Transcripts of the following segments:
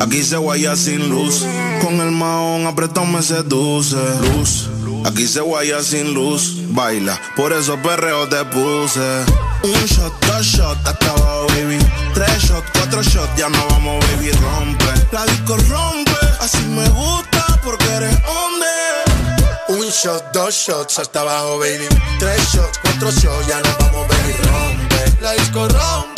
Aquí se guaya sin luz. Con el maón apretado me seduce. Luz. Aquí se guaya sin luz. Baila, por eso perreo te puse. Un shot, dos shots, hasta abajo, baby. Tres shots, cuatro shots, ya no vamos, baby. Rompe. La disco rompe. Así me gusta porque eres hombre. Un shot, dos shots, hasta abajo, baby. Tres shots, cuatro shots, ya no vamos, baby. Rompe. La disco rompe.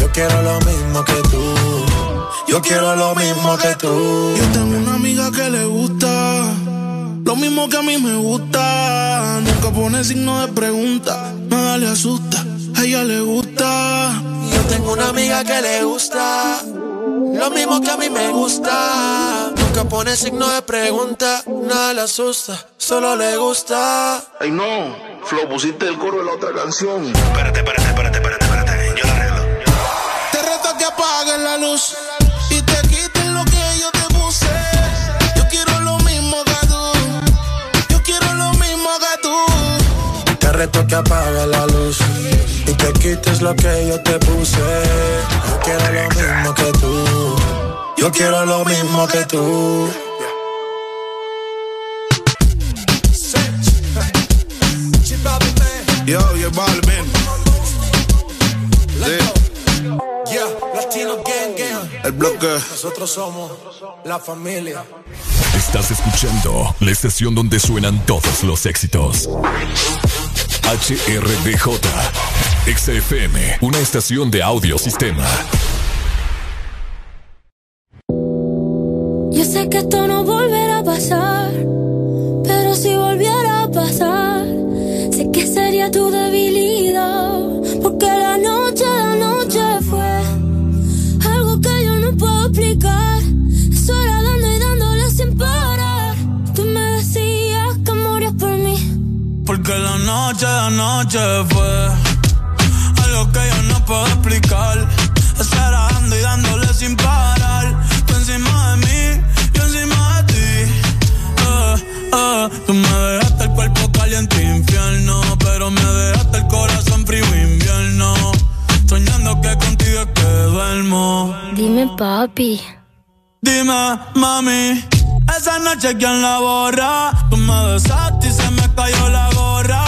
Yo quiero lo mismo que tú. Yo quiero lo mismo que tú. Yo tengo una amiga que le gusta lo mismo que a mí me gusta. Nunca pone signo de pregunta, nada le asusta. A ella le gusta. Yo tengo una amiga que le gusta. Lo mismo que a mí me gusta. Nunca pone signo de pregunta, nada le asusta, solo le gusta. Ay no, Flo, pusiste el coro de la otra canción. Espérate, espérate, espérate, espérate, espérate. Y te quiten lo que yo te puse. Yo quiero lo mismo que tú. Yo quiero lo mismo que tú. Te reto que apagues la luz y te quites lo que yo te puse. Yo quiero lo mismo que tú. Yo quiero lo mismo que tú. Bloque. Nosotros somos la familia. Estás escuchando la estación donde suenan todos los éxitos. HRDJ, XFM, una estación de audio sistema. Yo sé que esto no volverá a pasar, Porque la noche, la noche fue algo que yo no puedo explicar. Estar dando y dándole sin parar. Tú encima de mí, yo encima de ti. Eh, eh, tú me dejaste el cuerpo caliente infierno, pero me dejaste el corazón frío invierno. Soñando que contigo es que duermo. Dime, papi. Dime, mami, esa noche quién la borra. Tú me besaste y se me cayó la gorra.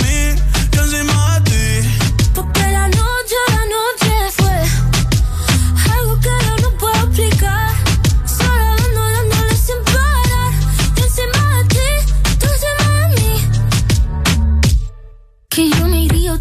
mí,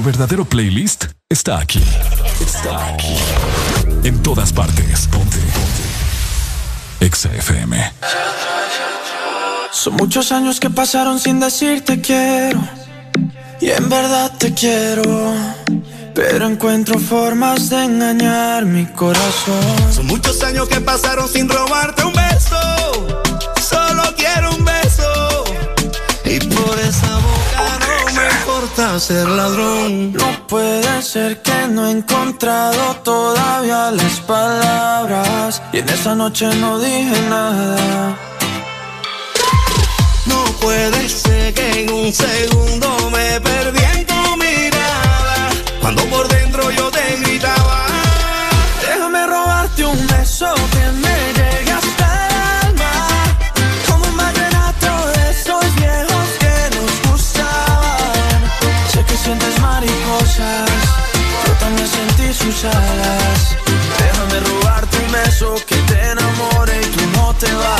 Tu verdadero playlist está aquí. Está aquí. En todas partes. Ponte. Ponte. Exa FM. Son muchos años que pasaron sin decirte quiero. Y en verdad te quiero. Pero encuentro formas de engañar mi corazón. Son muchos años que pasaron sin robarte un beso. Ser ladrón. No puede ser que no he encontrado todavía las palabras. Y en esa noche no dije nada. No puede ser que en un segundo me perdí en tu mirada. Cuando por Déjame robarte un beso que te enamore y tú no te vayas.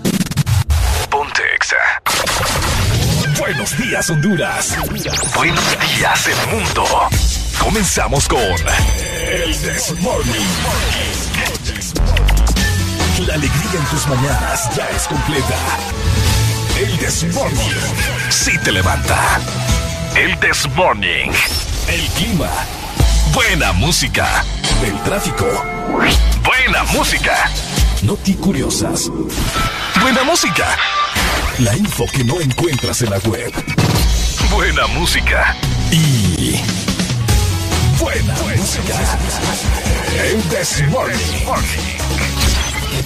Buenos días, Honduras. Buenos días, el mundo. Comenzamos con El This Morning. La alegría en tus mañanas ya es completa. El This Morning. Sí te levanta. El This Morning. El clima. Buena música. El tráfico. Buena música. Noti curiosas. Buena música. La info que no encuentras en la web. Buena música. Y. Buena, música. El This Morning.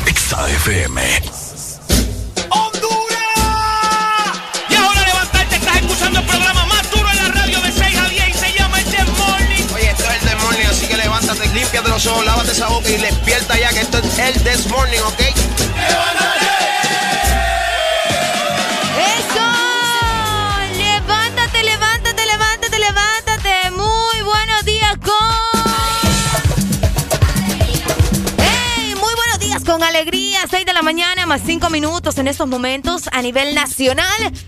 Exa FM. Y ahora levantarte, estás escuchando el programa más duro en la radio de 6 a 10 y se llama El This Morning. Oye, esto es el This Morning, así que levántate, límpiate los ojos, lávate esa boca y despierta ya que esto es el This Morning, ¿ok? ¡Eso! Con alegría. 6 de la mañana. más cinco minutos en estos momentos a nivel nacional.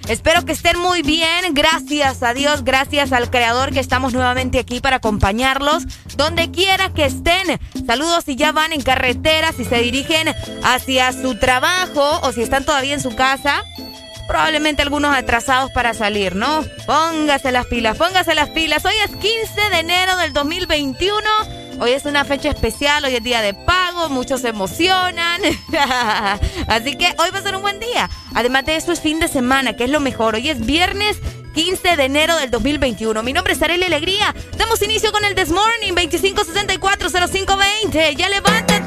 Espero que estén muy bien. Gracias a Dios, gracias al Creador que estamos nuevamente aquí para acompañarlos donde quiera que estén. Saludos si ya van en carretera, si se dirigen hacia su trabajo o si están todavía en su casa probablemente algunos atrasados para salir, ¿no? Póngase las pilas, póngase las pilas. Hoy es 15 de enero del 2021. Hoy es una fecha especial, hoy es día de pago, muchos se emocionan. Así que hoy va a ser un buen día. Además de eso es fin de semana, que es lo mejor. Hoy es viernes 15 de enero del 2021. Mi nombre es Arely Alegría. Damos inicio con el This Morning 25640520. Ya levántate.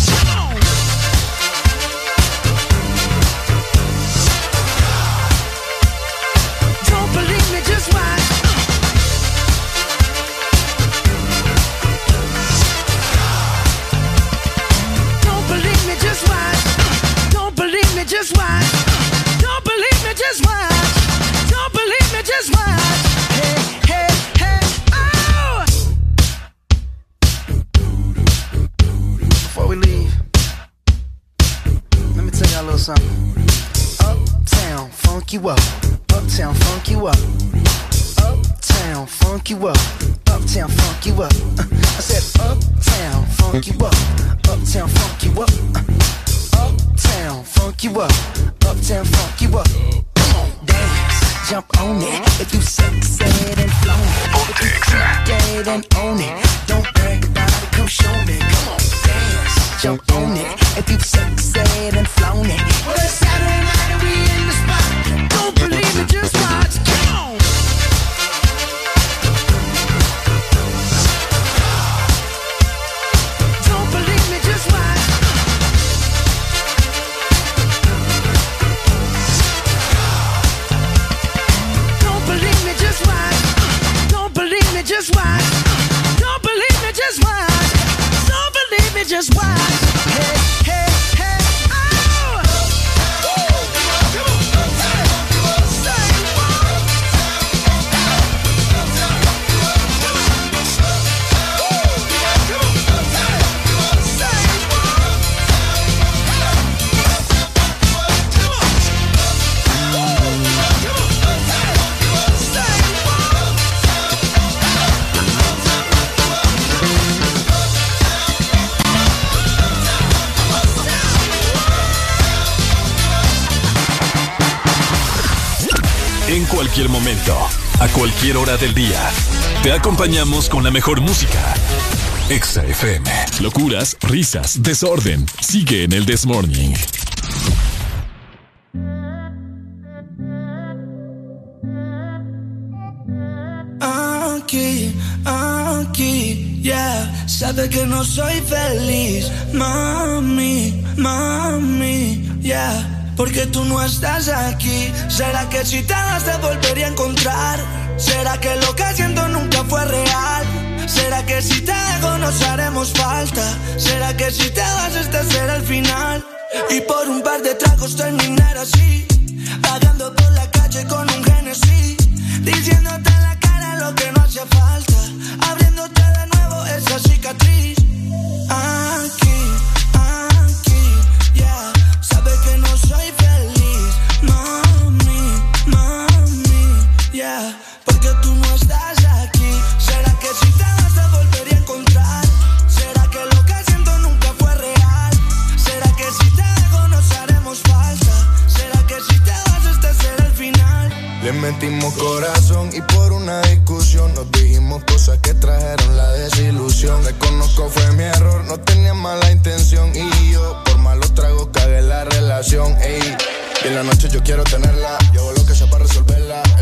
You up. Uptown, funk you up. Uptown, funk you up. Uptown, funk you up. I said, Uptown, funk you up. Uptown, funk you up. Uptown, funk you up. Uptown, funk you up. Come on, dance, jump on it. If you sexed and flown it. If you dead and own it. Don't brag about it, come show me. Come on, dance, jump on it. If you sexed and flown it. Well, it's Saturday night Don't believe me, just watch. Hey, hey, cualquier momento, a cualquier hora del día. Te acompañamos con la mejor música. Exa FM. Locuras, risas, desorden. Sigue en el This Morning. Aquí, aquí, yeah. Sabe que no soy feliz, mami, mami, yeah. Porque tú no estás aquí. ¿Será que si te das te volvería a encontrar? ¿Será que lo que siento nunca fue real? ¿Será que si te dejo nos haremos falta? ¿Será que si te vas este será el final? Y por un par de tragos terminar así, vagando por la calle con un Genesis, diciéndote en la cara lo que no hace falta, abriéndote de nuevo esa cicatriz. Aquí, aquí, Le metimos corazón y por una discusión nos dijimos cosas que trajeron la desilusión. Reconozco fue mi error, no tenía mala intención y yo por malos tragos cagué la relación. Ey. Y en la noche yo quiero tenerla,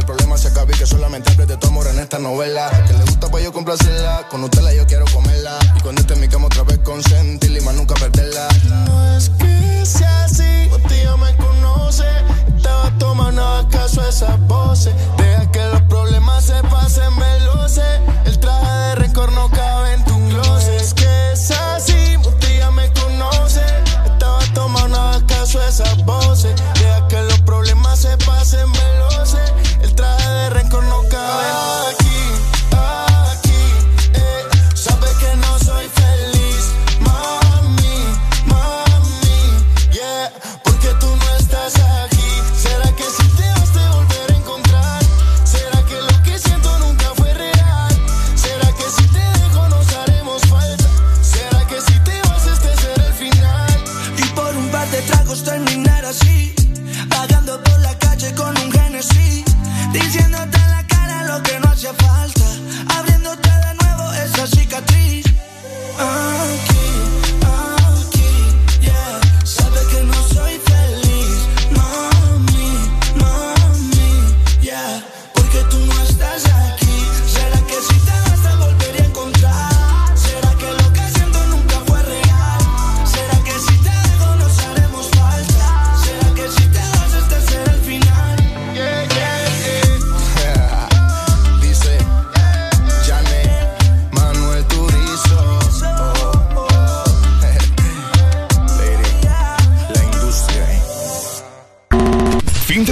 problema se acaba y que solamente hables de tu amor en esta novela. Que le gusta para yo complacerla, con usted la yo quiero comerla. Y cuando esté en mi cama otra vez consentirla y más nunca perderla. No es que sea así, usted ya me conoce. Tomando acaso a esas voces. Deja que los problemas se pasen, sé. El traje de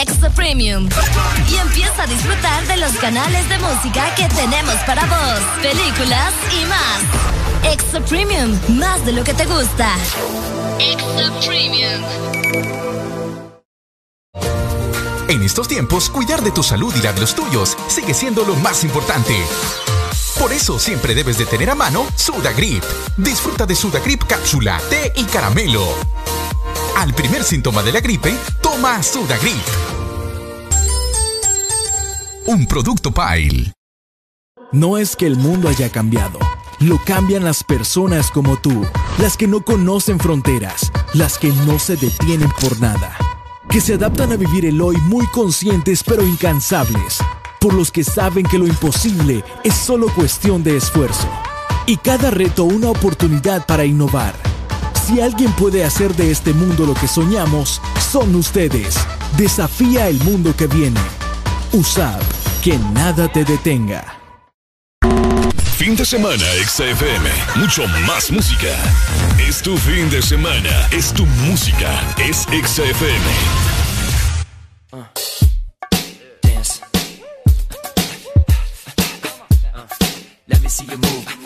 Extra Premium. Y empieza a disfrutar de los canales de música que tenemos para vos, películas y más. Extra Premium, más de lo que te gusta. Extra Premium. En estos tiempos, cuidar de tu salud y la de los tuyos sigue siendo lo más importante. Por eso siempre debes de tener a mano Sudagrip. Disfruta de Sudagrip cápsula, té y caramelo. Al primer síntoma de la gripe, toma Sudagrip. Un producto Pile. No es que el mundo haya cambiado, lo cambian las personas como tú, las que no conocen fronteras, las que no se detienen por nada, que se adaptan a vivir el hoy muy conscientes pero incansables, por los que saben que lo imposible es solo cuestión de esfuerzo, y cada reto una oportunidad para innovar. Si alguien puede hacer de este mundo lo que soñamos, son ustedes. Desafía el mundo que viene. Usad, que nada te detenga. Fin de semana, XFM. Mucho más música. Es tu fin de semana. Es tu música. Es XFM. Let me see you move.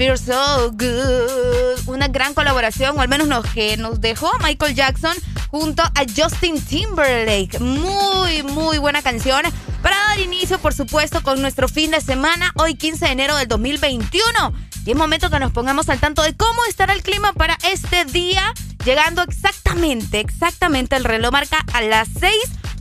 So Good. Una gran colaboración, o al menos lo que nos dejó Michael Jackson junto a Justin Timberlake. Muy, muy buena canción. Para dar inicio, por supuesto, con nuestro fin de semana, hoy 15 de enero del 2021. Y es momento que nos pongamos al tanto de cómo estará el clima para este día, llegando exactamente, exactamente el reloj marca a las 6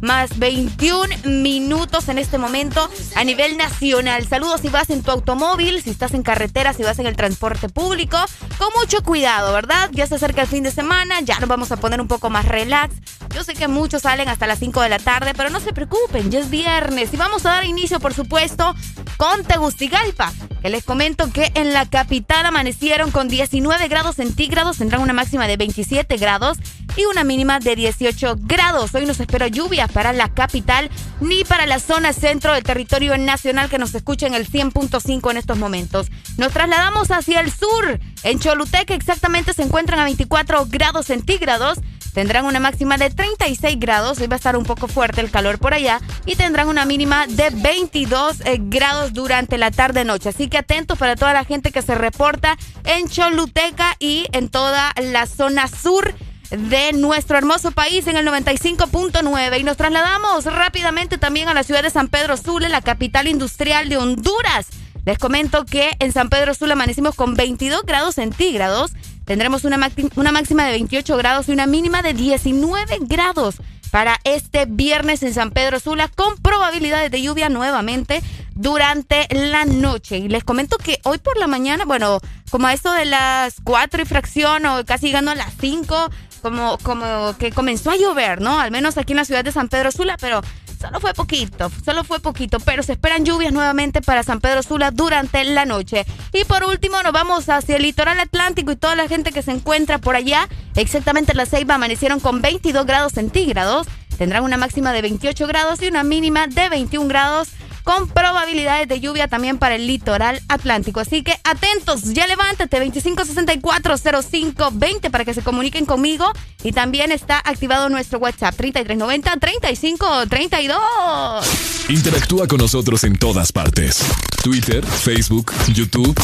más 21 minutos en este momento a nivel nacional. Saludos si vas en tu automóvil, si estás en carretera, si vas en el transporte público. Con mucho cuidado, ¿verdad? Ya se acerca el fin de semana, ya nos vamos a poner un poco más relax. Yo sé que muchos salen hasta las 5 de la tarde, pero no se preocupen, ya es viernes. Y vamos a dar inicio, por supuesto, con Tegustigalpa, que les comento que en la capital amanecieron con 19 grados centígrados, tendrán una máxima de 27 grados y una mínima de 18 grados. Hoy no se espera lluvia para la capital ni para la zona centro del territorio nacional que nos escucha en el 100.5 en estos momentos. Nos trasladamos hacia el sur. En Choluteca exactamente se encuentran a 24 grados centígrados. Tendrán una máxima de 36 grados, hoy va a estar un poco fuerte el calor por allá y tendrán una mínima de 22 eh, grados durante la tarde-noche. Así que atentos para toda la gente que se reporta en Choluteca y en toda la zona sur de nuestro hermoso país en el 95.9 y nos trasladamos rápidamente también a la ciudad de San Pedro Sula, la capital industrial de Honduras. Les comento que en San Pedro Sula amanecimos con 22 grados centígrados, tendremos una, una máxima de 28 grados y una mínima de 19 grados para este viernes en San Pedro Sula con probabilidades de lluvia nuevamente durante la noche. Y les comento que hoy por la mañana, bueno, como a eso de las 4 y fracción o casi llegando a las 5, como, como que comenzó a llover, ¿no? Al menos aquí en la ciudad de San Pedro Sula, pero solo fue poquito, solo fue poquito, pero se esperan lluvias nuevamente para San Pedro Sula durante la noche. Y por último nos vamos hacia el litoral atlántico y toda la gente que se encuentra por allá, exactamente la Ceiba amanecieron con 22 grados centígrados, tendrán una máxima de 28 grados y una mínima de 21 grados con probabilidades de lluvia también para el litoral atlántico. Así que atentos, ya levántate 25640520 para que se comuniquen conmigo y también está activado nuestro WhatsApp 3390 3532. Interactúa con nosotros en todas partes. Twitter, Facebook, YouTube.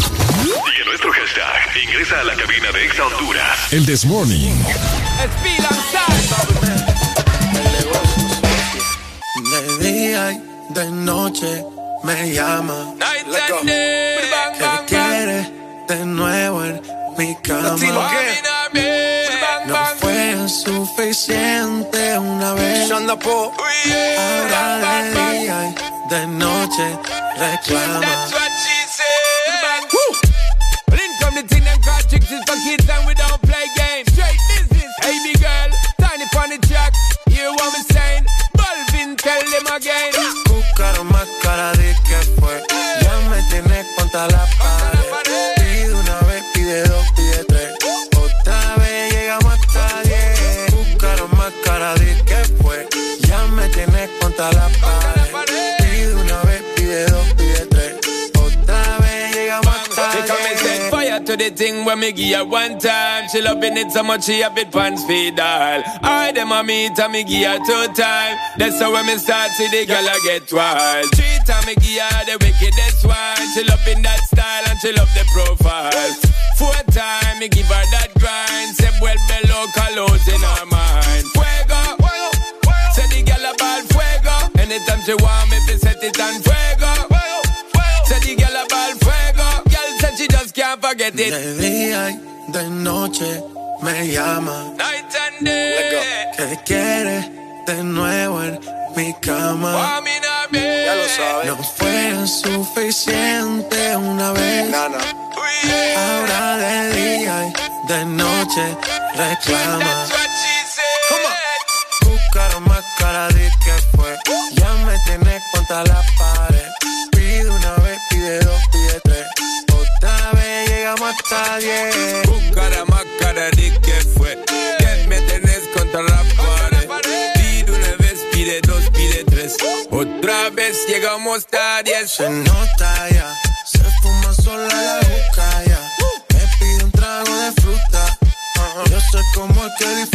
Y en nuestro hashtag, ingresa a la cabina de Exa Honduras. El This Morning. De día de noche me llama. Que quiere de nuevo en mi cama. No fue suficiente una vez. Ahora de día y de noche reclama. The thing them call chicks is for kids and we don't play games. Straight business, hey big girl, tiny on track. Hear what me saying? Balvin, tell them again. Buscaron más cara de que fue. Ya me tienes contra la pared. Pide una vez, pide dos, pide tres. Otra vez llegamos hasta diez. Buscaron más cara de que fue. Ya me tienes contra la pared. The thing when me give her one time. She loving it so much she a bit pants feed all. I them a meet and me give her two time. That's how when me start see the girl I get wild. Three time me give her the wickedest one. She loving that style and she love the profile. Four time me give her that grind. Say well below colors in her mind. De día y de noche me llama. Night and day. Que quiere de nuevo en mi cama. Ya lo sabes. No fue suficiente una vez. Ahora de día y de noche reclama. Buscaron más cara de que fue. Ya me tienes contra la llegamos hasta diez. Buscara más cara de que fue. Que me tenés contra la pared. Pide una vez, pide dos, pide tres. Otra vez llegamos hasta diez. Se nota ya, se fuma sola la boca ya. Me pide un trago de fruta. Yo sé cómo es que disfruta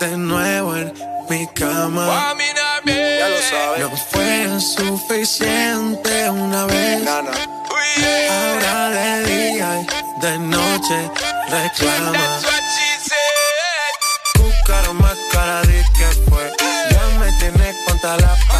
de nuevo en mi cama. Ya lo sabes. No fue suficiente una vez. Ahora de día y de noche reclama. Tu cara más cara de que fue. Ya me tienes contra la pared.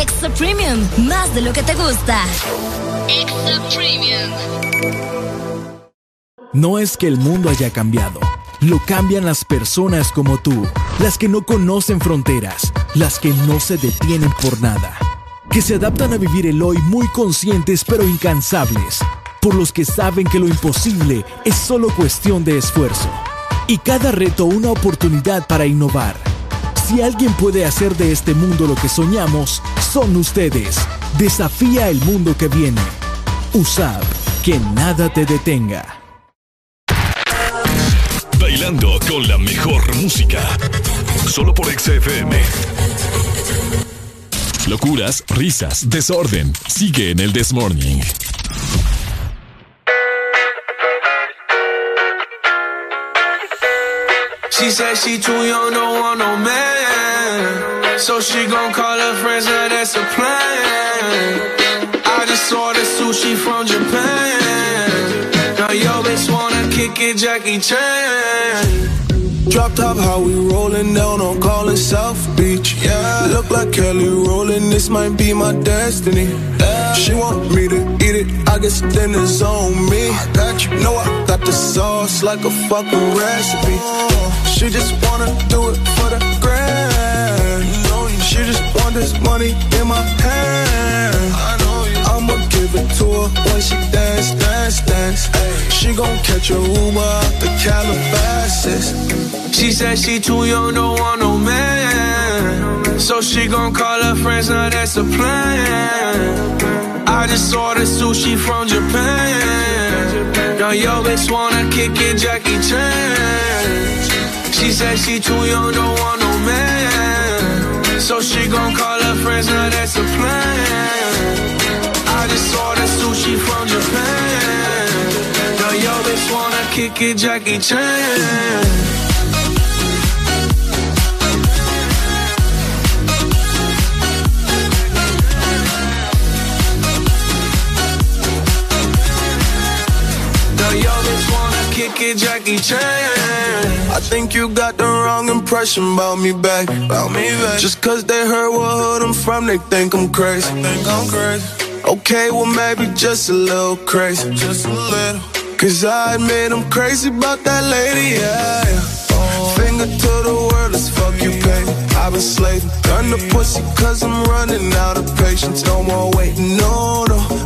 Extra Premium, más de lo que te gusta. Extra Premium. No es que el mundo haya cambiado, lo cambian las personas como tú, las que no conocen fronteras, las que no se detienen por nada, que se adaptan a vivir el hoy muy conscientes pero incansables, por los que saben que lo imposible es solo cuestión de esfuerzo, y cada reto una oportunidad para innovar. Si alguien puede hacer de este mundo lo que soñamos, son ustedes. Desafía el mundo que viene. USAP, que nada te detenga. Bailando con la mejor música. Solo por Exa FM. Locuras, risas, desorden. Sigue en el This Morning. She said she too young, don't want no man. So she gon' call her friends, now that's a plan. I just ordered sushi from Japan. Now yo bitch wanna kick it, Jackie Chan. Drop top, how we rollin' down on calling South Beach. Yeah, look like Kelly rolling. This might be my destiny. She want me to eat it. I guess then it's on me. I got you. Know I got the sauce like a fucking recipe. She just wanna do it for the. She just want this money in my hand. I know you. I'ma give it to her when she dance, dance, dance. She gon' catch a Uber out the Calabasas. She said she too young, don't want no man. So she gon' call her friends, now that's a plan. I just ordered sushi from Japan. Now yo bitch wanna kick it, Jackie Chan. She said she too young, don't want no man. So she gon' call her friends, now that's a plan. I just ordered sushi from Japan. Now yo bitch wanna kick it, Jackie Chan. Kick it, Jackie Chan. I think you got the wrong impression about me back. About me back. Just cause they heard what hood I'm from, they think I'm crazy. Think I'm crazy. Okay, well maybe just a little crazy. Just a little. Cause I admit I'm crazy about that lady, yeah. Finger to the world, as fuck you pay. I've been slaving, done the pussy cause I'm running out of patience. No more waiting, no, no.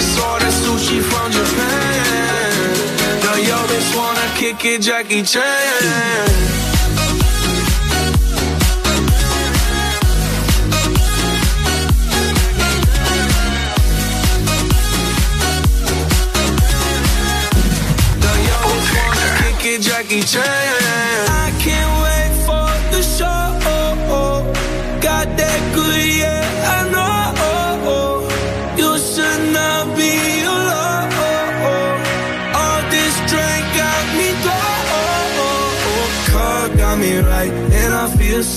Just ordered sushi from Japan. Now yo bitch wanna kick it, Jackie Chan. Jackie Chan. I can't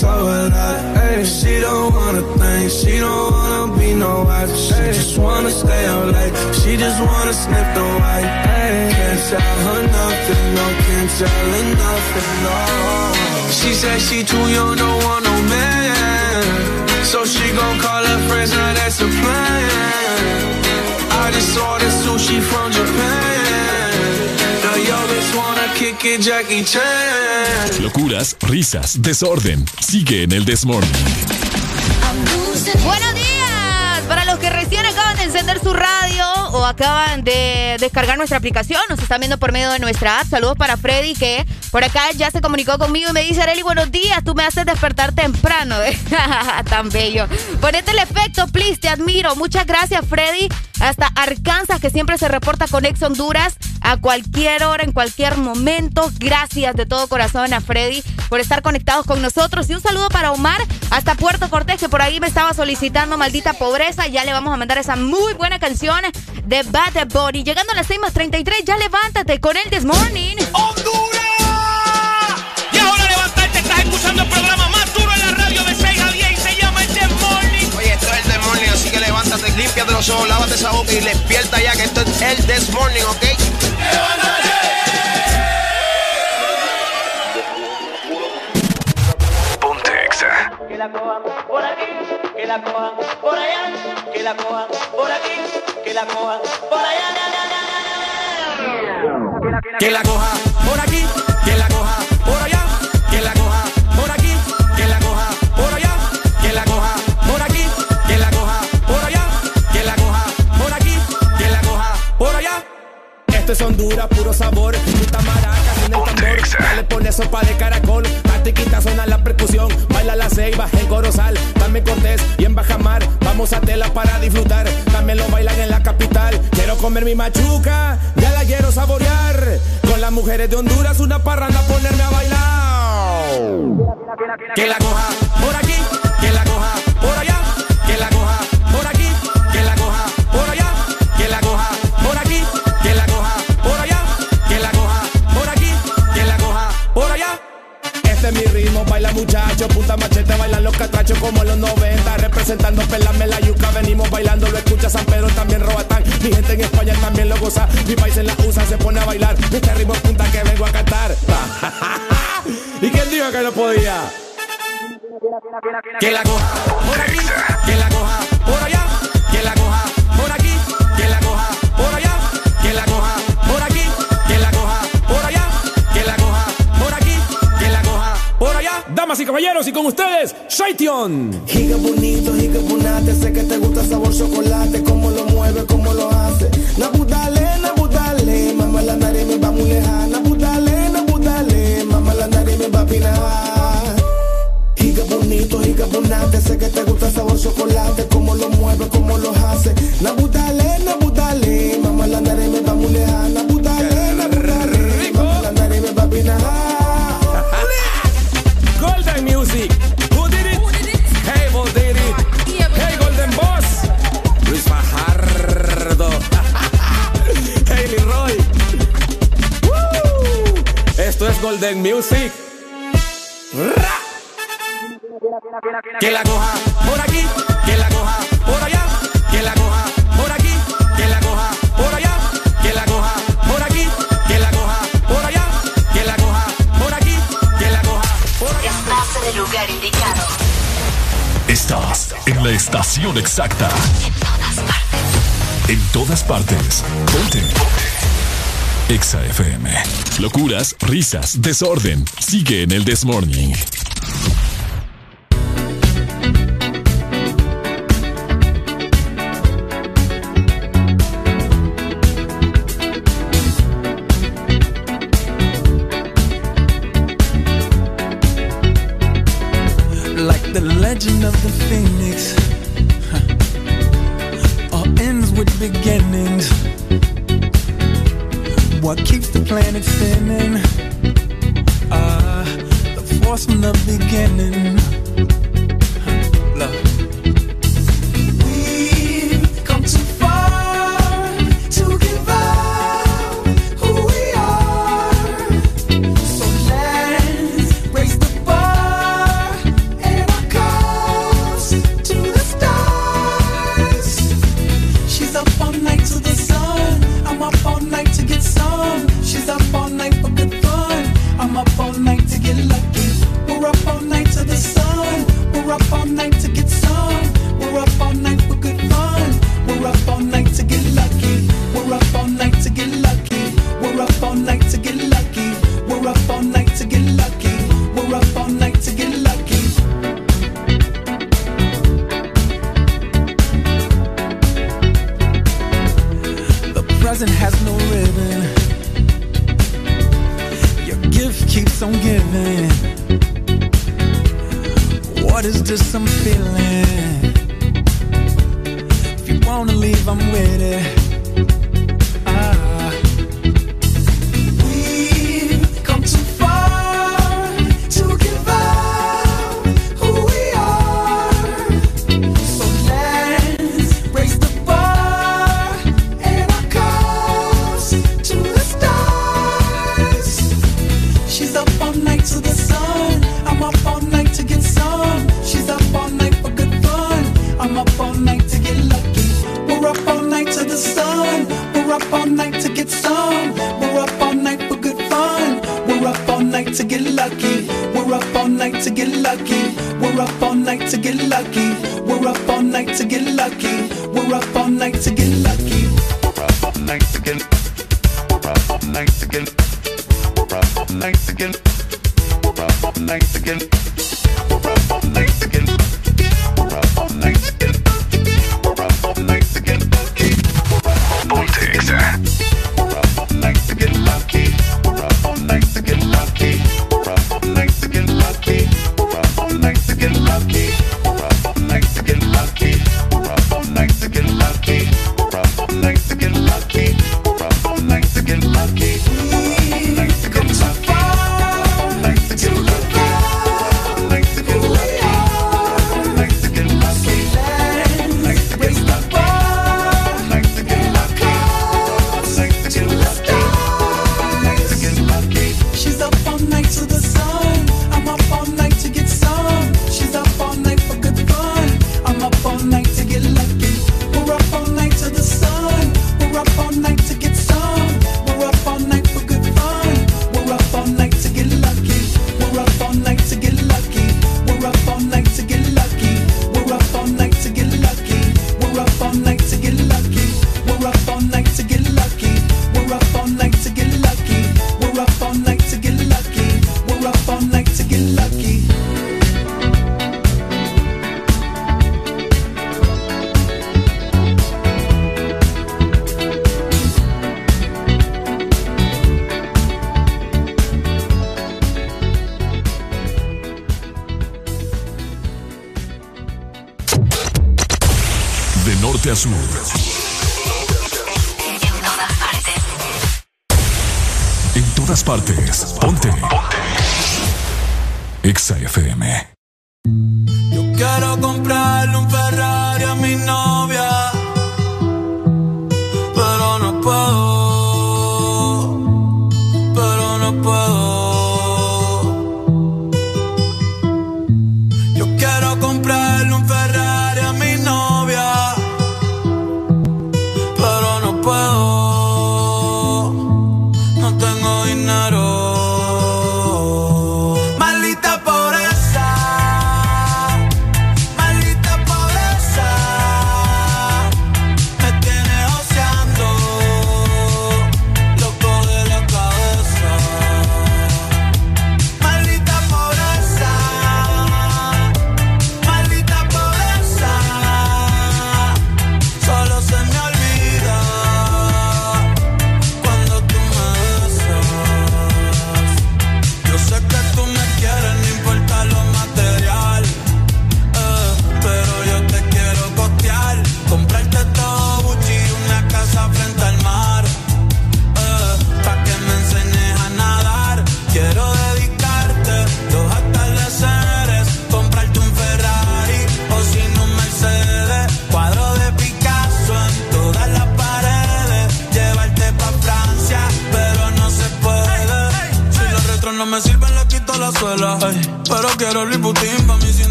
So alive. She don't wanna think, she don't wanna be no wife. She just wanna stay out late, she just wanna sniff the white. Hey, can't tell her nothing, no, can't tell her nothing, no. She said she too young, don't want no man. So she gon' call her friends, now that's a plan. I just ordered sushi from Japan. Jackie Chan. Locuras, risas, desorden. Sigue en el Desmorning. Buenos días para los que recién acaban de encender su radio o acaban de descargar nuestra aplicación, nos están viendo por medio de nuestra app. Saludos para Freddy que por acá ya se comunicó conmigo y me dice, Areli, buenos días, tú me haces despertar temprano. Tan bello. Ponete el efecto, please, te admiro. Muchas gracias, Freddy. Hasta Arkansas, que siempre se reporta con Ex Honduras a cualquier hora, en cualquier momento. Gracias de todo corazón a Freddy por estar conectados con nosotros. Y un saludo para Omar hasta Puerto Cortés, que por ahí me estaba solicitando Maldita Pobreza. Ya le vamos a mandar esa muy buena canción de Bad Bunny. Llegando a las 6 más 33, ya levántate con el This Morning. ¡Honduras! Y ahora levantarte, estás escuchando el programa más duro en la radio de 6 a 10 y se llama el The Morning. Oye, esto es el This Morning, así que levántate, límpiate los ojos, lávate esa boca y despierta ya que esto es el This Morning, ¿ok? Ponte Exa. Que la cojan por aquí, que la cojan por allá, que la cojan por aquí, que la cojan por allá. Que la coja por aquí, que la coja por allá, que la coja por aquí, que la coja por allá, que la coja por aquí, que la coja por allá, que la coja por aquí, que la coja por allá. Esto es Honduras, puro sabor, puta maracas en el tambor, dale pone sopa de caracol, patiquita suena la percusión, baila la ceiba en Corozal, también Cortés y en Bajamar, vamos a tela para disfrutar, también lo bailan en la capital, quiero comer mi machuca, ya la quiero saborear, con las mujeres de Honduras una parranda ponerme a bailar. Que la coja por aquí, los catrachos como los 90, representando pelame la yuca, venimos bailando, lo escucha San Pedro, también Robatán, mi gente en España también lo goza, mi país en la USA se pone a bailar, este ritmo es punta que vengo a cantar. ¿Y quién dijo que no podía? Que la coja por aquí, que la coja por allá, y caballeros, y con ustedes, Shaition. Giga bonito, giga bonate, sé que te gusta sabor chocolate, cómo lo mueve, cómo lo hace. Nabudale, nabudale, mamá la nariz me va muy lejana. Nabudale, nabudale, mamá la nariz me va a pinar. Giga bonito, giga bonate, sé que te gusta sabor chocolate, cómo lo mueve, cómo lo hace. Nabudale, nabudale, mamá la nariz me va muy. Golden Music. Ra. Que la coja por aquí, que la coja por allá, que la coja por aquí, que la coja por allá, que la coja por aquí, que la coja por allá, que la coja por aquí, que la coja por allá. Estás en el lugar indicado. Estás en la estación exacta. En todas partes. Ponte. Exa FM. Locuras, risas, desorden. Sigue en el Desmorning.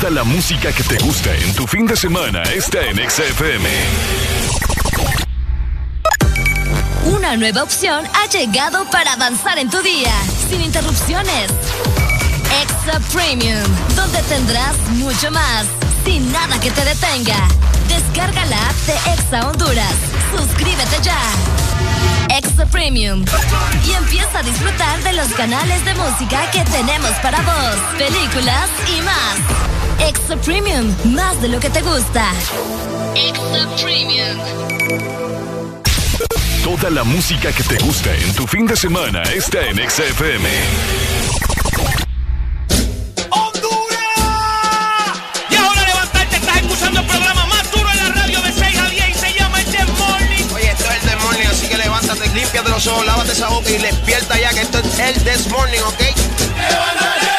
Toda la música que te gusta en tu fin de semana está en XFM. Una nueva opción ha llegado para avanzar en tu día, sin interrupciones. Extra Premium, donde tendrás mucho más, sin nada que te detenga. Descarga la app de Exa Honduras. Suscríbete ya. Exa Premium. Y empieza a disfrutar de los canales de música que tenemos para vos, películas y más. Extra Premium, más de lo que te gusta. Extra Premium. Toda la música que te gusta en tu fin de semana está en XFM. ¡Honduras! Y ahora levantarte, estás escuchando el programa más duro en la radio de 6 a 10 y se llama El Desmorning. Oye, esto es El Desmorning, así que levántate, límpiate los ojos, lávate esa boca y despierta ya que esto es El Desmorning, ¿ok? ¡Levántate!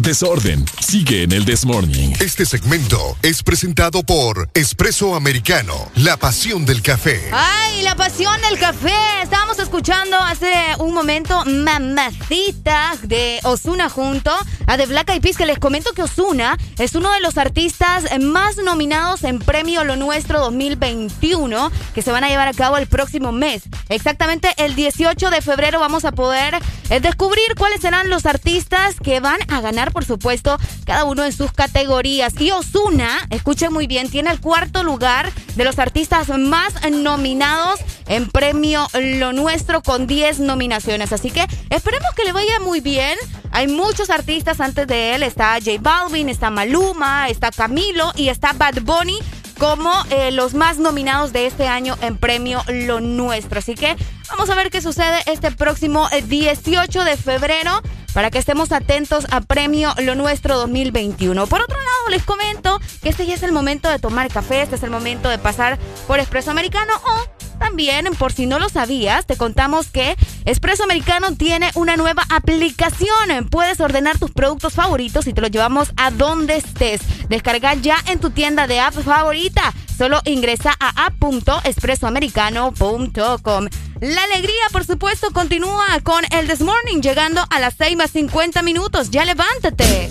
Desorden. Sigue en el This Morning. Este segmento es presentado por Espresso Americano, la pasión del café. Ay, la pasión del café. Estábamos escuchando hace un momento Mamacita de Osuna junto a The Black Eyed Peas, que les comento que Osuna es uno de los artistas más nominados en Premio Lo Nuestro 2021, que se van a llevar a cabo el próximo mes. Exactamente el 18 de febrero vamos a poder eh, descubrir cuáles serán los artistas que van a ganar, por supuesto, cada uno en sus categorías. Y Osuna, escuchen muy bien, tiene el cuarto lugar de los artistas más nominados en Premio Lo Nuestro con 10 nominaciones. Así que esperemos que le vaya muy bien. Hay muchos artistas antes de él. Está J Balvin, está Maluma, está Camilo y está Bad Bunny como eh, los más nominados de este año en Premio Lo Nuestro. Así que vamos a ver qué sucede este próximo eh, 18 de febrero para que estemos atentos a Premio Lo Nuestro 2021. Por otro lado, les comento que este ya es el momento de tomar café, este es el momento de pasar por Espresso Americano o también, por si no lo sabías, te contamos que Espresso Americano tiene una nueva aplicación. Puedes ordenar tus productos favoritos y te los llevamos a donde estés. Descarga ya en tu tienda de app favorita. Solo ingresa a app.espressoamericano.com. La alegría, por supuesto, continúa con el This Morning, llegando a las 6 más 50 minutos. Ya levántate.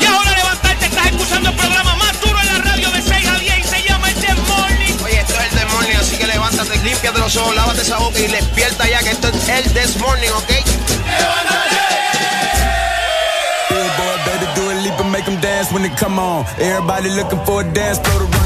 Y ahora levantarte, estás escuchando el programa más duro en la radio de 6 a 10 y se llama el The Morning. Oye, esto es el This Morning, así que levántate, límpiate los ojos, lávate esa boca y despierta ya que esto es el This Morning, ¿ok? Billboard, better do a leap and make them dance when they come on. Everybody looking for a dance to run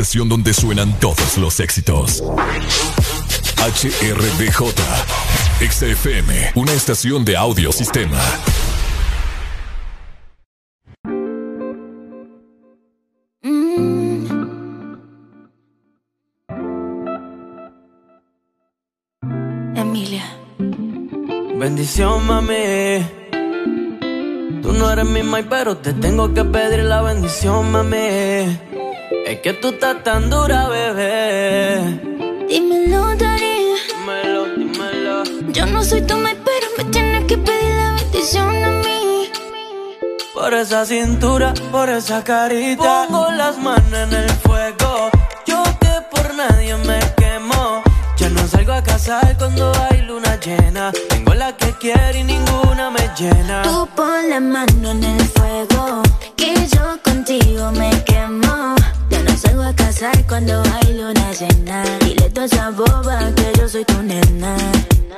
Estación donde suenan todos los éxitos. HRDJ. Exa FM, una estación de audio sistema. Emilia. Bendición, mami. Tú no eres mi mai, pero te tengo que pedir la bendición, mami. Es que tú estás tan dura, bebé. Dímelo, Darío. Dímelo, dímelo. Yo no soy tu mai, pero me tienes que pedir la bendición a mí. Por esa cintura, por esa carita. Pongo las manos en el fuego. Yo que por nadie me quemo. Ya no salgo a casar cuando hay luna llena. Tengo la que quiero y ninguna me llena. Tú pon la mano en el fuego, que yo contigo me quemo. No salgo a casar cuando hay luna llena. Dile a esa boba que yo soy tu nena.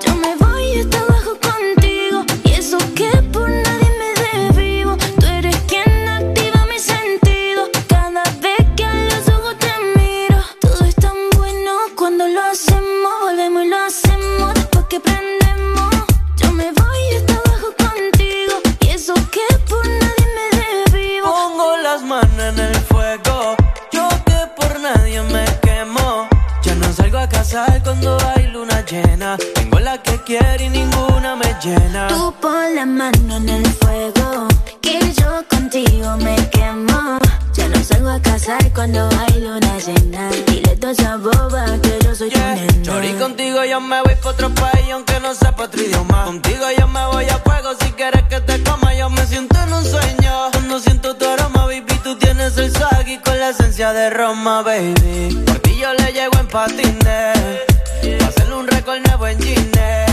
Yo me voy hasta abajo contigo, y eso que por nadie me desvivo. Tú eres quien activa mis sentidos. Cada vez que a los ojos te miro, todo es tan bueno cuando lo hacemos. Volvemos y lo hacemos después que prendemos. Cuando hay luna llena. Tengo la que quiero y ninguna me llena. Tú pon la mano en el fuego, que yo contigo me quemo. Salgo a casar cuando hay luna llena. Dile a esa boba que yo soy tu nena. Chori, contigo yo me voy pa' otro país aunque no sepa otro idioma. Contigo yo me voy a fuego si quieres que te coma. Yo me siento en un sueño. Cuando siento tu aroma, baby, tú tienes el swag con la esencia de Roma, baby. Por ti yo le llego en patines. Pa' hacerle un récord nuevo en Gine.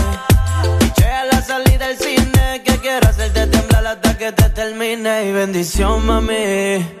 Piché a la salida del cine. Que quiero hacerte temblar hasta que te termine. Y bendición, mami.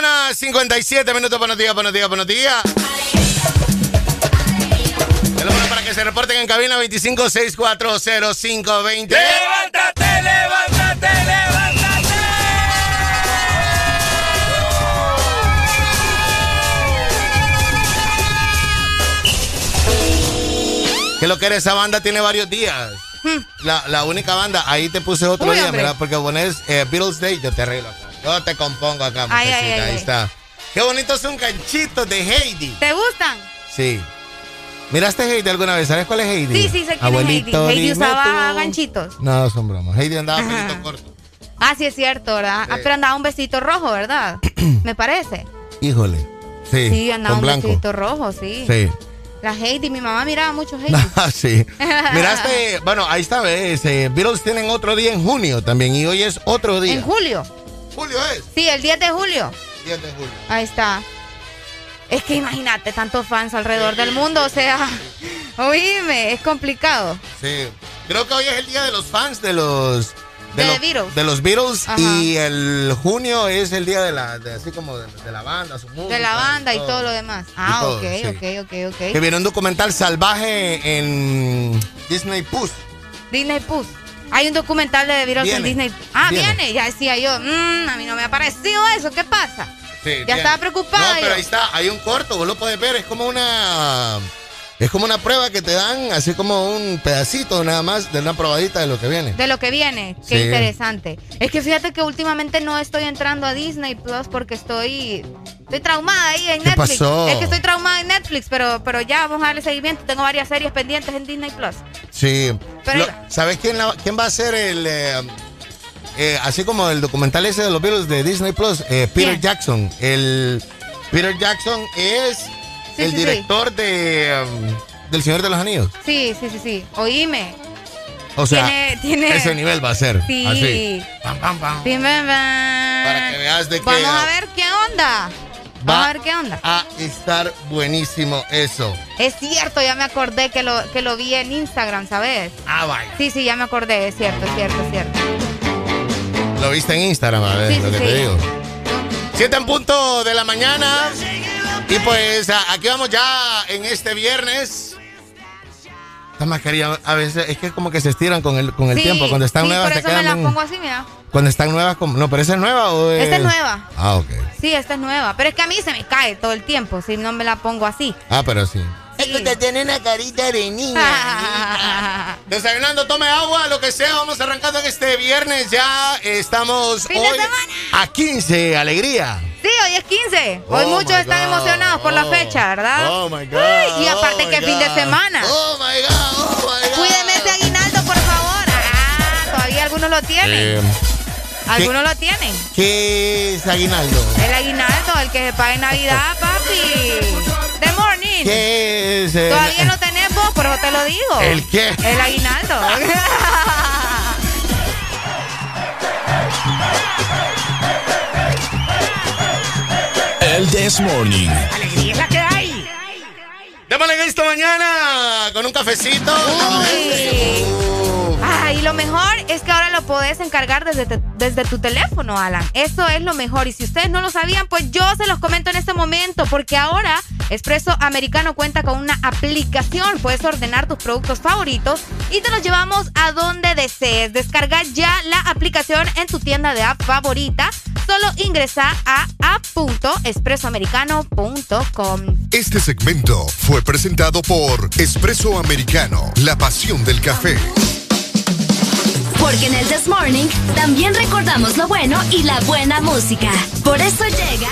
Mañana, 57 minutos. Buenos días, buenos días, buenos días. Teléfono para que se reporten en cabina 25640520. ¡Levántate, levántate, levántate! Que lo que era esa banda tiene varios días. La, la única banda, ahí te puse otro Uy, día, hombre. ¿verdad? Porque pones eh, Beatles Day, yo te arreglo. Yo te compongo acá, Ay, muchachita. ay, ay, Ahí está. Qué bonitos son ganchitos de Heidi. ¿Te gustan? Sí. ¿Miraste Heidi alguna vez? ¿Sabes cuál es Heidi? Sí, sí, sé quién Abuelito, es Heidi. Heidi usaba tú. ganchitos. No, son bromas. Heidi andaba Ajá. pelito corto. Ah, sí es cierto, ¿verdad? Ah, pero andaba un vestido rojo, ¿verdad? Me parece. Híjole. Sí. Sí, andaba con un blanco. vestido rojo, sí. Sí. La Heidi, mi mamá miraba mucho Heidi. Ah, sí. Miraste, bueno, ahí está, ves. eh, Beatles tienen otro día en junio también y hoy es otro día. En julio. Julio es. Sí, el 10 de julio. 10 de julio. Ahí está. Es que imagínate, tantos fans alrededor del mundo, o sea, oíme, es complicado. Sí. Creo que hoy es el día de los fans de los De los Beatles. de los Beatles Ajá. y el junio es el día de la de, así como de, de la banda, su música. De la banda y todo lo demás. Ah, todo, ok, sí. ok, ok, ok. Que viene un documental salvaje en Disney Plus. Disney Plus. Hay un documental de Beatles en. Disney. Ah, Viene. viene. Ya decía yo, "Mm, a mí no me ha parecido eso. ¿Qué pasa? Sí, Ya estaba preocupada No, pero yo. ahí está, hay un corto, vos lo puedes ver, es como una es como una prueba que te dan, así como un pedacito nada más de una probadita de lo que viene. De lo que viene. Qué Sí. interesante. Es que fíjate que últimamente no estoy entrando a Disney Plus porque estoy. Estoy traumada ahí en ¿Qué Netflix. pasó? Es que estoy traumada en Netflix, pero, pero ya vamos a darle seguimiento. Tengo varias series pendientes en Disney Plus. Sí. Pero Lo-. ¿Sabes quién, la- quién va a ser el eh, eh, así como el documental ese de los Beatles de Disney Plus, eh, Peter ¿Quién? Jackson. El Peter Jackson es Sí, el sí, sí. director de um, del Señor de los Anillos. Sí, sí, sí, sí. Oíme. O sea, Tiene- tiene- ese nivel va a ser. Sí. Así. Pam, pam, pam. Bim, bam, bam. Para que veas de que Vamos a ver qué onda. Vamos a ver qué onda. a estar buenísimo eso. Es cierto, ya me acordé que lo, que lo vi en Instagram, ¿sabes? Ah, vaya. Sí, sí, ya me acordé. Es cierto, es cierto, es cierto. Lo viste en Instagram, a ver, Sí, lo sí, que sí. te digo. Siete en punto de la mañana. Y pues aquí vamos ya en este viernes. Esta mascarilla a veces es que como que se estiran con el, con el Sí, tiempo. Cuando están sí, nuevas por eso me quedan las bien- pongo así, mira. Cuando están nuevas, como- no, pero esa es nueva o es... Esta es nueva. Ah, ok. Sí, esta es nueva. Pero es que a mí se me cae todo el tiempo si no me la pongo así. Ah, pero sí. Es que usted tiene una carita de niña. Desayunando, tome agua, lo que sea. Vamos arrancando en este viernes. Ya estamos Fin de hoy a 15. Alegría. Sí, hoy es 15. Hoy Oh, muchos están God. emocionados por la fecha, ¿verdad? Oh, my God. Ay, y aparte Oh, que fin de semana. Oh, my God. Oh, my God. Cuídeme ese aguinaldo, por favor. Ah, todavía algunos lo tienen. Eh, algunos lo tienen. ¿Qué es aguinaldo? El aguinaldo, el que se paga en Navidad, papi. The morning. ¿Qué es el- Todavía vos, por eso te lo digo. ¿El qué? El aguinaldo. El This Morning. Alegría es la que hay. Démosle en esta mañana con un cafecito. Uy. Y lo mejor es que ahora lo podés encargar desde, desde tu teléfono, Alan. Eso es lo mejor. Y si ustedes no lo sabían, pues yo se los comento en este momento, porque ahora Expreso Americano cuenta con una aplicación. Puedes ordenar tus productos favoritos y te los llevamos a donde desees. Descarga ya la aplicación en tu tienda de app favorita. Solo ingresa a app.expresoamericano.com. Este segmento fue presentado por Espresso Americano, la pasión del café. Porque en el This Morning también recordamos lo bueno y la buena música. Por eso llega.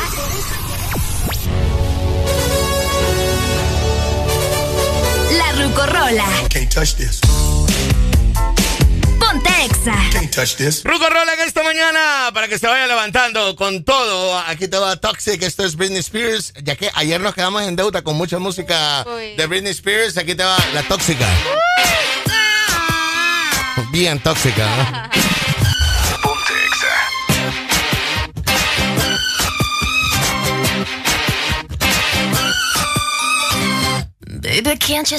La Rucorola. Can't touch this. Ponte Exa. Can't touch this. Ruco Rola en esta mañana para que se vaya levantando con todo. Aquí te va Toxic, esto es Britney Spears. Ya que ayer nos quedamos en deuda con mucha música Uy. de Britney Spears, aquí te va la tóxica. Bien tóxica. Baby, can't you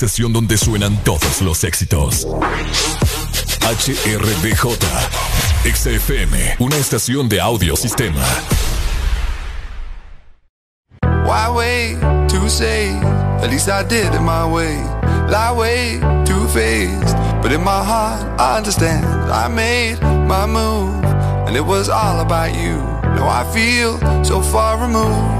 estación donde suenan todos los éxitos. HRDJ. XFM, una estación de audio sistema. Why wait to say? At least I did it my way. Lie way too faced. But in my heart, I understand. I made my move. And it was all about you. Now I feel so far removed.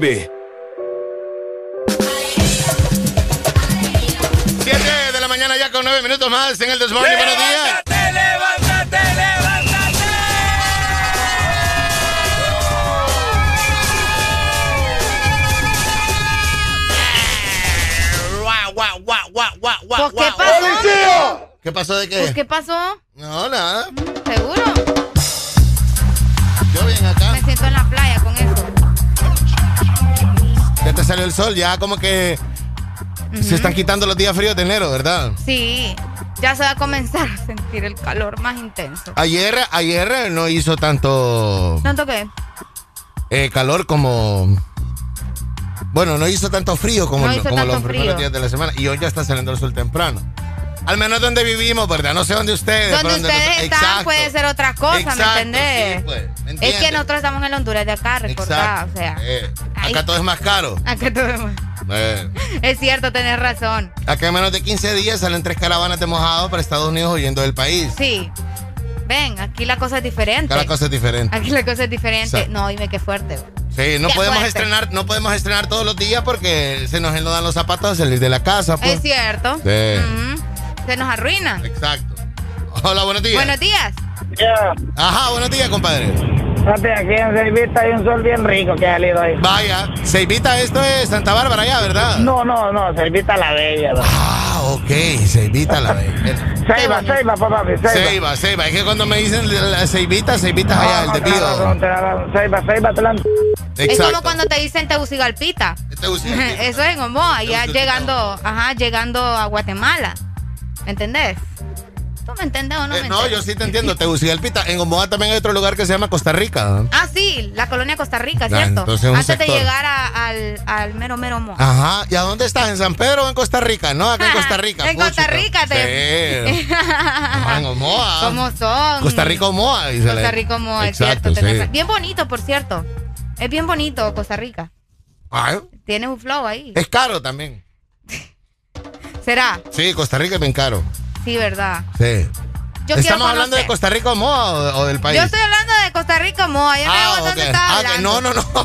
7 ya como que se están quitando los días fríos de enero, ¿verdad? Sí, ya se va a comenzar a sentir el calor más intenso. Ayer, ayer no hizo tanto ¿Tanto qué? eh, calor como. Bueno, no hizo tanto frío como, No hizo como tanto los primeros frío. días de la semana. Y hoy ya está saliendo el sol temprano. Al menos donde vivimos, ¿verdad? No sé dónde ustedes. Donde ustedes nosotros- están Exacto. puede ser otra cosa, Exacto, ¿me entendés? sí, pues, ¿me es que nosotros estamos en Honduras de acá, recordá, o sea. Eh. Acá todo es más caro. Acá todo es- Eh, Es cierto, tenés razón. acá en menos de 15 días salen tres caravanas de mojado para Estados Unidos huyendo del país. Sí. Ven, aquí la cosa es diferente. Cada cosa es diferente. Aquí la cosa es diferente. Exacto. No, dime qué fuerte. Sí, no Qué podemos fuerte. estrenar, no podemos estrenar todos los días porque se nos enlodan los zapatos al salir de la casa. Pues. Es cierto. Sí. Se nos arruina. Exacto. Hola, buenos días. Buenos días. Ajá, buenos días, compadre. Fíjate, aquí en Servita hay un sol bien rico que ha salido ahí. Vaya, Seivita, esto es Santa Bárbara ya, ¿verdad? No, no, no, Servita la Bella. ¿no? Ah, ok, Seivita la ve. Ceiba, Ceiba, papá, Ceiba. Seiba, Seiba. Es que cuando me dicen la Seivita, Seivita es allá, el No, de te la razón, Pío. te la razón. Ceiba, Ceiba, la... Es como cuando te dicen Tegucigalpita. Tegucigalpita. Eso es en Omoa, ya llegando, ajá, llegando a Guatemala. ¿Me entendés? ¿Tú me entendés o no Eh, me no, entendés? yo sí te entiendo, Tegucigalpita. En Omoa también hay otro lugar que se llama Costa Rica. Ah, sí, la colonia Costa Rica, ¿cierto? entonces un Antes de llegar a- al, al mero mero Omoa. Ajá. ¿Y a dónde estás? ¿En San Pedro o en Costa Rica? No, acá en Costa Rica. En Costa. Rica te... Sí. En Omoa. ¿Cómo son? Costa Rica Omoa. Costa Rica Omoa, es Exacto, cierto. sí. Bien bonito, por cierto. Es bien bonito Costa Rica. Ay, Tiene un flow ahí. es caro también. ¿Será? Sí, Costa Rica es bien caro. Sí, verdad. Sí. Yo ¿Estamos hablando de. Costa Rica Omoa o, o del país? Yo estoy hablando de Costa Rica Omoa. Yo no Ah, sé dónde ok. estás Ah, hablando. que no, no, no.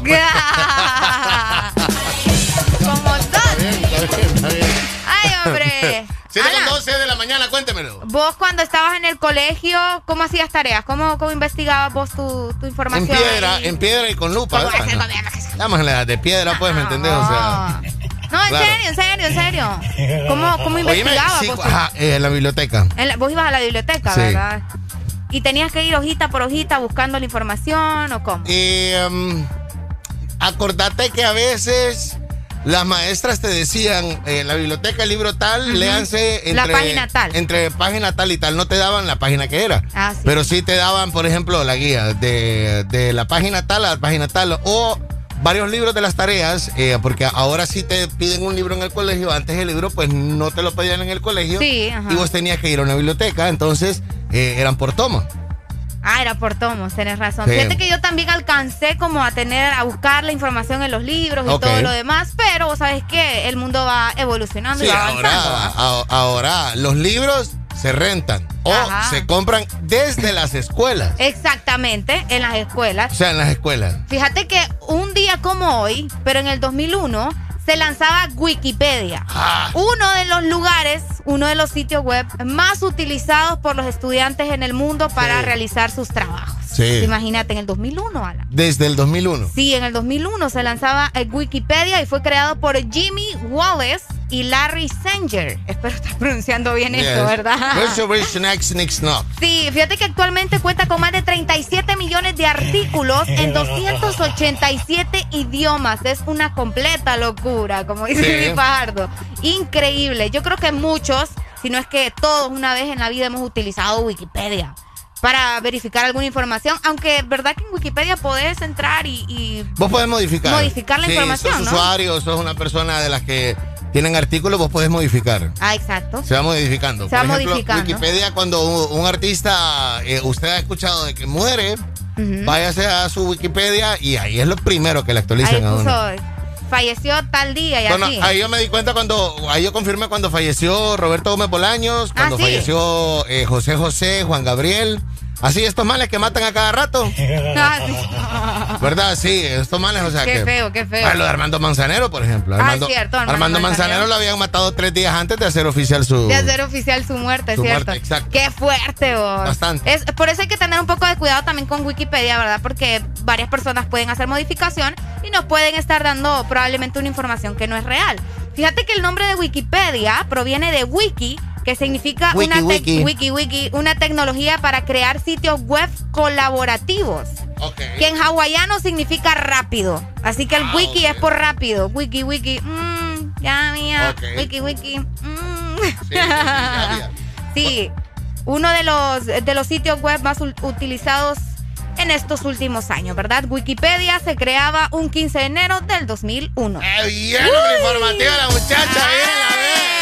Como son. Está bien, está bien. Ay, hombre. 7 con Alan, 12 de la mañana, cuéntemelo. Vos cuando estabas en el colegio, ¿cómo hacías tareas? ¿Cómo, cómo investigabas vos tu, tu En información? piedra, ahí? en piedra y con lupa. ¿Cómo ¿verdad? hacer No. Estamos en la edad de piedra, pues, ¿me entendés? O sea. No, en Claro. serio, en serio, en serio. ¿Cómo, cómo investigabas sí, eh, en la biblioteca. en la- vos ibas a la biblioteca, Sí. ¿verdad? ¿Y tenías que ir hojita por hojita buscando la información o cómo? Em, acordate que a veces las maestras te decían eh, en la biblioteca el libro tal, Ujú. léanse entre, La página tal. entre página tal y tal. No te daban la página que era. Ah, sí. Pero sí te daban, por ejemplo, la guía de, de la página tal a la página tal. O varios libros de las tareas, eh, porque ahora sí te piden un libro en el colegio. Antes el libro, pues no te lo pedían en el colegio. Sí, ajá. Y vos tenías que ir a una biblioteca. Entonces eh, eran por toma. Ah, era por tomos, tenés razón. Sí. Fíjate que yo también alcancé como a tener, a buscar la información en los libros y todo lo demás, pero vos sabes que el mundo va evolucionando Sí, y va ahora, avanzando. ¿va? a- ahora los libros se rentan o Ajá. se compran desde las escuelas. Exactamente, en las escuelas. O sea, en las escuelas. Fíjate que un día como hoy, pero en el 2001, se lanzaba Wikipedia. Ah. Uno de los lugares, uno de los sitios web más utilizados por los estudiantes en el mundo para Sí. realizar sus trabajos. Sí. Imagínate, en el 2001, Alan. Desde el 2001. Sí, en el 2001 se lanzaba eh, Wikipedia y fue creado por Jimmy Wallace y Larry Sanger. Espero estar pronunciando bien esto. ¿verdad? Sí, fíjate que actualmente cuenta con más de 37 millones de artículos en 287 idiomas. Es una completa locura, como dice Sí. mi Fajardo. Increíble. Yo creo que muchos, si no es que todos una vez en la vida hemos utilizado Wikipedia para verificar alguna información, aunque verdad que en Wikipedia podés entrar y, y Vos podés modificar. Modificar la Sí, información, sos ¿no? usuario, sos una persona de las que tienen artículos, vos podés modificar. Ah, exacto. Se va modificando. Se va Por ejemplo, modificando. Wikipedia, cuando un, un artista, eh, usted ha escuchado de que muere, váyase a su Wikipedia y ahí es lo primero que le Ahí actualizan a uno. falleció tal día y Bueno, así. ahí yo me di cuenta cuando, ahí yo confirmé cuando falleció Roberto Gómez Bolaños, cuando Ah, sí. falleció eh, José José, Juan Gabriel, Así estos males que matan a cada rato. Ah. ¿Verdad? Sí, estos males, o sea Qué que. feo, qué feo. Ah, lo de Armando Manzanero, por ejemplo. Ah, Armando, cierto, Armando Armando Manzanero. Manzanero lo habían matado tres días antes de hacer oficial su. De hacer oficial su muerte, Su ¿cierto? muerte, exacto. Qué fuerte, vos. Bastante. Es, por eso hay que tener un poco de cuidado también con Wikipedia, ¿verdad? Porque varias personas pueden hacer modificación y nos pueden estar dando probablemente una información que no es real. Fíjate que el nombre de Wikipedia proviene de wiki, que significa Wiki, una, tec- wiki. wiki, wiki, una tecnología para crear sitios web colaborativos. Que en hawaiano significa rápido. Así que el Ah, wiki es por rápido. Wiki, wiki. Mmm, ya, mía. Wiki, wiki. mm. Sí, sí, sí, ya, ya. Sí, uno de los, de los sitios web más utilizados en estos últimos años, ¿verdad? Wikipedia se creaba un 15 de enero del 2001. ¡Eh, bien! informativa la muchacha, bien, a ver.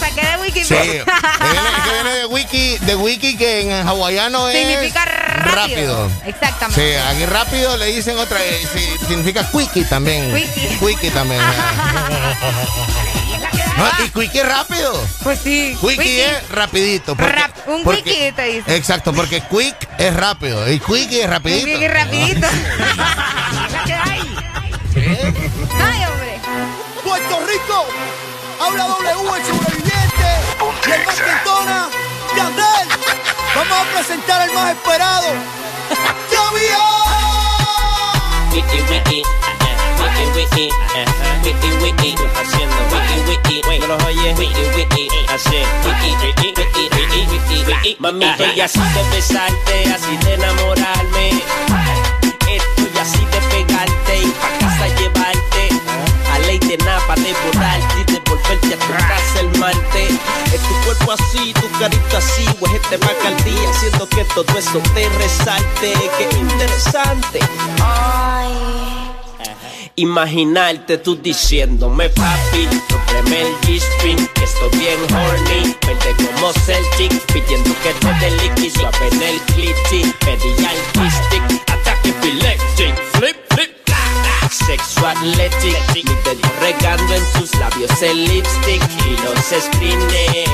Saqué de Sí, Wikipedia. viene, que viene de wiki, de wiki que en hawaiano es Significa rápido. Exactamente. Sí, aquí rápido le dicen otra, eh, sí, significa quickie también. Quickie. Quickie también. No, y quickie es rápido. Pues sí. Quickie, Wiki. es rapidito. porque- Rap- un porque- wiki te dice. Exacto, porque quick es rápido y quickie es rapidito. Un wiki rapidito. Ay, hombre. Puerto Rico, habla W el sobreviviente y el más quintona, Yandel. Vamos a presentar al más esperado. ¡Ya Wiki wiki, wiki wiki, wiki wiki, haciendo wiki wiki, no los oyes, wiki wiki, hace wiki wiki wiki wiki wiki wiki. Mamito y así de besarte, así de enamorarme, estoy así de pegarte y pa casa llevarte. A ley de napa, de borrarte y volverte a tu casa el martes. Es tu cuerpo así, tu carita así, pues te va al día, haciendo que todo eso te resalte. Qué interesante. Imaginarte tú diciéndome papi, rompeme el G-string, que estoy bien horny, verte como Celtic, pidiendo que te dé liqui, suave en el clitty, pedí al stick, ataque epileptic, flip, flip, Sexual athletic, dedo regando en tus labios el lipstick y los screens de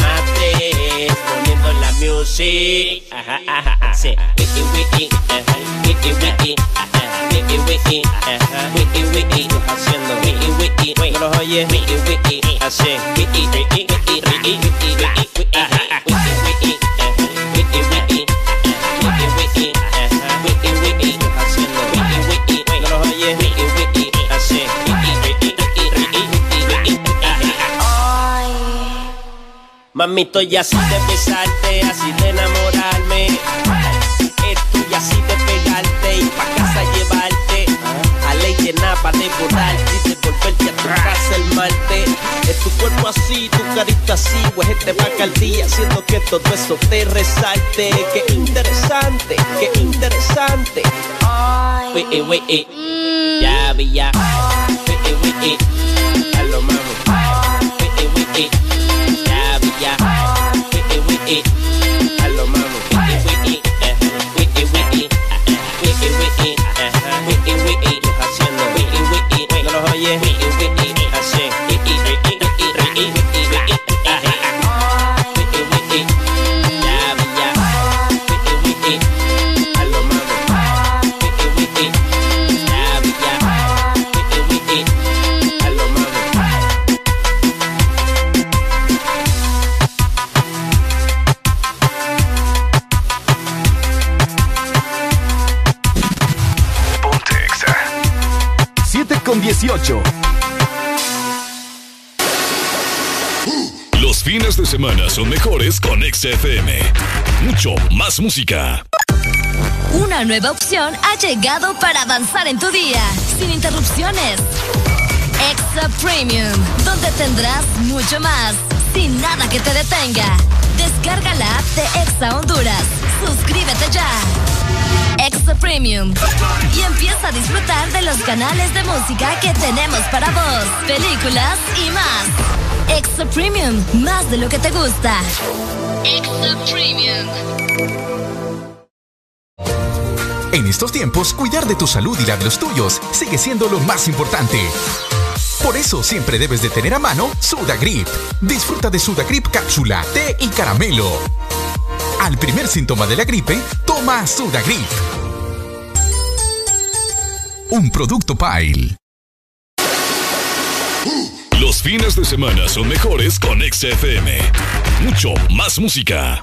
matres poniendo la music. Ajá, ajá, ajá. Sí. Wiki, wiki, ajá. wiki, wiki, ajá. wiki, wiki, ajá. wiki, wiki, haciendo wiki, wiki, no los oyes, wiki, wiki, así, wiki, wiki, wiki, wiki, wiki, wiki, ajá, wiki, wiki, ajá. wiki, wiki, Mamito, y así de besarte, así de enamorarme. Estoy así de pegarte y pa' casa llevarte. A ley de napa, de borrarte y de volverte a tu casa el martes. Es tu cuerpo así, tu carita así, pues te va al día, haciendo que todo eso te resalte. Qué interesante, qué interesante. Wiki, wiki, ya vi ya. Wiki, wiki, Wiki, 18. Los fines de semana son mejores con Exa FM. Mucho más música. Una nueva opción ha llegado para avanzar en tu día, sin interrupciones. Extra Premium, donde tendrás mucho más, sin nada que te detenga. Descarga la app de Exa Honduras. Suscríbete ya. Extra Premium. Y empieza a disfrutar de los canales de música que tenemos para vos, películas y más. Extra Premium, más de lo que te gusta. Extra Premium. En estos tiempos, cuidar de tu salud y la de los tuyos sigue siendo lo más importante. Por eso siempre debes de tener a mano Sudagrip. Disfruta de Sudagrip cápsula, té y caramelo. Al primer síntoma de la gripe, toma Sudagrip. Un producto Pile. Los fines de semana son mejores con XFM. Mucho más música.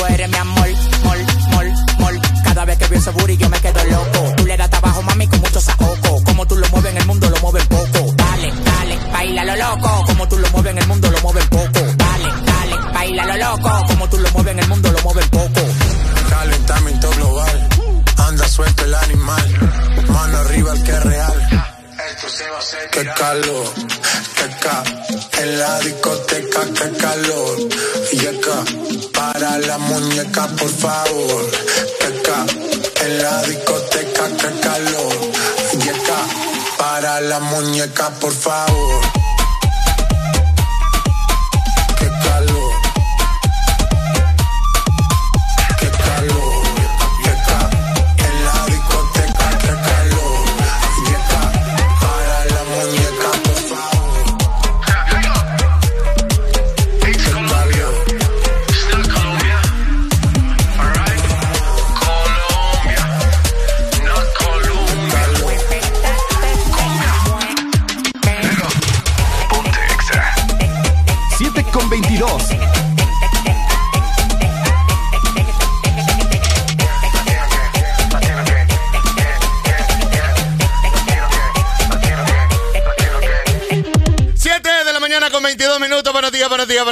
Tú eres mi amor, mol, mol, mol. Cada vez que veo ese booty yo me quedo loco. Tú le das trabajo, mami, con mucho saoco. Como tú lo mueves en el mundo, lo mueves poco. Dale, dale, baila lo loco. Como tú lo mueves en el mundo, lo mueves poco. Dale, dale, baila lo loco. Como tú lo mueves en el mundo, lo mueves poco. Calentamiento global. Anda suelto el animal. Mano arriba el que es real. Qué calor, qué ca. En la discoteca, qué calor. Y acá, para la muñeca, por favor. Qué ca. En la discoteca, qué calor. Y acá, para la muñeca, por favor.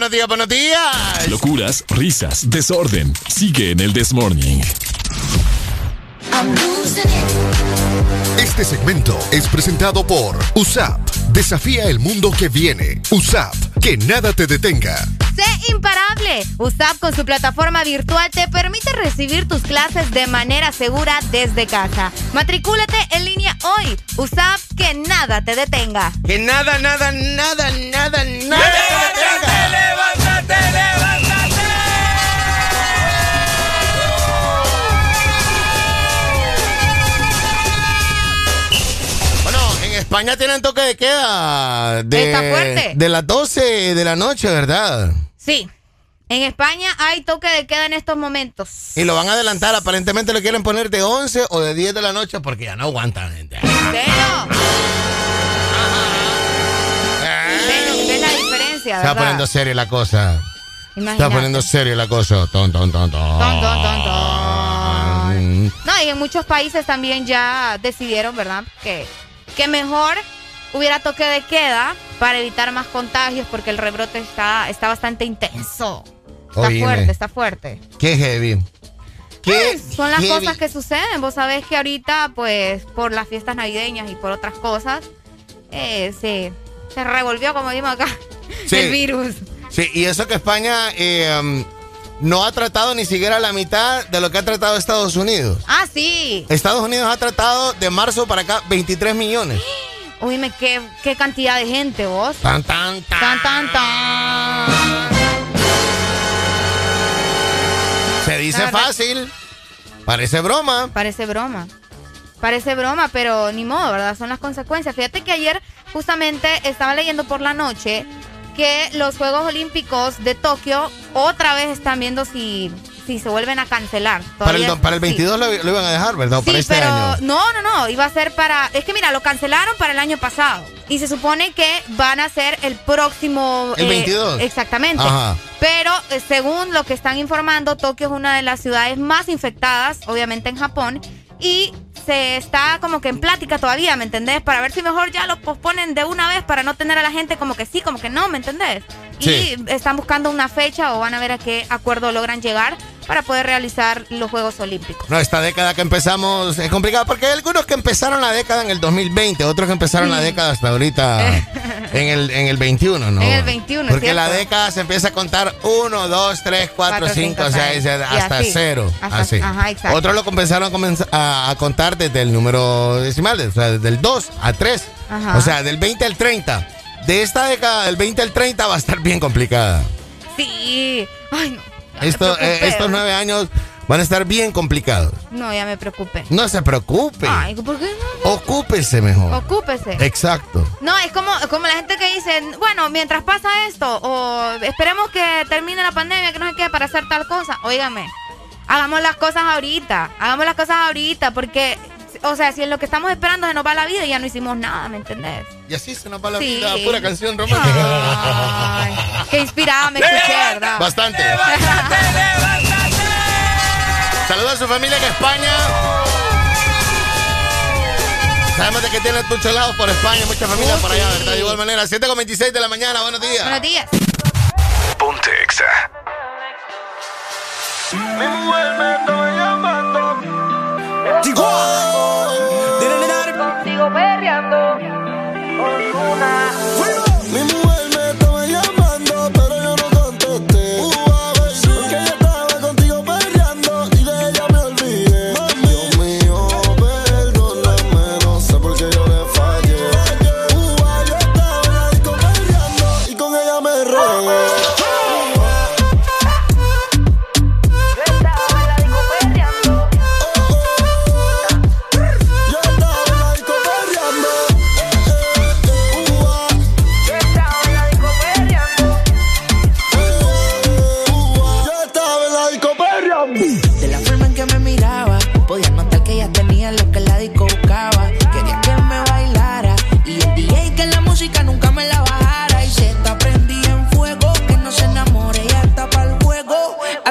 Buenos días, buenos días. Locuras, risas, desorden. Sigue en el This Morning. Este segmento es presentado por USAP. Desafía el mundo que viene. USAP, que nada te detenga. Sé imparable. USAP con su plataforma virtual te permite recibir tus clases de manera segura desde casa. Matricúlate en línea hoy. USAP, que nada te detenga. Que nada, nada, nada, nada, nada. ¡Levántate, España tienen toque de queda de, Está fuerte. de las 12 de la noche, ¿verdad? Sí. En España hay toque de queda en estos momentos. Y lo van a adelantar, aparentemente lo quieren poner de 11 o de 10 de la noche porque ya no aguantan, gente. ¿En serio? ¿Ves, la diferencia, Se está verdad? poniendo seria la cosa. Se está Imagínate. poniendo seria la cosa. Ton, ton, ton, ton. Ton, ton, ton, ton. No, y en muchos países también ya decidieron, ¿verdad? Que, que mejor hubiera toque de queda para evitar más contagios porque el rebrote está, está bastante intenso. Está Oíme. fuerte, está fuerte. Qué heavy. Qué Son las heavy. cosas que suceden. Vos sabés que ahorita, pues, por las fiestas navideñas y por otras cosas, eh, se, se revolvió, como dimos acá, Sí. el virus. Sí, y eso que España eh, no ha tratado ni siquiera la mitad de lo que ha tratado Estados Unidos. Ah, sí. Estados Unidos ha tratado de marzo para acá 23 millones. Oíme, qué, qué cantidad de gente, vos. Tan, tan, tan. Tan, tan, tan. Se dice Claro. fácil. Parece broma. Parece broma. Parece broma, pero ni modo, ¿verdad? Son las consecuencias. Fíjate que ayer justamente estaba leyendo por la noche que los Juegos Olímpicos de Tokio otra vez están viendo si, si se vuelven a cancelar. Para el, para el sí. 22 lo, lo iban a dejar, ¿verdad? Para este pero año. no, no, no, iba a ser para... Es que mira, lo cancelaron para el año pasado. Y se supone que van a ser el próximo... El 22. Exactamente. Ajá. Pero eh, según lo que están informando, Tokio es una de las ciudades más infectadas, obviamente en Japón. Y se está como que en plática todavía, ¿me entendés? Para ver si mejor ya lo posponen de una vez para no tener a la gente como que sí, como que no, ¿me entendés? Sí. Y están buscando una fecha o van a ver a qué acuerdo logran llegar para poder realizar los Juegos Olímpicos. No, esta década que empezamos es complicada porque hay algunos que empezaron la década en el 2020, otros que empezaron la década hasta ahorita en el, en el 21, ¿no? En el 21, Porque la ¿cierto? década se empieza a contar 1, 2, 3, 4, Cuatro, 5, cinco, 6, seis. Y hasta así. cero. Hasta- así. ajá, exacto. Otros lo comenzaron a, comenz- a- a contar desde el número decimal, o sea, desde el 2 a 3. Ajá. O sea, del 20 al 30. De esta década, del 20 al 30, va a estar bien complicada. Sí. Ay, no. Esto, eh, estos nueve años van a estar bien complicados. No, ya me preocupé. No se preocupe. Ay, ¿por qué no? Ocúpese mejor. Ocúpese. Exacto. No, es como, como la gente que dice, bueno, mientras pasa esto, o esperemos que termine la pandemia, que no sé qué, para hacer tal cosa. Óigame, hagamos las cosas ahorita, hagamos las cosas ahorita, porque, o sea, si en lo que estamos esperando se nos va la vida, ya no hicimos nada, ¿me entendés? Y así se nos va la Sí. vida, pura canción romántica. Ay, qué inspirada me escuché, ¿verdad? Bastante. Saludos a su familia en España. Sabemos de que tienen muchos lados por España, mucha familia por allá, ¿verdad? De igual manera, 7 con 26 de la mañana, buenos días. Buenos días. Ponte Exa. Mi mujer me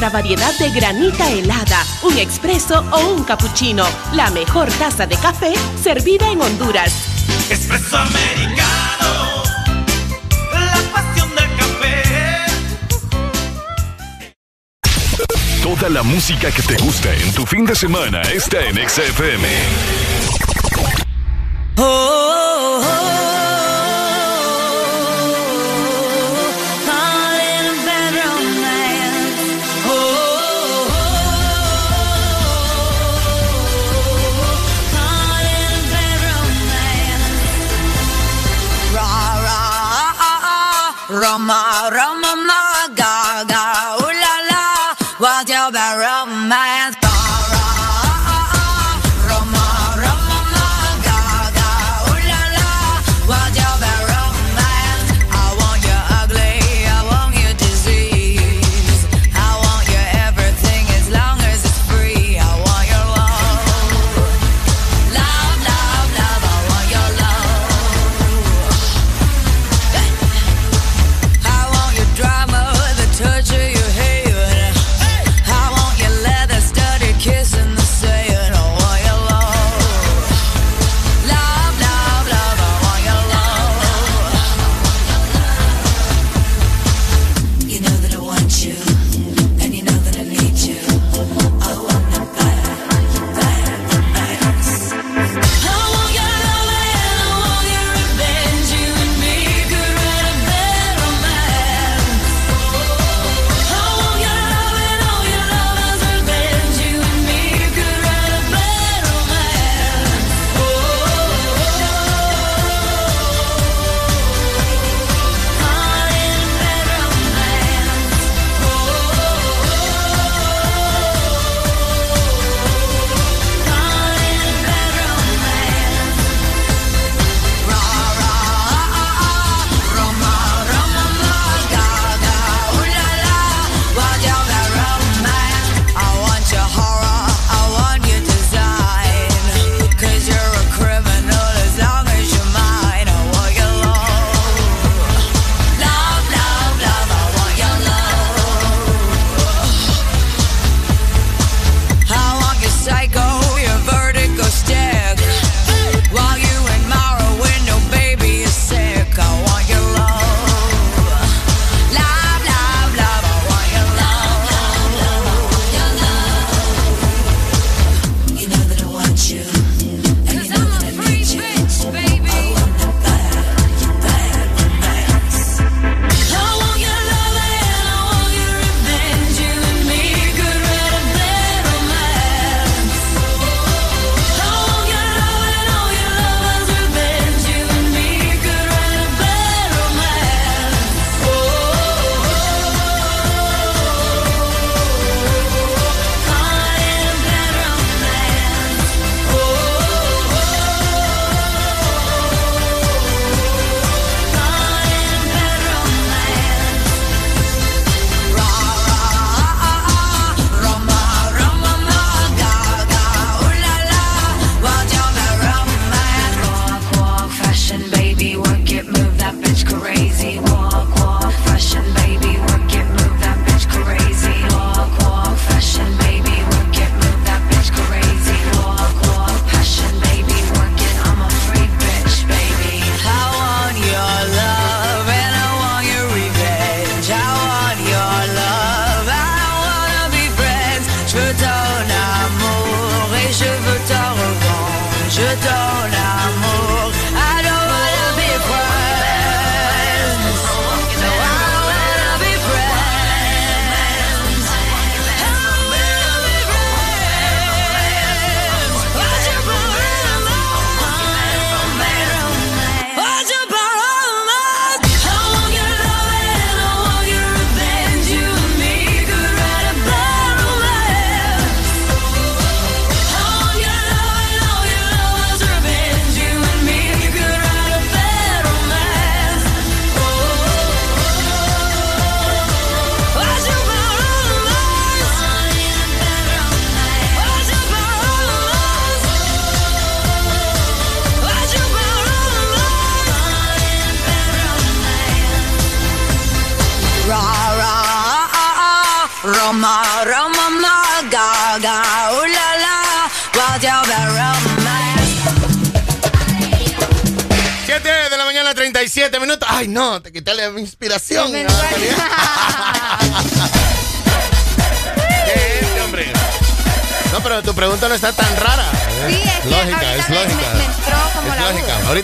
nuestra variedad de granita helada, un expreso o un cappuccino. La mejor taza de café servida en Honduras. Expreso americano. La pasión del café. Toda la música que te gusta en tu fin de semana está en XFM. Oh. Rama, my God.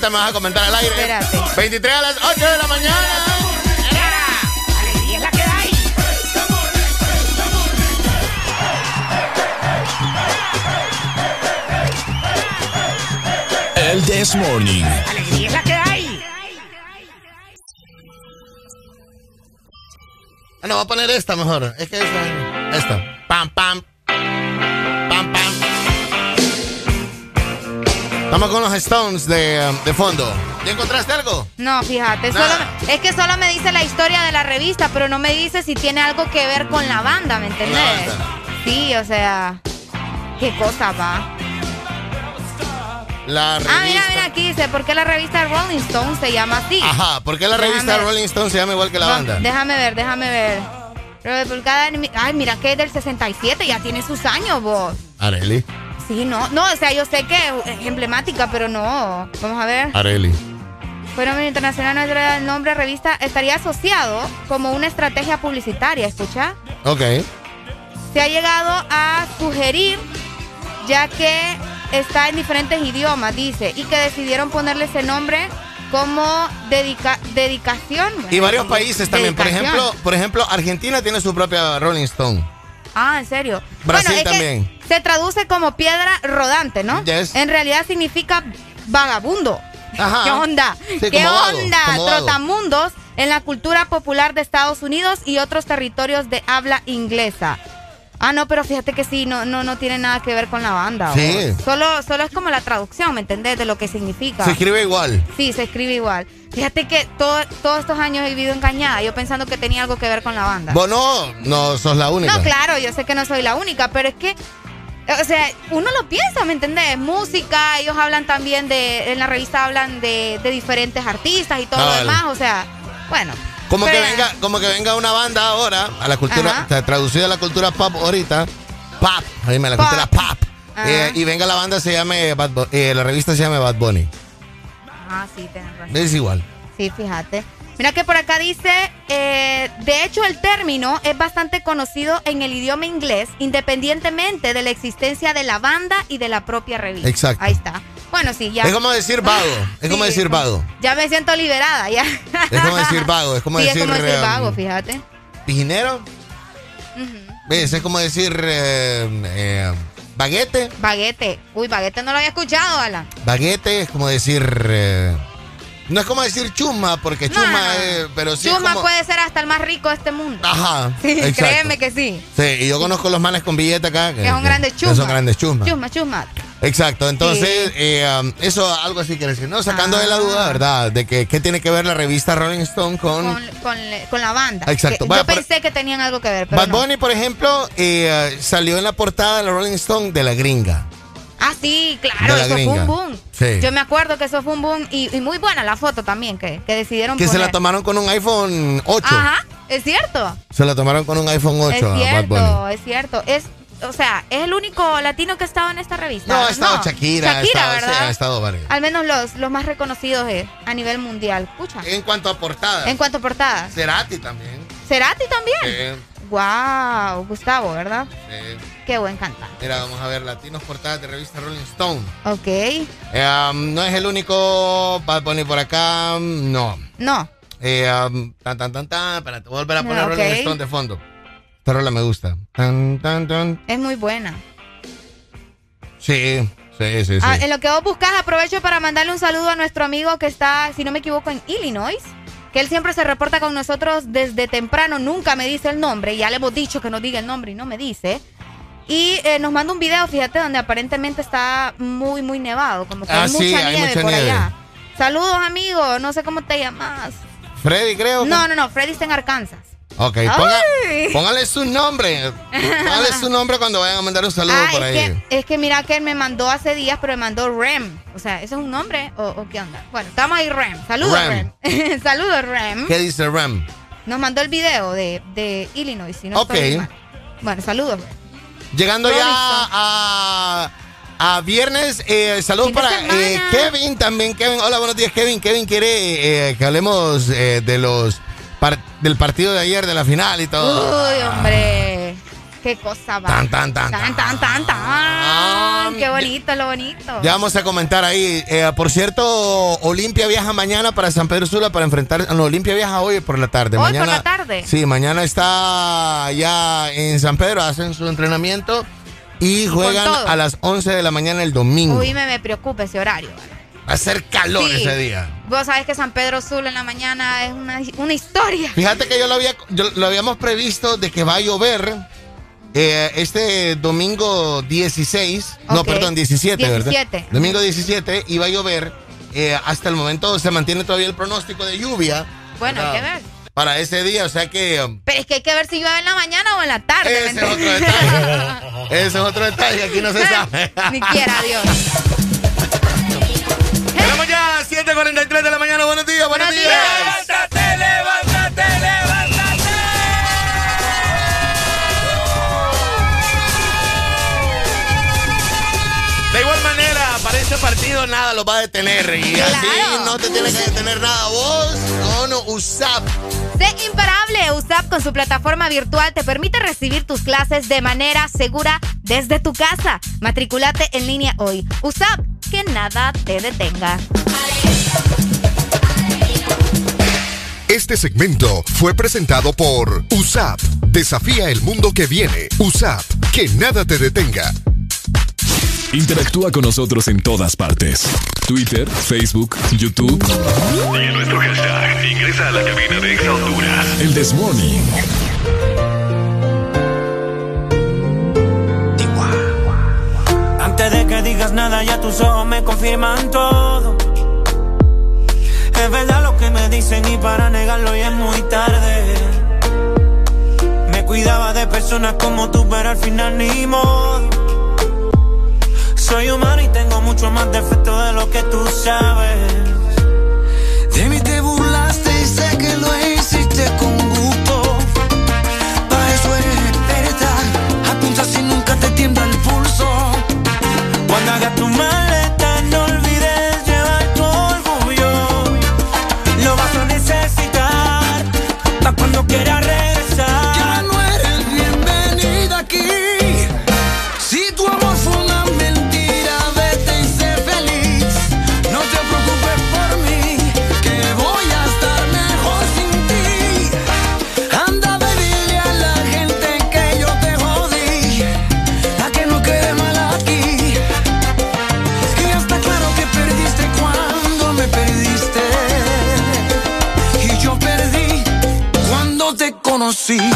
Ahorita me vas a comentar al aire. Espérate. 23 a las 8 de la mañana. Alegría es la que hay. El This Morning. Alegría es la que hay. Ah, no, voy a poner esta mejor. Es que esta. Esta. Con los Stones de, um, de fondo. ¿Ya encontraste algo? No, fíjate, solo es que solo me dice la historia de la revista, pero no me dice si tiene algo que ver con la banda, ¿me entendés? Sí, o sea, qué cosa va. La revista. Ah, mira, mira, aquí dice, ¿por qué la revista Rolling Stone se llama así? Ajá, ¿por qué la Déjame revista ver. Rolling Stone se llama igual que la banda? Déjame ver, déjame ver. Republicada Ay, mira que es del 67, ya tiene sus años vos. Areli. Sí, no, no, o sea, yo sé que es emblemática, pero no. Vamos a ver. Areli. Fenómeno Internacional no es el nombre revista, estaría asociado como una estrategia publicitaria, ¿escucha? Ok. Se ha llegado a sugerir, ya que está en diferentes idiomas, dice, y que decidieron ponerle ese nombre como dedica- dedicación. Y varios países también. Por ejemplo, por ejemplo, Argentina tiene su propia Rolling Stone. Ah, ¿en serio? Brasil bueno, es también. que se traduce como piedra rodante, ¿no? Yes. En realidad significa vagabundo. Ajá. ¿Qué onda? Sí, ¿Qué onda? vago. Trotamundos en la cultura popular de Estados Unidos y otros territorios de habla inglesa. Ah, no, pero fíjate que sí, no, no, no tiene nada que ver con la banda. Sí. vos. Solo, solo es como la traducción, ¿me entendés? De lo que significa. Se escribe igual. Sí, se escribe igual. Fíjate que todo- todos estos años he vivido engañada, yo pensando que tenía algo que ver con la banda. Vos no, no sos la única. No, claro, yo sé que no soy la única, pero es que, o sea, uno lo piensa, ¿me entendés? Música, ellos hablan también de, en la revista hablan de, de diferentes artistas y todo Ah, lo vale. demás, o sea, bueno. Como que venga, como que venga una banda ahora a la cultura, Ajá. traducida a la cultura pop ahorita, pop, oíme, la Pop. cultura pop. Eh, y venga la banda se llame Bad Bu- eh, la revista se llame Bad Bunny. Ah, sí, tenés razón. Es igual. Sí, fíjate. Mira que por acá dice, eh, de hecho el término es bastante conocido en el idioma inglés, independientemente de la existencia de la banda y de la propia revista. Exacto. Ahí está. Bueno, sí, ya. Es como decir vago, es como decir vago. Ya me siento liberada, ya. Es como decir vago, es como sí, decir, es como decir vago, fíjate. Pijinero, ¿ves? Es como decir eh, eh, baguete. Baguete. Uy, baguete no lo había escuchado, Alan. Baguete es como decir eh, no es como decir chuma porque chuma no, no. es, pero sí Chuma como- puede ser hasta el más rico de este mundo. Ajá. Sí, exacto. créeme que sí. Sí, y yo conozco los manes con billete acá. Que son grandes que chumas. son grandes chumas. Chusma, chusma. Exacto, entonces, eh, um, eso algo así quiere decir, ¿no? Sacando de la duda, ¿verdad? De que qué tiene que ver la revista Rolling Stone con, Con, con, con la banda. Exacto. Que Vaya, yo por- pensé que tenían algo que ver, pero Bad no. Bunny, por ejemplo, eh, salió en la portada de la Rolling Stone de la gringa. Ah, sí, claro, la eso fue gringa. un boom. Sí. Yo me acuerdo que eso fue un boom y, y muy buena la foto también que, que decidieron Que se la tomaron con un iPhone 8. Ajá, es cierto. Se la tomaron con un iPhone 8 Es a Bad cierto, Bunny. es cierto. Es, o sea, es el único latino que ha estado en esta revista. No, ha estado Shakira, ha estado, sí, ¿verdad? ha estado varios. Al menos los, los más reconocidos eh, a nivel mundial. Pucha. En cuanto a portadas. En cuanto a portadas. Cerati también. Cerati también. Eh, Wow, Gustavo, ¿verdad? eh, Qué buen cantante. mira, vamos a ver, latinos portadas de revista Rolling Stone. Ok. Eh, um, no es el único Bad Bunny por acá, um, no. No. Eh, um, tan, tan, tan, tan, espérate, voy a volver a poner Ok. Rolling Stone de fondo. Esta rola me gusta. Tan, tan, tan. Es muy buena. Sí, sí, sí, sí. Ah, en lo que vos buscas, aprovecho para mandarle un saludo a nuestro amigo que está, si no me equivoco, en Illinois. Que él siempre se reporta con nosotros desde temprano. Nunca me dice el nombre. Ya le hemos dicho que nos diga el nombre y no me dice. Y eh, nos manda un video, fíjate, donde aparentemente está muy, muy nevado. Como que Ah, hay sí, mucha hay nieve mucha por nieve. allá. Saludos, amigo. No sé cómo te llamas. Freddy, creo. No, no, no. Freddy está en Arkansas. Ok, ponga- póngale su nombre. Póngale su nombre cuando vayan a mandar un saludo Ah, por es ahí. que, es que mira que él me mandó hace días, pero me mandó Rem. O sea, ¿eso es un nombre o, o qué onda? Bueno, estamos ahí Rem. Saludos, Rem. Rem. Saludos, Rem. ¿Qué dice Ram? Nos mandó el video de, de Illinois, si no Ok. Bueno, saludos. Llegando ya a, a viernes, eh, saludos para eh, Kevin también. Kevin, hola, buenos días, Kevin. Kevin quiere eh, que hablemos eh, de los par- del partido de ayer, de la final y todo. Uy, hombre. Qué cosa va. Tan, tan, tan, Tan, tan, tan, tan. Qué bonito, lo bonito. Ya vamos a comentar ahí. Eh, por cierto, Olimpia viaja mañana para San Pedro Sula para enfrentar. No, Olimpia viaja hoy por la tarde. Hoy por mañana, la tarde. Sí, mañana está ya en San Pedro, hacen su entrenamiento y juegan a las 11 de la mañana el domingo. Uy, me, me preocupa ese horario. Va a ser calor Sí. ese día. Vos sabés que San Pedro Sula en la mañana es una, una historia. Fíjate que yo lo, había, yo lo habíamos previsto de que va a llover eh, este domingo 16, no, perdón, 17, ¿verdad? 17. Domingo 17 iba a llover. eh, hasta el momento se mantiene todavía el pronóstico de lluvia. Bueno, hay ¿verdad? que ver. Para ese día, o sea que um, Pero es que hay que ver si llueve en la mañana o en la tarde. ¿me ese es otro detalle. ese es otro detalle, aquí no se sabe. Ni quiera Dios. Tenemos ya 7.43 de la mañana, buenos días, buenos, días. Levántate, levántate, levántate. De igual manera, para este partido nada lo va a detener. Y así no te tiene que detener nada vos con USAP. Sé imparable. USAP con su plataforma virtual te permite recibir tus clases de manera segura desde tu casa. Matriculate en línea hoy. USAP, que nada te detenga. Este segmento fue presentado por USAP. Desafía el mundo que viene. USAP. Que nada te detenga. Interactúa con nosotros en todas partes. Twitter, Facebook, YouTube. Sigue nuestro hashtag. Ingresa a la cabina de Exa Honduras. El This Morning. Antes de que digas nada, ya tus ojos me confirman todo. Es verdad lo que me dicen y para negarlo ya es muy tarde. Me cuidaba de personas como tú, pero al final ni modo. Soy humano y tengo mucho más defectos de lo que tú sabes. De mí Hagas tu maleta, te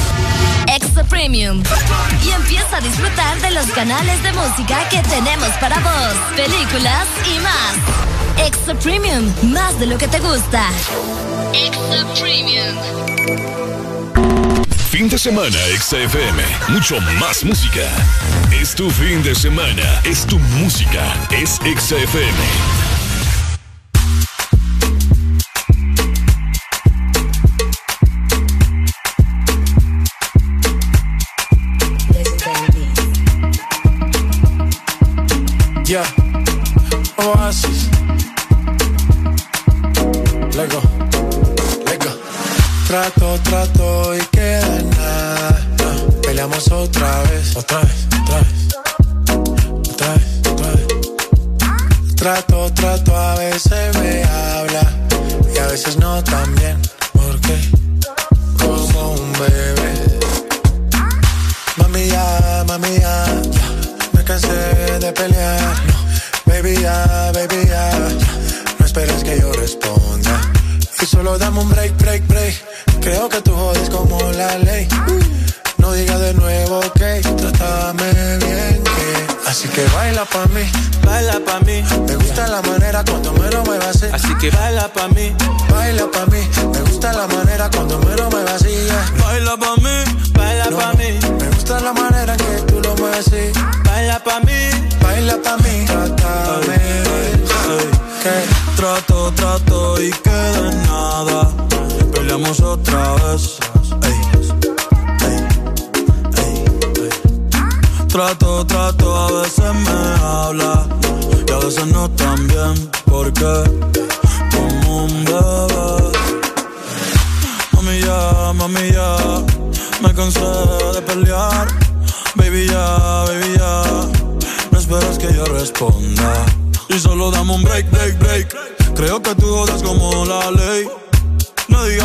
Premium. Y empieza a disfrutar de los canales de música que tenemos para vos, películas y más. Extra Premium, más de lo que te gusta. Extra Premium. Fin de semana, XFM. Mucho más música. Es tu fin de semana. Es tu música. Es XFM.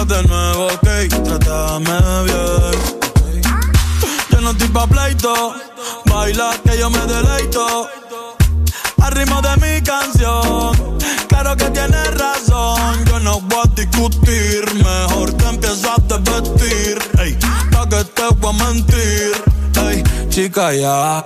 De nuevo, ok, trátame bien. Yo no estoy pa' pleito, baila que yo me deleito. Al ritmo de mi canción, claro que tienes razón. Yo no voy a discutir, mejor te empiezas a vestir. Ey, pa' que te voy a mentir, ey, chica ya.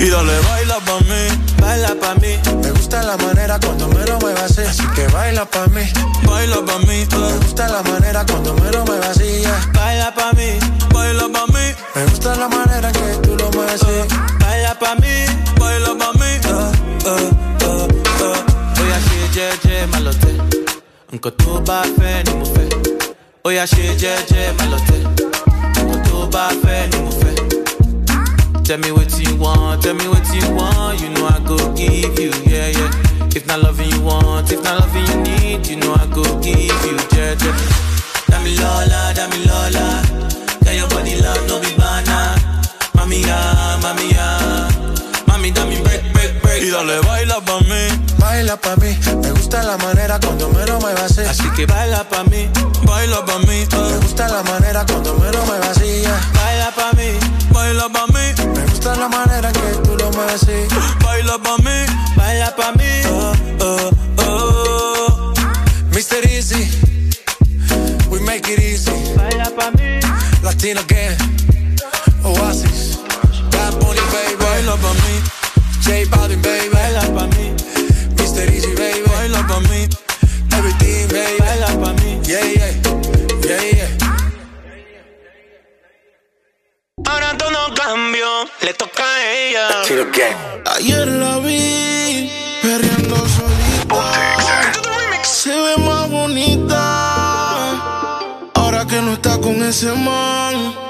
Y dale, baila pa' mí, baila pa' mí. Me gusta la manera cuando me lo muevas así. Así que baila pa' mí, baila pa' mí. Me gusta la manera cuando me lo muevas así. yeah. Baila pa' mí, baila pa' mí. Me gusta la manera que tú lo mueves así. Baila pa' mí, baila pa' mí. eh, eh, eh. Oya ṣe jẹ́jẹ́ má lọ tẹ̀, nǹkan tó bá fẹ́ ni. Oya ṣe jẹ́jẹ́ má lọ tẹ̀, nǹkan tó bá fẹ́ ni fẹ́. Tell me what you want, tell me what you want, you know I go give you, yeah, yeah. If not loving you want, if not loving you need, you know I go give you, yeah, yeah. Dami Lola, Dami Lola, get your body love, no be banana. Mami ya, mami ya, mami dami break, break, break. Y dale, baila pa' mí, baila pa' mí. Me gusta la manera cuando me lo muevas así. Así que baila pa' mí, baila pa' mí. Me gusta la manera cuando me lo muevas así. yeah. baila pa' mí, baila pa' mí. Gusta la manera que tú lo mueves así. Baila pa' mí, baila pa' mí. Oh, oh. Mr. Easy, we make it easy. Baila pa' mí, Latino gang, Oasis, Bad Bunny, baby. baila pa' mí, J Balvin, baby. baila pa' mí, Ahora todo cambió, le toca a ella. Ayer la vi perreando solita. Se ve más bonita. Ahora que no está con ese man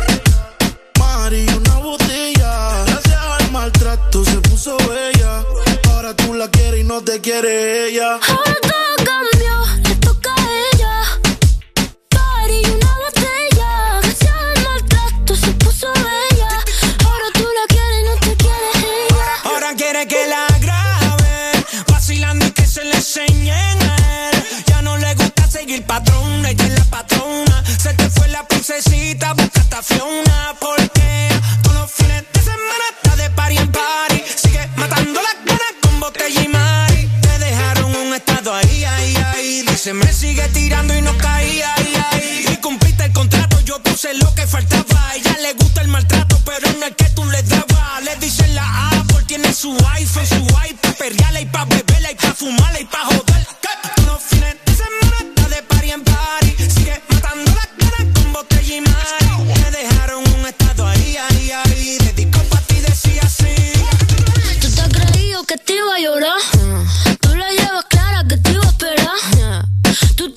No te quiere ella. Ahora todo cambió, le toca a ella. Party, una botella. Gracias al maltrato se puso bella. Ahora tú la quieres y no te quiere ella. Ahora quiere que la graben, vacilando y que se le enseñen a él. Ya no le gusta seguir patrón, ella es la patrona. Se te fue la princesita, busca hasta Fiona. Porque todos los fines de semana está de party en party. Sigue matando las ganas con botella y. Dice, me sigue tirando y no caía, ahí, ahí. Y cumpliste el contrato, yo puse lo que faltaba. A ella le gusta el maltrato, pero no es que tú le dabas. Le dicen la Apple, tiene su iPhone, su iPad, perreala y pa' beberla y pa' fumarla y pa' joder. Que los fines de semana está de party en party. Sigue matando las ganas con botella y mari. Me dejaron un estado ahí, ahí, ahí. Dedicó pa' ti, decía así. Tú te has creído que te iba a llorar. Tú la llevas clara que te iba a esperar.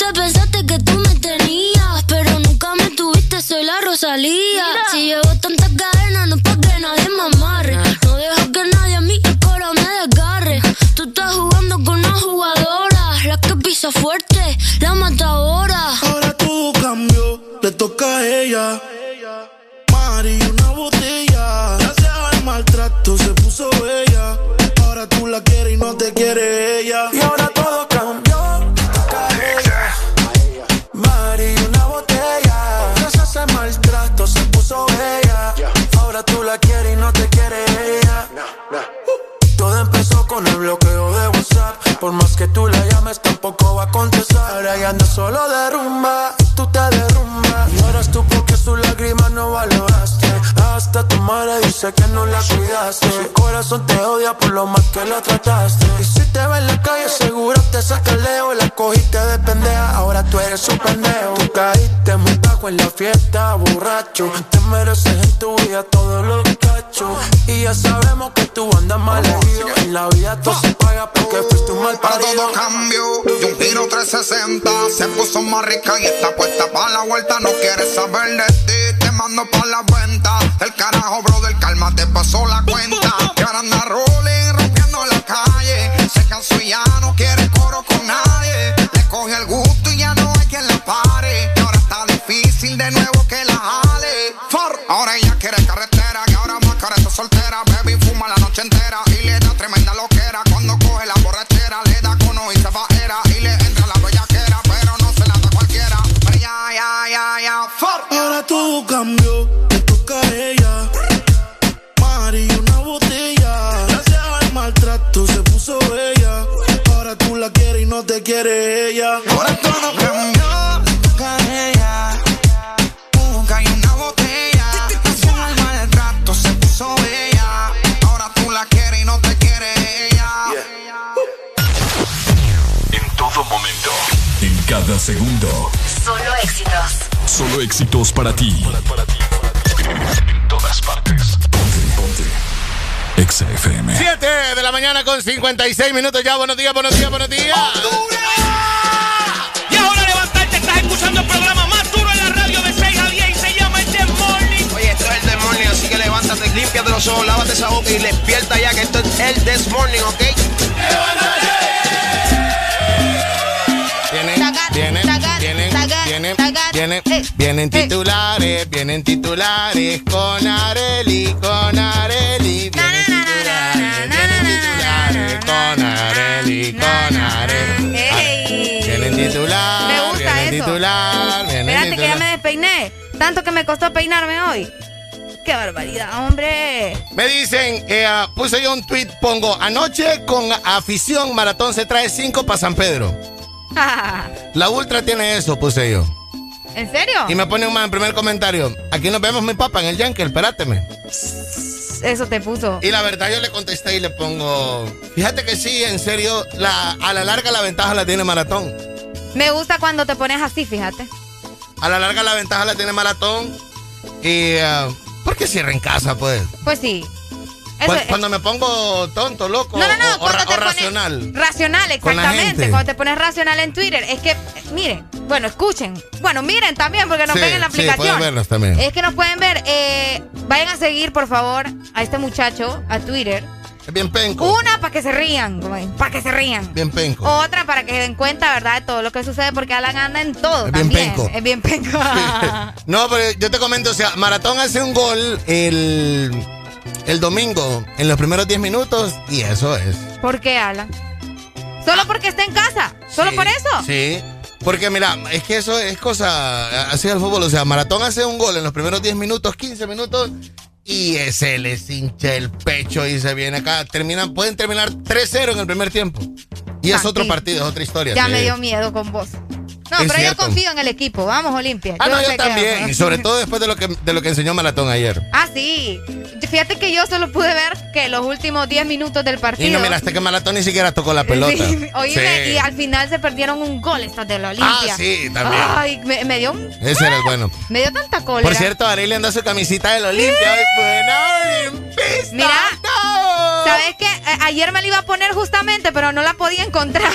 Te pensaste que tú me tenías, pero nunca me tuviste, soy la Rosalía. Si llevo tantas cadenas, no es pa' que nadie me amarre. No dejo que nadie a mí el coro me desgarre. Tú estás jugando con una jugadora, la que pisa fuerte, la matadora. Ahora todo cambió, le toca a ella. Mari, una botella. Gracias al maltrato se puso bella. Ahora tú la quieres y no te quiere ella. Y ahora Hasta tu madre dice que no la cuidaste. Su corazón te odia por lo mal que la trataste. Y si te ve en la calle, seguro te saca el leo. La cogiste de pendeja, ahora tú eres un pendejo. Tú caíste muy en la fiesta, borracho. Te mereces en tu vida todos los cachos. Y ya sabemos que tú andas mal herido. En la vida todo se paga porque fuiste un mal Para parido. todo cambió y un giro 360 Se puso más rica y está puesta para la vuelta No quieres saber de ti, te mando pa' la venta El carajo, brother, calma, te pasó la cuenta Que ahora anda rolling, rompiendo la calle Se cansó y ya no quiere coro con nadie cada segundo. Solo éxitos. Solo éxitos para ti. En todas partes. Ponte, ponte. Exa FM. 7 de la mañana con 56 minutos ya. Buenos días, buenos días, buenos días. Y ahora levantarte, estás escuchando el programa más duro en la radio de 6 a 10 y se llama el The Morning. Oye, esto es el This Morning, así que levántate, límpiate los ojos, lávate esa boca y despierta ya que esto es el This Morning, ¿ok? Vienen, vienen, vienen, vienen, vienen titulares, vienen titulares con Areli, con Areli, vienen titulares, vienen titulares con Areli, con Areli. Vienen titular, Me gusta vienen eso. titular, vienen Espérate que ya me despeiné. Tanto que me costó peinarme hoy. Qué barbaridad, hombre. Me dicen, eh, ah, puse yo un tweet, pongo, anoche con afición Maratón se trae 5 para San Pedro. La Ultra tiene eso, puse yo. ¿En serio? Y me pone un más en primer comentario. Aquí nos vemos, mi papá, en el Yankee, espéráteme. Eso te puso. Y la verdad yo le contesté y le pongo, fíjate que sí, en serio, la, a la larga la ventaja la tiene Maratón. Me gusta cuando te pones así, fíjate. A la larga la ventaja la tiene Maratón. Y, ah, ¿por qué cierra en casa, pues? Pues sí. Eso Cuando, me pongo tonto, loco No, no, no, o- o, cuando ra- te o pones- racional. Racional, exactamente. Cuando te pones racional en Twitter, es que, miren, bueno, escuchen. Bueno, miren también, porque nos Sí, ven en la sí, aplicación. pueden vernos también. Es que nos pueden ver. eh, vayan a seguir, por favor, a este muchacho, a Twitter. Es bien penco. Una para que se rían, para que se rían. Bien penco. Otra para que se den cuenta, ¿verdad? De todo lo que sucede, porque Alan anda en todo Es bien penco. Es bien penco. No, pero yo te comento, o sea, Maratón hace un gol el, el domingo en los primeros 10 minutos y eso es. ¿Por qué, Alan? Solo porque está en casa. ¿Solo Sí, por eso? Sí. Porque mira, es que eso es cosa así del fútbol. O sea, Maratón hace un gol en los primeros 10 minutos, 15 minutos y se les hincha el pecho y se viene acá. Terminan, pueden terminar 3-0 en el primer tiempo. Y es otro partido, es otra historia. Ya sí. me dio miedo con vos. No, Es pero cierto. yo confío en el equipo. Vamos, Olimpia. Ah, no, yo también. Y sobre todo después de lo que, de lo que enseñó Maratón ayer. Ah, sí. Fíjate que yo solo pude ver que los últimos 10 minutos del partido. Y no miraste que Maratón ni siquiera tocó la pelota. Sí, oíme, Sí. y al final se perdieron un gol estos de la Olimpia. Ah, sí, también. Ay, me, me dio un- Ese era el bueno. me dio tanta cólera. Por cierto, Arely anda su camisita del Olimpia. Hoy olimpista. Mira, ¿sabes qué? A- Ayer me la iba a poner justamente, pero no la podía encontrar.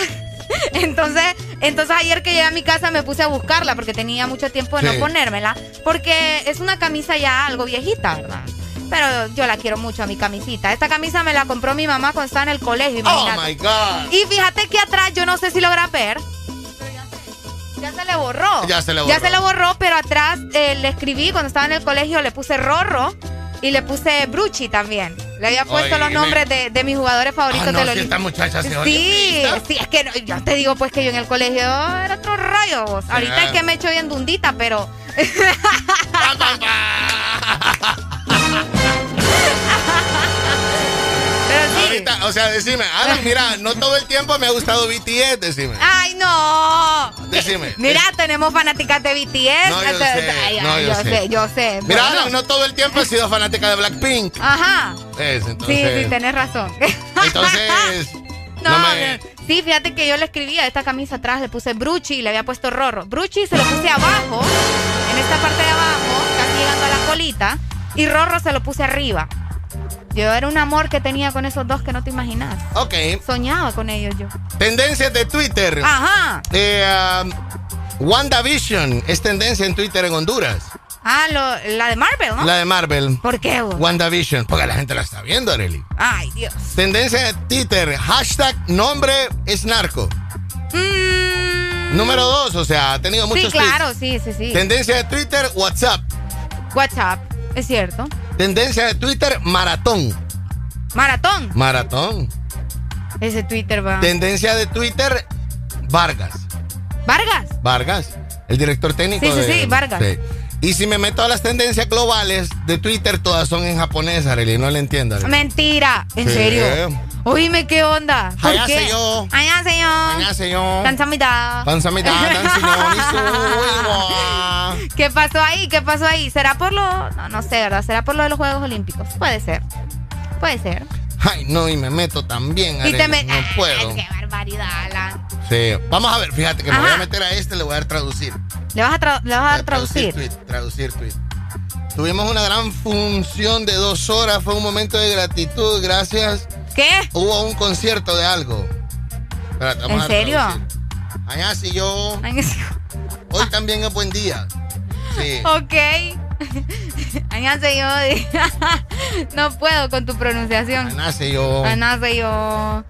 Entonces, entonces ayer que llegué a mi casa me puse a buscarla porque tenía mucho tiempo de Sí. no ponérmela. Porque es una camisa ya algo viejita, ¿verdad? Pero yo la quiero mucho a mi camisita. Esta camisa me la compró mi mamá cuando estaba en el colegio. Oh my God. Y fíjate que atrás, yo no sé si logra ver. ya se- Ya le borró. Ya se le Ya borró. se le borró, pero atrás eh, le escribí cuando estaba en el colegio, le puse Rorro y le puse Bruchi también. Le había puesto Oye, los me- nombres de, de mis jugadores favoritos Ah, no, del si Olimpia. esta muchacha se Sí, sí, es que no- yo te digo pues que yo en el colegio era otro rollo. vos. Ahorita es que me he hecho bien dundita, pero. sí. Ahorita, o sea, decime, Alan, mira, no todo el tiempo me ha gustado BTS, decime. ¡Ay, no! Decime. Mira, tenemos fanáticas de BTS. No, yo sé, Ay, no, yo yo sé. sé, yo sé. Mira, Bueno. No todo el tiempo he sido fanática de Blackpink. Ajá. Es, Sí, entonces. sí, tenés razón. Entonces. No, no me- sí, fíjate que yo le escribía esta camisa atrás, le puse Bruchi y le había puesto Rorro. Bruchi se lo puse abajo, en esta parte de abajo, casi llegando a la colita, y Rorro se lo puse arriba. Yo era un amor que tenía con esos dos que no te imaginas. Ok. Soñaba con ellos yo. Tendencias de Twitter. Ajá. Eh, um, WandaVision es tendencia en Twitter en Honduras. Ah, lo- la de Marvel, ¿no? La de Marvel. ¿Por qué? vos? WandaVision. Porque la gente la está viendo, Arely. Ay, Dios. Tendencia de Twitter. Hashtag nombre es narco. Número dos, o sea, ha tenido Mm. Sí, muchos claro, sí, sí, sí. Tendencia de Twitter, WhatsApp. WhatsApp, es cierto. Tendencia de Twitter, maratón. Maratón. Maratón. Ese Twitter va. Tendencia de Twitter, Vargas. Vargas. Vargas, el director técnico. Sí, sí, de- sí, Vargas. Y si me meto a las tendencias globales de Twitter, todas son en japonés, Arely, no le entiendo. Arely. Mentira. ¿En Sí. serio? Oíme, ¿qué onda? ¿Por qué? Hayaseyo. Hayaseyo. Hayaseyo. Kansamida. Pansamida, dansinyo, nisu, ¿Qué pasó ahí? ¿Qué pasó ahí? ¿Será por lo...? No, no sé, ¿verdad? ¿Será por lo de los Juegos Olímpicos? Puede ser. Puede ser. Ay, no, y me meto también, Y te met- No Ay, puedo. ¡Qué barbaridad, Alan! Sí. Vamos a ver, fíjate que me voy a meter a este, le voy a dar traducir. ¿Le vas a, tra- le vas a dar traducir? tweet, traducir tweet. Tuvimos una gran función de dos horas, fue un momento de gratitud, gracias. ¿Qué? Hubo un concierto de algo. Espérate, vamos ¿En a serio? Allá sí yo. Hoy también es buen día. Sí. Ok. Añase yo. no puedo con tu pronunciación. Nace yo. Añase yo.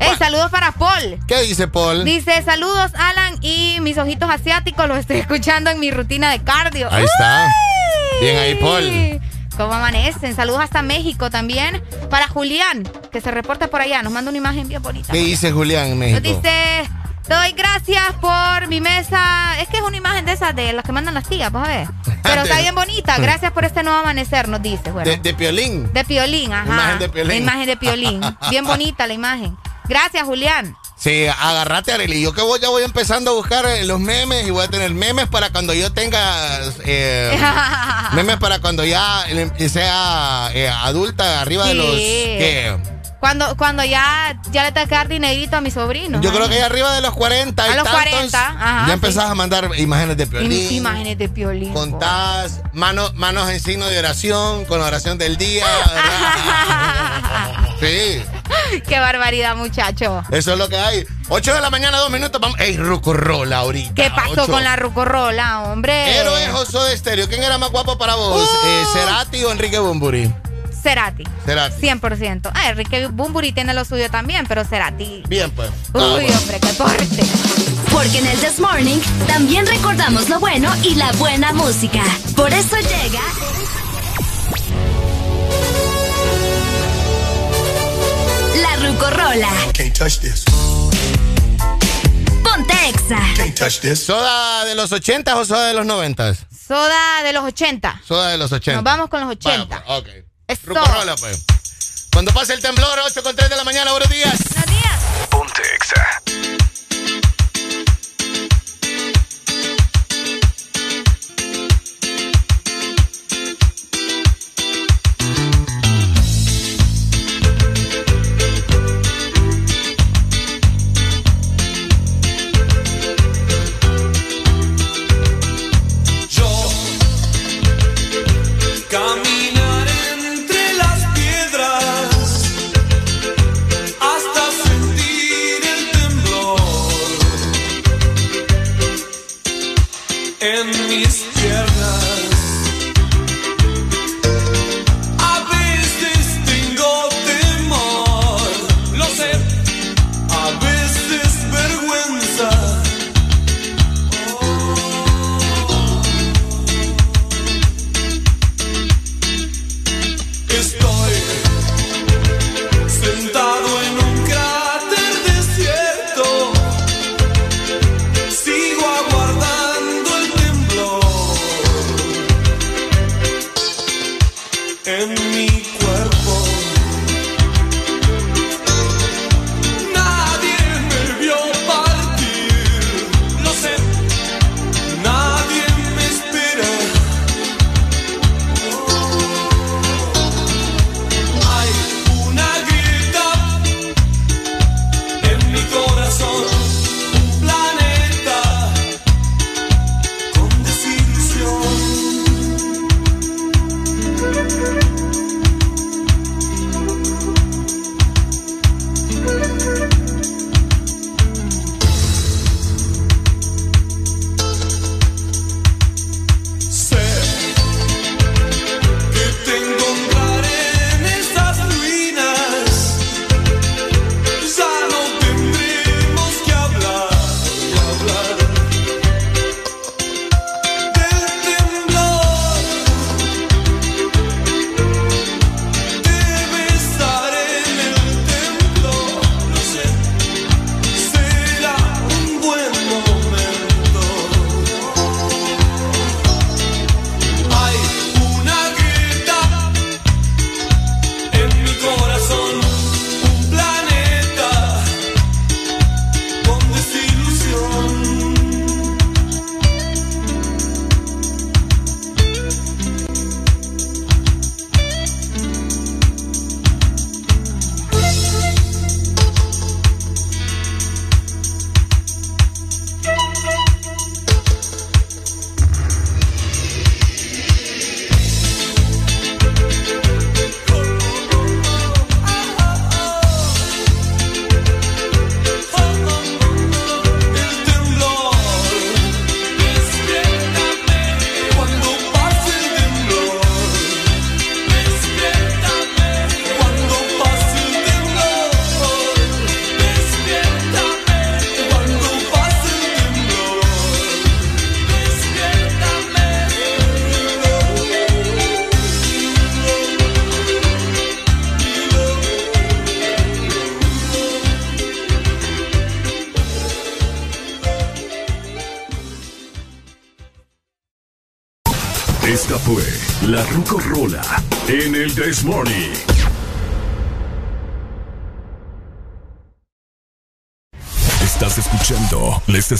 Ey, saludos para Paul. ¿Qué dice Paul? Dice, saludos Alan y mis ojitos asiáticos, los estoy escuchando en mi rutina de cardio. Ahí está. Bien ahí, Paul. ¿Cómo amanecen? Saludos hasta México también. Para Julián, que se reporta por allá, nos manda una imagen bien bonita. ¿Qué dice Julián en Nos México? dice, te doy gracias por mi mesa. Es que es una imagen de esas de las que mandan las tías, vas a ver. Pero está bien bonita. Gracias por este nuevo amanecer, nos dice. Bueno. De, de Piolín. De piolín, ajá. Imagen de Piolín. La imagen de piolín. Bien bonita la imagen. Gracias, Julián. Sí, agarrate, Arely. Yo que voy, ya voy empezando a buscar eh, los memes y voy a tener memes para cuando yo tenga. eh, memes para cuando ya eh, sea eh, adulta, arriba de los. Cuando, cuando ya, ya le que dar dinerito a mi sobrino. Yo creo que ya arriba de los 40 y A los tantos, 40, ajá, ya empezás a mandar imágenes de violín. Imágenes de piolín. Contás manos, manos en signo de oración, con la oración del día. sí, Qué barbaridad, muchacho. eso es lo que hay. 8 de la mañana, dos minutos. Vamos. Ey, Rucorola ahorita. ¿Qué pasó con la rucorrola, hombre? Héroe Josué de Estéreo. ¿Quién era más guapo para vos? Uh. Eh, ¿Cerati o Enrique Bumburi? Cerati. Cerati. 100%. Ah, Enrique Bumburi tiene lo suyo también, pero Cerati. Bien, pues. Uy, Ah, bueno. hombre, qué fuerte. Porque en el This Morning también recordamos lo bueno y la buena música. Por eso llega. La Rucorola. Can't touch this. Ponte Exa. Can't touch this. ¿Soda de los 80 o soda de los 90? Soda de los 80. Soda de los 80. Nos vamos con los 80. Ok. Eso. Rucorola, pues. Cuando pase el temblor, 8 con 3 de la mañana, buenos días. Buenos días. Ponte Exa.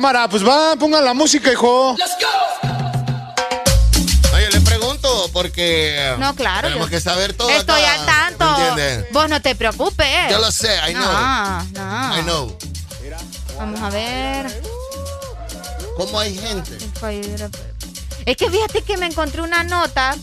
Pues va, pongan la música, hijo. Let's go. Oye, le pregunto porque no, claro, tenemos que saber todo. Estoy acá, al tanto. ¿entiendes? Vos no te preocupes. Yo lo sé, I know. No, no. I know. Vamos a ver. ¿Cómo hay gente? Es que fíjate que me encontré una nota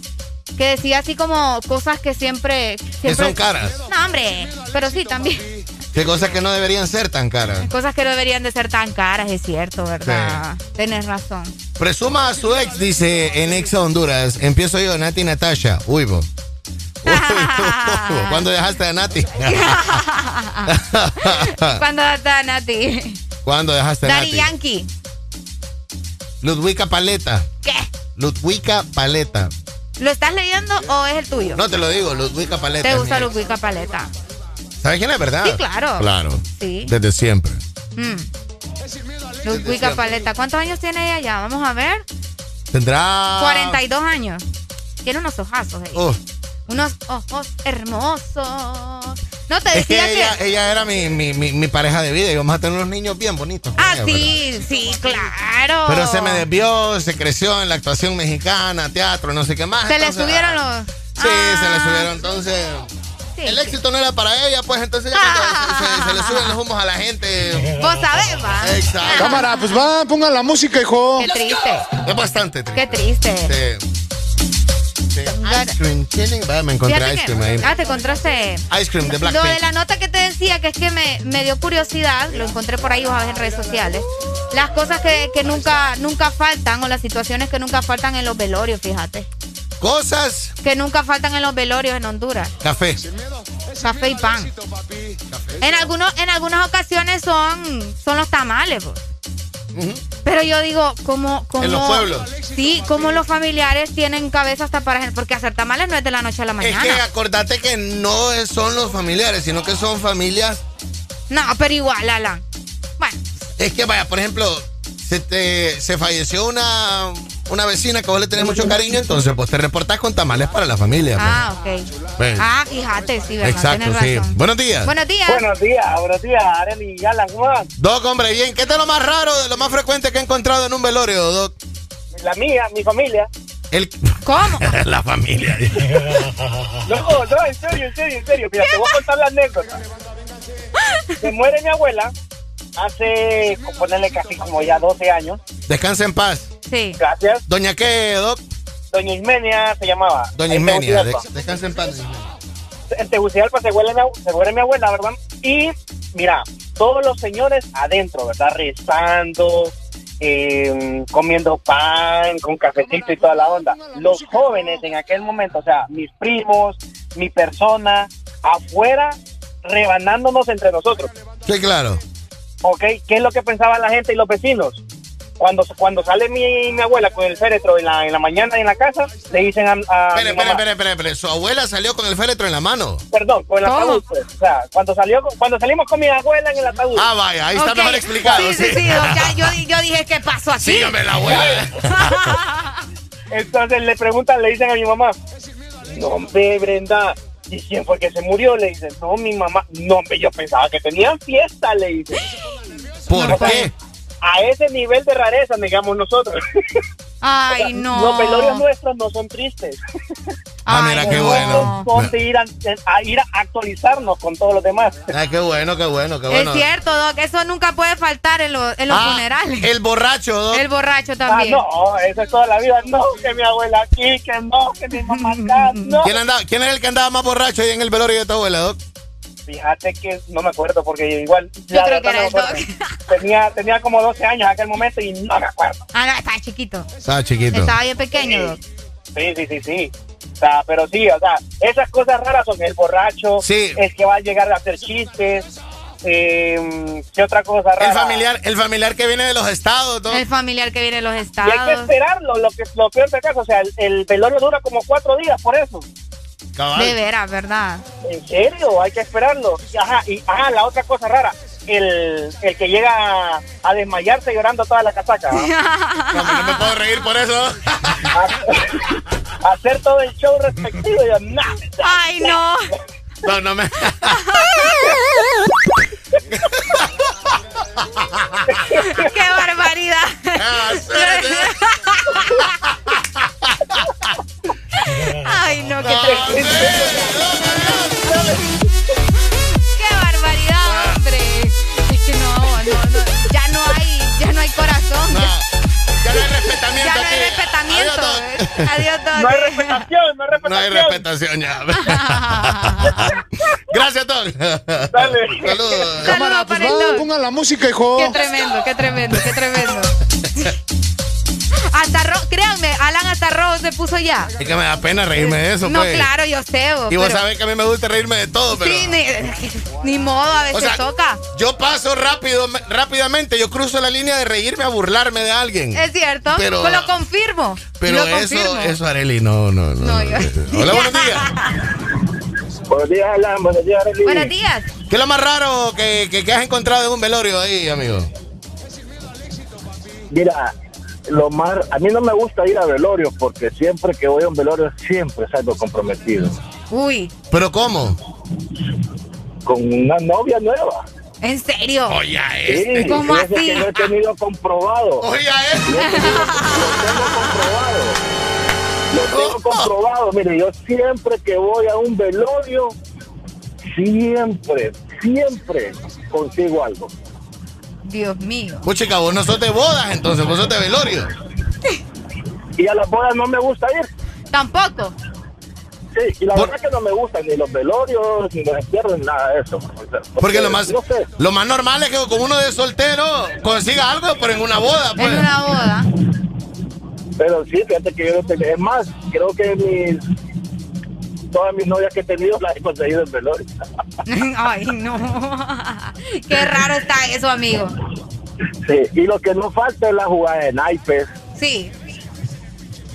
que decía así como cosas que siempre... siempre... Que son caras. No, hombre, pero sí también. Cosas que no deberían ser tan caras. Cosas que no deberían de ser tan caras, es cierto, ¿verdad? Tienes razón. Presuma a su ex, dice en Exa Honduras. Empiezo yo, Nati Natasha. Uy, uy. ¿Cuándo dejaste a Nati? ¿Cuándo está Nati? ¿Cuándo dejaste a Nati? Yankee. Ludwika Paleta. ¿Qué? Ludwika Paleta. ¿Lo estás leyendo o es el tuyo? No te lo digo, Ludwika Paleta. ¿Te gusta. Ludwika Paleta? ¿Sabes quién es, verdad? Sí, claro. Claro. Sí. Desde siempre. Mm. Ludwika Paleta. ¿Cuántos años tiene ella ya? Vamos a ver. Tendrá. 42 años. Tiene unos ojazos ella. Oh, Unos ojos hermosos. No te es que decía que. ella, ella era mi, mi, mi, mi pareja de vida y vamos a tener unos niños bien bonitos. Ah, ella, sí, sí, claro. Pero se me desvió, se creció en la actuación mexicana, teatro, no sé qué más. Se le subieron ah, los. Sí, se le subieron. Entonces, el éxito no era para ella, pues entonces ya se, se- se le suben los humos a la gente. Vos sabés, va. Exacto. Cámara, pues va, pongan la música, hijo. Qué triste. Es bastante triste. Qué triste. Sí. Ice cream. tienen- Va, me encontré Fíjate ice que- cream ahí. Ah, te encontraste. Ice cream de Lo de Blackpink. la nota que te decía, que es que me, me dio curiosidad, lo encontré por ahí, vos a ver en redes sociales. Las cosas que, que nunca, nunca faltan o las situaciones que nunca faltan en los velorios, fíjate. Cosas. Que nunca faltan en los velorios en Honduras. Café. Café y pan. En, algunos, en algunas ocasiones son, son los tamales, pues. Pero yo digo, como, como En los pueblos. Sí, como los familiares tienen cabeza hasta para porque hacer tamales no es de la noche a la Es mañana. que acordate que no es- son los familiares, sino que son familias. No, pero igual, Alan. Bueno, Es que vaya, por ejemplo, se te se falleció una, una vecina que vos le tenés mucho cariño, entonces pues te reportás con tamales para la familia. pues. ah, ok. Ven. Ah, fíjate, sí, ¿verdad? Exacto, Tienes sí. razón. Buenos días. Buenos días. Buenos días, buenos días, Arely y Alan, ¿cómo van? Doc, hombre, bien. ¿Qué es lo más raro, de lo más frecuente que he encontrado en un velorio, Doc? La mía, mi familia. El... ¿Cómo? la familia. No, no, en serio, en serio, en serio. Mira, te voy a contar la anécdota. Se muere mi abuela hace, ponerle casi como ya 12 años. Descansa en paz. Sí. Gracias. ¿Doña qué, Doc? Doña Ismenia se llamaba. Doña En Ismenia. Descansa en paz. En Tegucigalpa se abue- se mi abuela, ¿verdad? Y, mira, todos los señores adentro, ¿verdad? Rezando, eh, comiendo pan, con cafecito y toda la onda. Los jóvenes en aquel momento, o sea, mis primos, mi persona, afuera, rebanándonos entre nosotros. Sí, claro. ¿Ok? ¿Qué es lo que pensaban la gente y los vecinos? Cuando, cuando sale mi, mi abuela con el féretro en la, en la mañana en la casa, le dicen a, a mi Espere, espere, mamá- espere, espere, espere. Su abuela salió con el féretro en la mano. Perdón, con el ¿Cómo? ataúd. pues. O sea, cuando, salió, cuando salimos con mi abuela en el ataúd. Ah, vaya, ahí está mejor explicado. Sí, sí, sí. ya, yo, yo dije, ¿qué pasó así? Sí, hombre, la abuela. Entonces le preguntan, le dicen a mi mamá, no, hombre, Brenda, ¿y quién fue que se murió? Le dicen, no, mi mamá. No, hombre, yo pensaba que tenían fiesta, le dicen. ¿Por qué? A ese nivel de rareza, digamos nosotros. Ay, no. Los velorios nuestros no son tristes. Ah, mira, qué bueno. Son de ir a, a ir a actualizarnos con todos los demás. Ah, qué bueno, qué bueno, qué bueno. Es cierto, Doc, eso nunca puede faltar en, los- en los Ah, funerales. El borracho, Doc. El borracho también. Ah, no, eso es toda la vida. No, que mi abuela aquí, que no, que mi mamá acá, no. ¿Quién, andaba, ¿Quién era el que andaba más borracho ahí en el velorio de tu abuela, Doc? Fíjate que no me acuerdo porque igual Yo la creo que verdad era no me el acuerdo. tenía, tenía como 12 años en aquel momento y no me acuerdo. Ah, no, estaba chiquito. Estaba chiquito. Estaba bien pequeño. Sí, sí, sí, sí. O sea, pero sí, o sea, esas cosas raras son el borracho, Sí. el que va a llegar a hacer chistes, eh, ¿qué otra cosa rara? El familiar, el familiar que viene de los estados, Doc. El familiar que viene de los Y hay que estados. esperarlo, lo que lo peor de caso, o sea, el, el velorio dura como cuatro días por eso. Cabal. De veras, ¿verdad? ¿En serio? Hay que esperarlo. Y, Ajá, y ajá, la otra cosa rara, el, el que llega a, a desmayarse llorando toda la casaca. No, no me puedo reír por eso. Hacer todo el show respectivo. Y yo, nah, Ay, no. No, no me. ¡Qué barbaridad! Ay, no, qué ¡Qué barbaridad, hombre! Es que no, no, no. Ya no hay, ya no hay corazón. Ya no hay respetamiento. Ya no hay respetamiento. Adiós, Tony. No hay respetación, no hay respetación. No hay respetación ya. Gracias, Tony. Dale. Saludos. Cámara, pues pongan la música, hijo. Qué tremendo, qué tremendo, qué tremendo. Hasta rojo, créanme, Alan hasta rojo se puso ya. Es que me da pena reírme de eso, no, pues. claro, yo sé. vos, Y vos pero- sabés que a mí me gusta reírme de todo, pero. Sí, ni, ni modo, a veces O sea, toca. Yo paso rápido, rápidamente, yo cruzo la línea de reírme a burlarme de alguien. Es cierto, Pero- pues lo confirmo. Pero lo eso, confirmo. eso, Areli, no, no, no. No, yo- Hola, buenos días. Buenos días, Alan. Buenos días, Arely. Buenos días. ¿Qué es lo más raro que, que, que has encontrado en un velorio ahí, amigo? Mira, lo más, a mí no me gusta ir a velorios porque siempre que voy a un velorio siempre salgo comprometido Uy, ¿Pero cómo? con una novia nueva. ¿en serio? Oye, Sí, ¿Cómo así? que lo he tenido comprobado. Oye, Lo he tenido- lo tengo comprobado. Lo tengo comprobado. Mire, yo siempre que voy a un velorio, siempre, siempre consigo algo. Dios mío. Pues chica, vos no sos de bodas, entonces, vos sos de velorio. Y a las bodas no me gusta ir. Tampoco. Sí, y la verdad que no me gustan ni los velorios, ni los entierros, ni nada de eso. Porque lo más, No sé. lo más normal es que con uno de soltero consiga algo, pero en una boda, pues. En una boda. Pero sí, fíjate que yo no tengo. Es más, creo que mis. Todas mis novias que he tenido las he conseguido en velorio. Ay, no. Qué raro está eso, amigo. Sí, y lo que no falta es la jugada de naipes. Sí.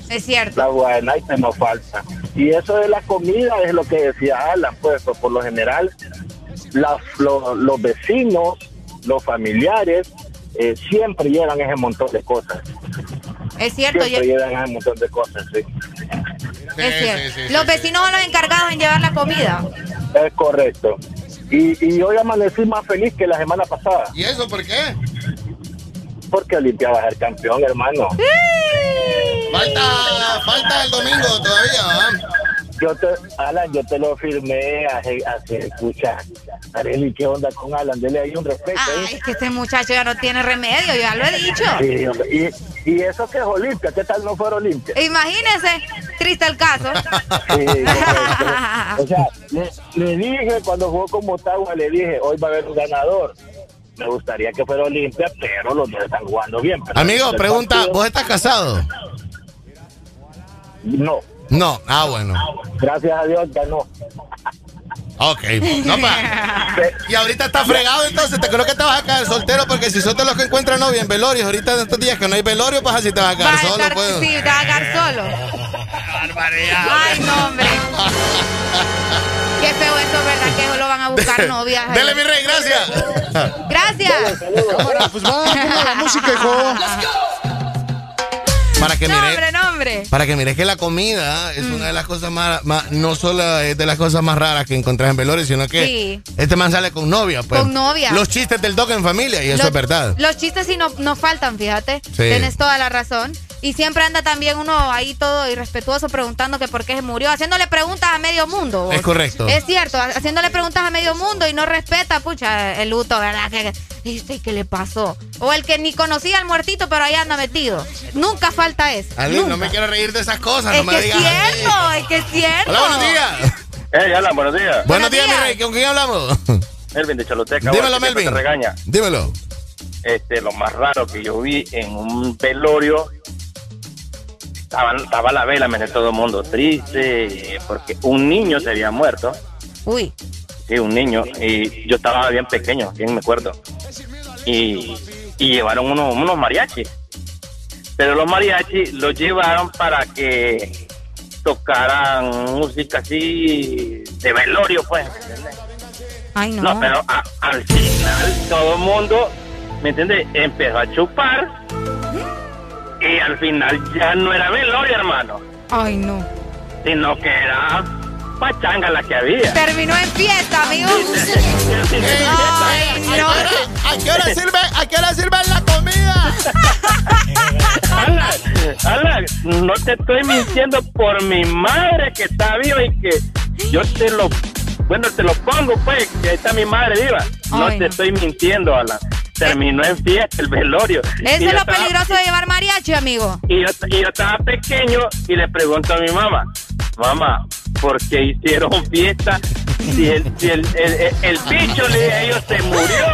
Es cierto. La jugada de naipes no falta. Y eso de la comida es lo que decía Alan, pues, pues, por lo general, las- lo- los vecinos, los familiares, eh, siempre llevan ese montón de cosas. Es cierto. Siempre yo- llevan ese montón de cosas, sí. Es cierto. los vecinos son los encargados en llevar la comida. Es correcto. Y, y hoy amanecí más feliz que la semana pasada. ¿Y eso por qué? Porque Olimpia va a ser campeón, hermano. Falta, falta el domingo todavía, ¿ah? Yo te, Alan, yo te lo firmé hace, hace escucha. Arely, ¿qué onda con Alan? Dele ahí un respeto. ¿eh? Es que este muchacho ya no tiene remedio, ya lo he dicho. Sí, hombre. Y, y eso que es Olimpia, ¿qué tal no fuera Olimpia? Imagínese, triste el caso. Sí, o sea, le, le dije cuando jugó con Motagua, le dije, hoy va a haber un ganador. Me gustaría que fuera Olimpia, pero los dos están jugando bien. Amigo, pregunta, partido- ¿vos estás casado? No. No, ah, bueno. Gracias a Dios ya no. Ok, no pa. Y ahorita está fregado, entonces te creo que te vas a quedar soltero porque si sos de los que encuentran novia en velorios, ahorita en estos días que no hay velorio, pues así te vas a a solo, estar- pues. sí, te va a quedar solo. Ay, no, hombre. Qué feo eso, ¿verdad? Que lo van a buscar novias. ahí. Dele, mi rey, gracias. Gracias. Cámara, pues va, la música, hijo. Para que mire, hombre, no, hombre. para que mires que la comida es una de las cosas más, más- no solo es de las cosas más raras que encontrás en velorios, sino que Sí. este man sale con novia, pues. Con novia. Los chistes del doc en familia, y eso es verdad. Los chistes sí no, no faltan, fíjate. Tienes toda la razón. Y siempre anda también uno ahí todo irrespetuoso preguntando que por qué se murió, haciéndole preguntas a medio mundo. vos. Es correcto. Es cierto, ha- haciéndole preguntas a medio mundo y no respeta, pucha, el luto, ¿verdad? Que, ¿y qué le pasó? O el que ni conocía al muertito, pero ahí anda metido. Nunca falta eso. Ali, Nunca. no me quiero reír de esas cosas, Es no me que es digas. cierto, es que es cierto. Hola, buenos días. Hey, Alan, buenos días. Buenos días, mi rey, ¿con quién hablamos? Melvin de Choluteca. Dímelo, Melvin. Te regaña. Dímelo. Este, lo más raro que yo vi en un velorio, estaba, estaba la vela, me todo el mundo triste, porque un niño se había muerto. Uy. Sí, un niño. Y yo estaba bien pequeño, bien me acuerdo. Y, y llevaron unos, unos mariachis. Pero los mariachis los llevaron para que tocaran música así de velorio, pues. Ay, no. No, pero a- al final todo el mundo, ¿me entiendes? Empezó a chupar y al final ya no era velorio, hermano, Ay, no. sino que era pachanga la que había. Terminó en fiesta, amigo. ¿A qué hora sirve, a qué hora sirve la comida? Alan, no te estoy mintiendo por mi madre que está viva y que yo te lo bueno, te lo pongo, pues, que está mi madre viva. No te estoy mintiendo, Alan. Terminó en fiesta el velorio. Eso es lo peligroso de llevar mariachi, amigo. Y yo estaba pequeño y le pregunto a mi mamá, mamá, porque hicieron fiesta. Si el, si el, el, el, el ellos se murió,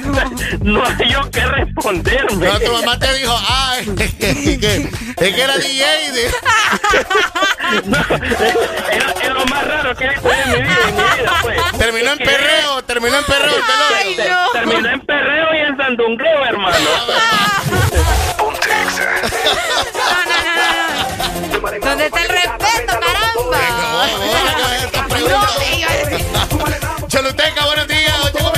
no. no. hay yo que responderme. No, tu mamá te dijo, ay, es que, era DJ. De... Era, era, lo más raro que he hecho en mi vida. Pues. Terminó en perreo, terminó en perreo. Terminó en perreo y en sandungueo, hermano. Ah, Ponte no, no, no, no. ¿Dónde está el respeto, favor, buenos días.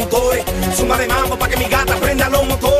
motores. Suma de mambo para que mi gata prenda los motores.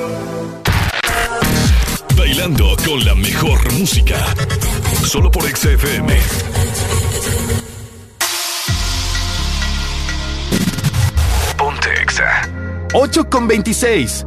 con la mejor música. Solo por XFM. Ponte Exa. 8 con 26.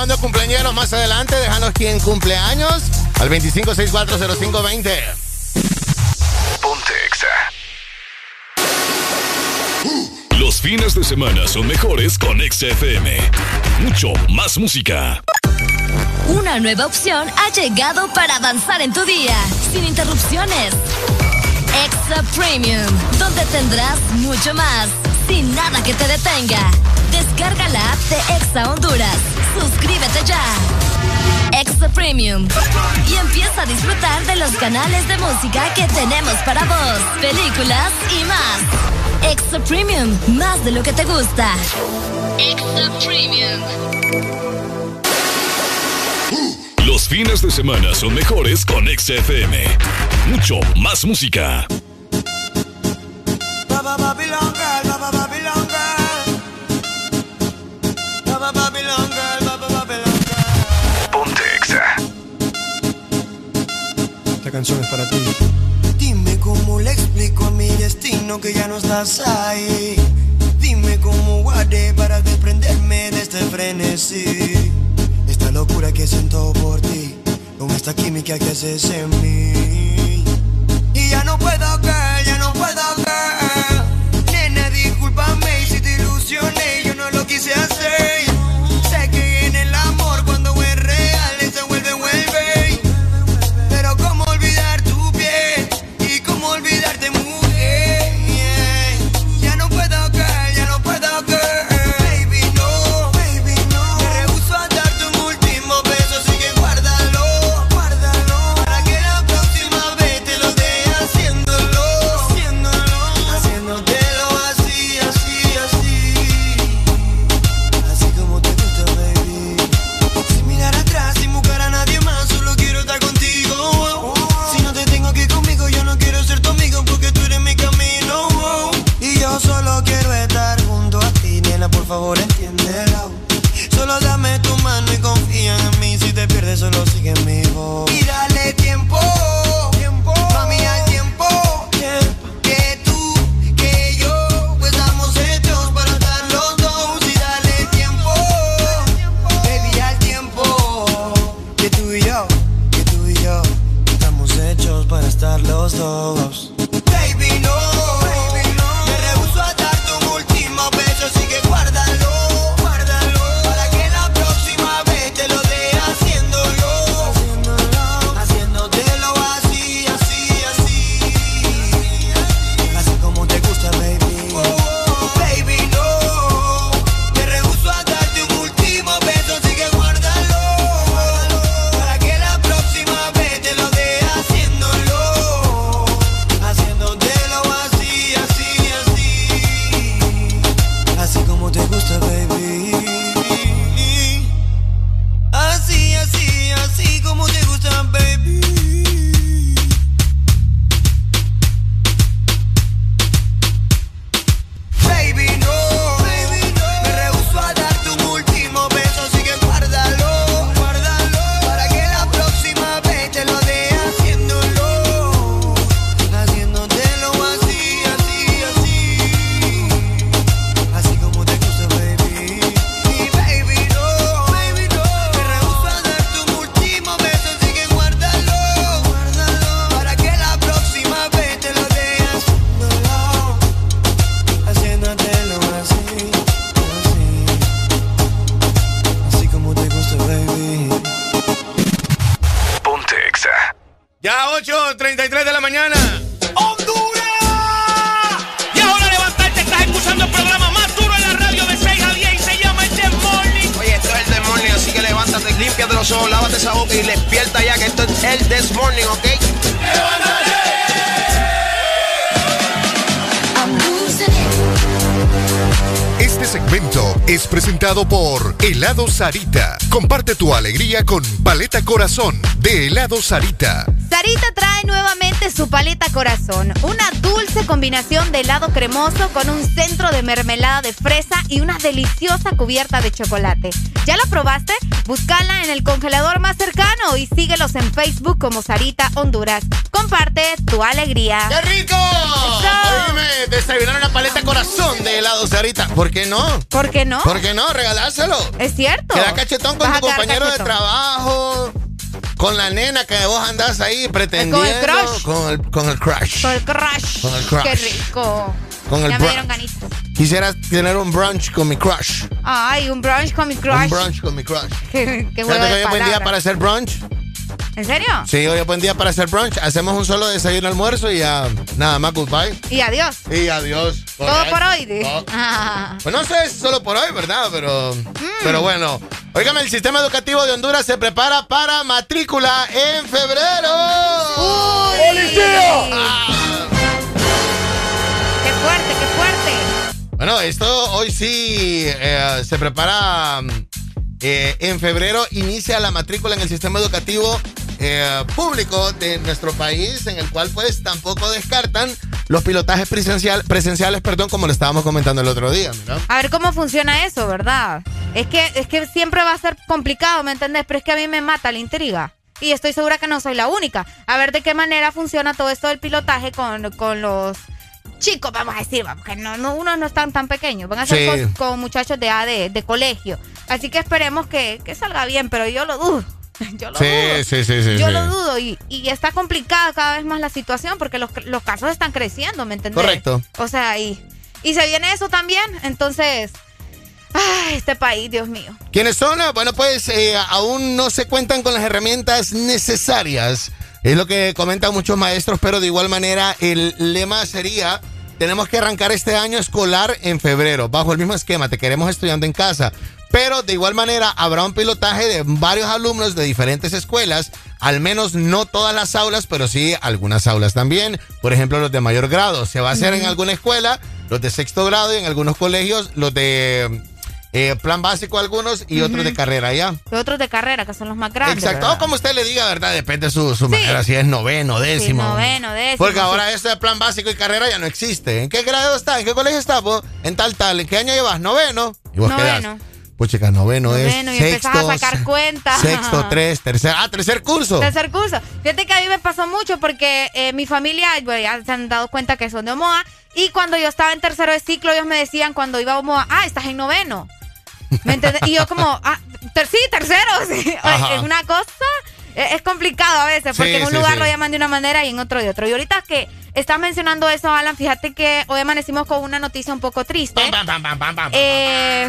Saludando a cumpleaños más adelante. Déjanos quien cumpleaños al 25640520. Ponte Exa. Los fines de semana son mejores con Exa FM. Mucho más música. Una nueva opción ha llegado para avanzar en tu día, sin interrupciones. Extra Premium, donde tendrás mucho más, sin nada que te detenga. Descarga la app de Exa Honduras. Suscríbete ya. Extra Premium. Y empieza a disfrutar de los canales de música que tenemos para vos, películas y más. Extra Premium, más de lo que te gusta. Extra Premium. Los fines de semana son mejores con Exa FM. Mucho más música. Dime cómo guardé para desprenderme de este frenesí. Esta locura que siento por ti, con esta química que haces en mí. Y ya no puedo, Helado Sarita. Comparte tu alegría con Paleta Corazón de Helado Sarita. Sarita trae nuevamente su paleta corazón, una dulce combinación de helado cremoso con un centro de mermelada de fresa y una deliciosa cubierta de chocolate. ¿Ya la probaste? Búscala en el congelador más cercano y síguelos en Facebook como Sarita Honduras. Comparte tu alegría. ¡Qué rico! Oíme, desayunar una paleta corazón de helado Sarita. ¿Por qué no? ¿Por qué no? ¿Por qué no? Regalárselo. Es cierto. Queda cachetón con Vas tu compañero de trabajo. Con la nena que vos andás ahí pretendiendo. crush. Con el, con el crush. Con el crush. Con el crush. Qué rico. Con el ya me dieron ganitas. Quisiera tener un brunch con mi crush. Ay, un brunch con mi crush. Un brunch con mi crush. Qué, qué ¿Sabes juego que de hoy es buen día para hacer brunch? ¿En serio? Sí, hoy es buen día para hacer brunch. Hacemos un solo desayuno almuerzo y ya nada más goodbye. Y adiós. Y adiós. Todo por hoy. Oh. Ah. Pues no sé si solo por hoy, ¿verdad? Pero, pero bueno. Óigame, el sistema educativo de Honduras se prepara para matrícula en febrero. ¡Qué fuerte, qué fuerte! Bueno, esto hoy sí eh, se prepara mm, eh, en febrero. Inicia la matrícula en el sistema educativo eh, público de nuestro país, en el cual pues tampoco descartan los pilotajes presencial, presenciales, perdón, como lo estábamos comentando el otro día. A ver cómo funciona eso, ¿verdad? Es que, es que siempre va a ser complicado, ¿me entendés? Pero es que a mí me mata la intriga. Y estoy segura que no soy la única. A ver de qué manera funciona todo esto del pilotaje con, con los chicos, vamos a decir, vamos, que no, no, unos no están tan pequeños, van a ser Sí. con, con muchachos de A de, de colegio. Así que esperemos que, que salga bien, pero yo lo dudo. Yo lo Sí, dudo. sí, sí, sí, Yo sí. lo dudo y, y está complicada cada vez más la situación porque los, los casos están creciendo, ¿me entendés? Correcto. O sea, y, y se viene eso también, entonces, ay, este país, Dios mío. ¿Quiénes son? Bueno, pues eh, aún no se cuentan con las herramientas necesarias. Es lo que comentan muchos maestros, pero de igual manera el lema sería, tenemos que arrancar este año escolar en febrero, bajo el mismo esquema, te queremos estudiando en casa. Pero de igual manera habrá un pilotaje de varios alumnos de diferentes escuelas, al menos no todas las aulas, pero sí algunas aulas también. Por ejemplo, los de mayor grado. Se va a hacer en alguna escuela, los de sexto grado y en algunos colegios, los de eh, plan básico algunos y otros de carrera ya. Y otros de carrera, que son los más grandes. Exacto, ¿verdad? o como usted le diga, ¿verdad? Depende de su, su manera, si es noveno, décimo. noveno, décimo, Porque sí. ahora eso de plan básico y carrera ya no existe. ¿En qué grado está? ¿En qué colegio está? po? En tal, tal. ¿En qué año llevas? Noveno. Y vos Noveno. quedás. Pues chicas, noveno, Noveno, es y empezás sexto, a sacar cuentas. Sexto, tres, tercer. Ah, tercer curso. Tercer curso. Fíjate que a mí me pasó mucho porque eh, mi familia, bueno, ya se han dado cuenta que son de Omoa. Y cuando yo estaba en tercero de ciclo, ellos me decían cuando iba a Omoa, ah, estás en noveno. ¿Me entiendes? Y yo como, ah, ter- sí, tercero. sí. Es una cosa, eh, es complicado a veces, porque Sí, en un sí, lugar sí. lo llaman de una manera y en otro de otro. Y ahorita que estás mencionando eso, Alan, fíjate que hoy amanecimos con una noticia un poco triste. Eh,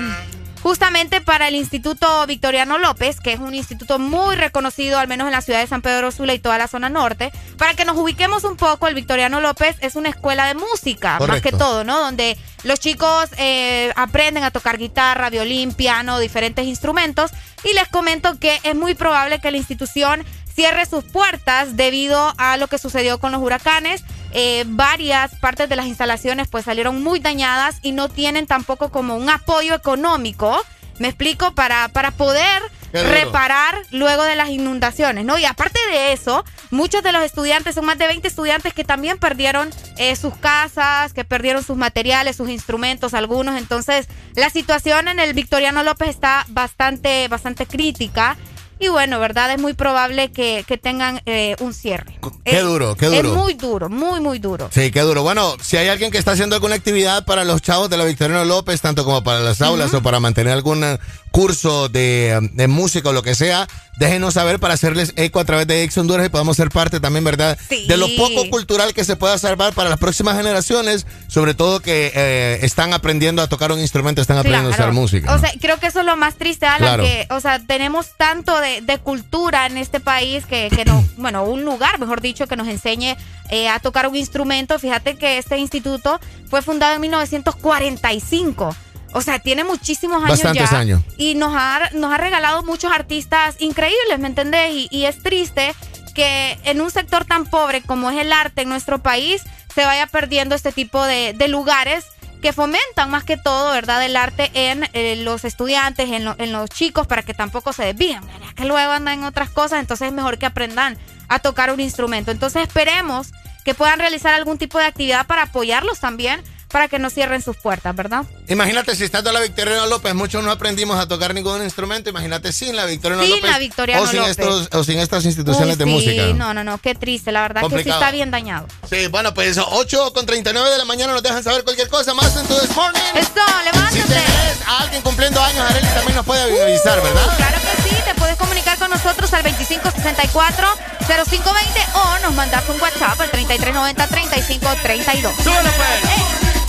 justamente para el Instituto Victoriano López, que es un instituto muy reconocido, al menos en la ciudad de San Pedro Sula y toda la zona norte. Para que nos ubiquemos un poco, el Victoriano López es una escuela de música, más que todo, ¿no? Donde los chicos eh, aprenden a tocar guitarra, violín, piano, diferentes instrumentos. Y les comento que es muy probable que la institución cierre sus puertas debido a lo que sucedió con los huracanes. Eh, varias partes de las instalaciones pues salieron muy dañadas y no tienen tampoco como un apoyo económico, me explico, para, para poder reparar luego de las inundaciones, ¿no? Y aparte de eso, muchos de los estudiantes, son más de 20 estudiantes que también perdieron eh, sus casas, que perdieron sus materiales, sus instrumentos, algunos. Entonces, la situación en el Victoriano López está bastante, bastante crítica. Y bueno, ¿verdad? Es muy probable que, que tengan eh, un cierre. Qué Es- duro, qué Es duro. muy duro, muy, muy duro. Sí, qué duro. Bueno, si hay alguien que está haciendo alguna actividad para los chavos de la Victoriano López, tanto como para las aulas o para mantener algún curso de, de música o lo que sea, déjenos saber para hacerles eco a través de Ex Honduras y podamos ser parte también, ¿verdad? Sí. De lo poco cultural que se pueda salvar para las próximas generaciones, sobre todo que eh, están aprendiendo a tocar un instrumento, están aprendiendo a hacer música. O ¿no? sea, creo que eso es lo más triste, Alan, Claro. que, o sea, tenemos tanto de, de cultura en este país que, que no, bueno, un lugar, mejor dicho, que nos enseñe eh, a tocar un instrumento. Fíjate que este instituto fue fundado en 1945. O sea, tiene muchísimos años Bastantes ya. años. Y nos ha, nos ha regalado muchos artistas increíbles, ¿me entendés? Y, y es triste que en un sector tan pobre como es el arte en nuestro país se vaya perdiendo este tipo de, de lugares que fomentan más que todo, ¿verdad?, el arte en eh, los estudiantes, en, lo- en los chicos, para que tampoco se desvíen, ¿verdad? que luego andan en otras cosas, entonces es mejor que aprendan a tocar un instrumento. Entonces esperemos que puedan realizar algún tipo de actividad para apoyarlos también, para que no cierren sus puertas, ¿verdad? Imagínate si estando la Victoriano López, muchos no aprendimos a tocar ningún instrumento. Imagínate sin la Victoriano Sin López. la Victoriano o sin López. Estos, o sin estas instituciones Uy, de sí, música. No, no, no, qué triste, la verdad que sí está bien dañado. Sí, bueno, pues 8 con 39 de la mañana nos dejan saber cualquier cosa más en tu This Morning. Esto, levántate. Si tenés a alguien cumpliendo años, Arely también nos puede avisar, ¿verdad? Claro que sí, te puedes comunicar con nosotros al 2564-0520 o nos mandas un WhatsApp al 3390-3532. ¡Súbelo, pues! ¡Mira!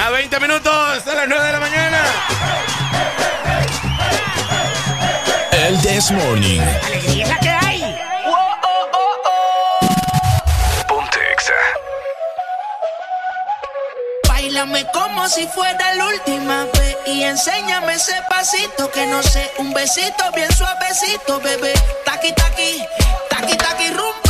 Ya 20 minutos, a las 9 de la mañana. El This Morning. ¡Alegría la que hay! Ponte Exa. Báilame como si fuera la última vez y enséñame ese pasito que no sé, un besito bien suavecito, bebé. Taqui taqui, taqui taqui rumba.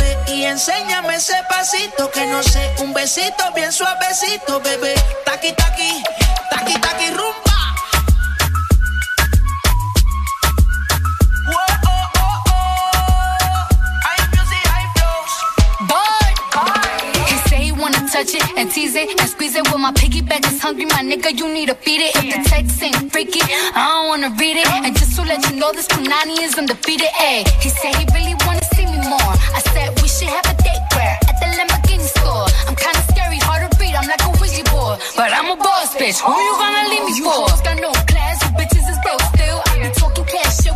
enséñame ese pasito que no sé, un besito bien suavecito, bebé. Taqui taqui, taqui taqui rumba. He say he wanna touch it and tease it and squeeze it. Well, my piggyback is hungry, my nigga. You need to feed it. If the text ain't freaky, I don't wanna read it. And just to let you know, this Punani is undefeated. Ayy, he said he really wanna more. I said we should have a date where at the Lamborghini store. I'm kinda scary, hard to read. I'm like a Ouija board, but I'm a boss bitch. Who you gonna leave me for? hoes got no class, you bitches is broke still. I be talking cash shit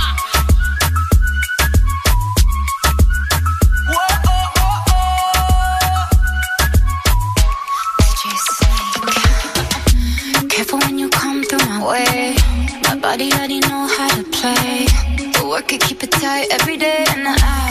Way. My body already know how to play. The work it, keep it tight every day. And I,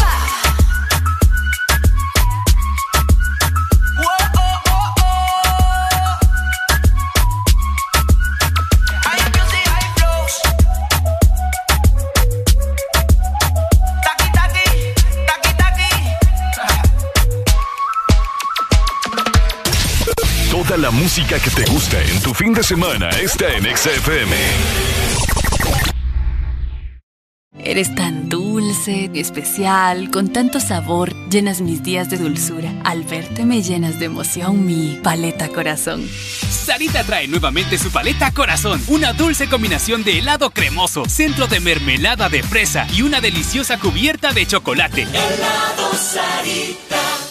Toda la música que te gusta en tu fin de semana está en XFM. Eres tan dulce, especial, con tanto sabor, llenas mis días de dulzura. Al verte me llenas de emoción mi paleta corazón. Sarita trae nuevamente su paleta corazón, una dulce combinación de helado cremoso, centro de mermelada de fresa y una deliciosa cubierta de chocolate. Helado Sarita.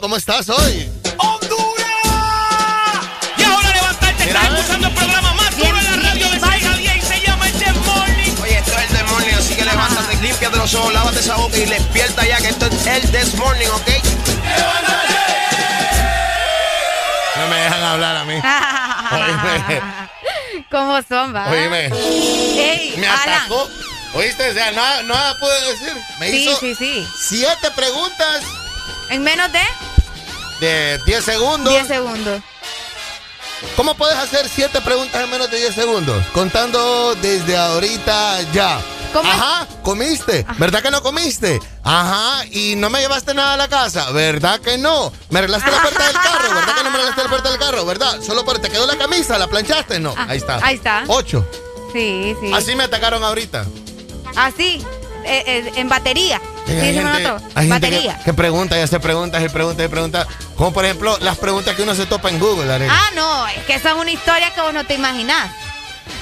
¿Cómo estás hoy? Y ahora levantarte, estás escuchando el programa más duro en la radio de 6 a 10 y se llama el The Morning. Oye, esto es el This Morning, así que levántate, límpiate los ojos, lávate esa boca y despierta ya que esto es el This Morning, ¿ok? No me dejan hablar a mí. Oíme, ¿Cómo son, va? oíme. Ey, Me Alan. atacó. ¿Oíste? O sea, nada, nada pude decir. Me Sí, hizo sí, sí. siete preguntas En menos de de 10 segundos. 10 segundos. ¿Cómo puedes hacer siete preguntas en menos de 10 segundos? Contando desde ahorita ya. Ajá, comiste. ¿Verdad que no comiste? Ajá, y no me llevaste nada a la casa. ¿Verdad que no? ¿Me arreglaste la puerta del carro? ¿Verdad que no me arreglaste la puerta del carro? ¿Verdad? Solo por te quedó la camisa, ¿la planchaste? No, ahí está. Ah, ahí está. Ocho. Sí, sí. Así me atacaron ahorita. Así, eh, eh, en batería. Sí, Sí, hay dicen gente, hay gente batería. que, que pregunta y hace preguntas y preguntas y preguntas. Como por ejemplo las preguntas que uno se topa en Google, Arely. Ah, no, es que esa es una historia que vos no te imaginás.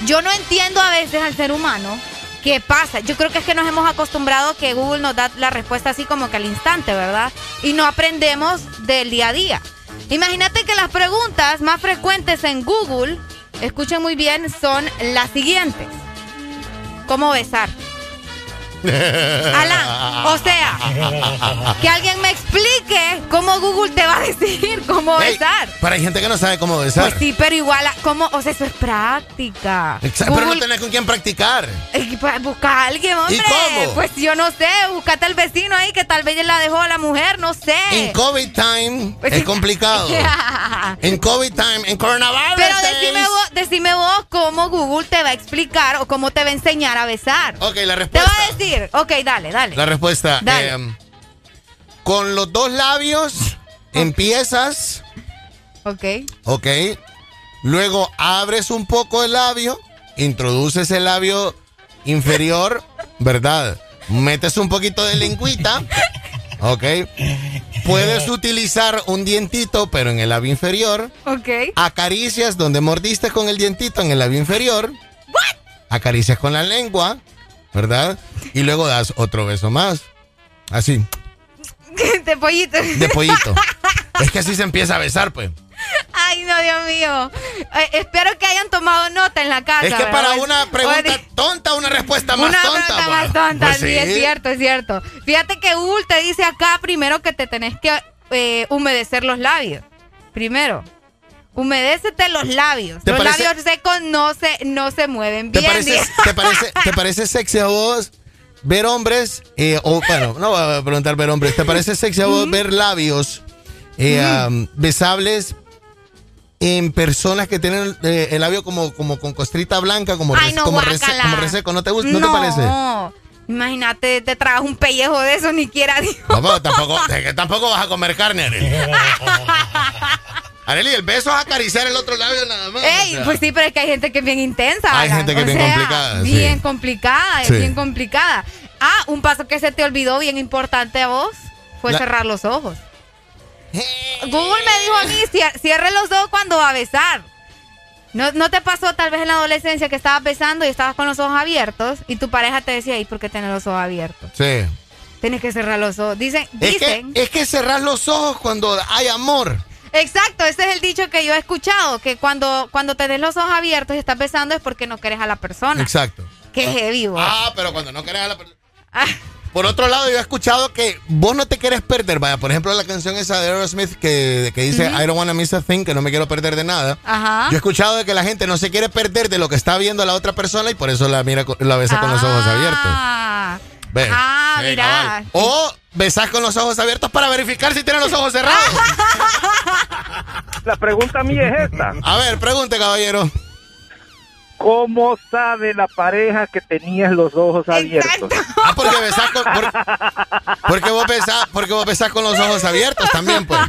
Yo no entiendo a veces al ser humano qué pasa. Yo creo que es que nos hemos acostumbrado que Google nos da la respuesta así como que al instante, ¿verdad? Y no aprendemos del día a día. Imagínate que las preguntas más frecuentes en Google, escuchen muy bien, son las siguientes. ¿Cómo besar? Alan, o sea, que alguien me explique cómo Google te va a decir cómo Ey, besar. Pero hay gente que no sabe cómo besar. Pues sí, pero igual, ¿cómo? O sea, eso es práctica. Exacto, pero no Google- tenés con quién practicar. Busca a alguien, hombre. cómo? Pues yo no sé, búscate al vecino ahí que tal vez la dejó a la mujer, no sé. En COVID time Pues es complicado. En COVID time, en coronavirus. Pero decime vos, decime vos cómo Google te va a explicar o cómo te va a enseñar a besar. Ok, la Te respuesta. va a decir, ok, dale, dale. La respuesta. Dale. em, con los dos labios empiezas, Ok. ok. Luego abres un poco el labio, introduces el labio inferior, ¿verdad? Metes un poquito de lengüita, ok. Puedes utilizar un dientito, pero en el labio inferior. Ok. Acaricias donde mordiste con el dientito en el labio inferior. Acaricias con la lengua, ¿verdad? Y luego das otro beso más. Así, de pollito. de pollito. es que así se empieza a besar, pues. Ay, no, Dios mío. Eh, espero que hayan tomado nota en la casa. Es que para una pregunta Oye, tonta, una respuesta más Una tonta. pregunta pues. más tonta, Pues sí, es cierto, es cierto. Fíjate que Google te dice acá primero que te tenés que eh, humedecer los labios. Primero. Humedécete los labios. ¿Te los parece- labios secos no se, no se mueven ¿Te bien. parece, te, parece, ¿Te parece sexy a vos ver hombres? eh, o bueno, no voy a preguntar ver hombres. ¿Te parece sexy a vos ver labios eh, um, besables en personas que tienen eh, el labio como, como con costrita blanca, como, Ay, res- no, como, rese- como reseco? ¿No te, gusta, ¿no te parece? No. Imagínate, te tragas un pellejo de eso, ni quiera Dios. No, pero tampoco, es que tampoco vas a comer carne, Arely, el beso es acariciar el otro labio nada más. Ey, o sea. pues sí, pero es que hay gente que es bien intensa. Hay gente que es bien sea, complicada, sí. Bien complicada, es Sí. bien complicada. Ah, un paso que se te olvidó bien importante a vos fue La- cerrar los ojos. Google me dijo a mí, "Cier- cierre los ojos cuando va a besar. ¿No, ¿No te pasó tal vez en la adolescencia que estabas besando y estabas con los ojos abiertos y tu pareja te decía, ¿y por qué tienes los ojos abiertos? Sí. Tienes que cerrar los ojos. Dicen, Es que, dicen. es que cerrar los ojos cuando hay amor. Exacto, ese es el dicho que yo he escuchado, que cuando, cuando tenés los ojos abiertos y estás besando es porque no querés a la persona. Exacto. Qué heavy, vos. Ah, pero cuando no querés a la persona. Por otro lado, yo he escuchado que vos no te quieres perder. Vaya, por ejemplo, la canción esa de Aerosmith que, que dice I don't wanna miss a thing, que no me quiero perder de nada. Ajá. Yo he escuchado de que la gente no se quiere perder de lo que está viendo la otra persona y por eso la mira la besa con los ojos abiertos. Ah, Ve. Ah, Sí, mira. O besas con los ojos abiertos para verificar si tienen los ojos cerrados. La pregunta mía es esta. A ver, pregunte, caballero. ¿Cómo sabe la pareja que tenías los ojos abiertos? Ah, porque besás con, por- porque vos besás, porque vos besás con los ojos abiertos también, pues.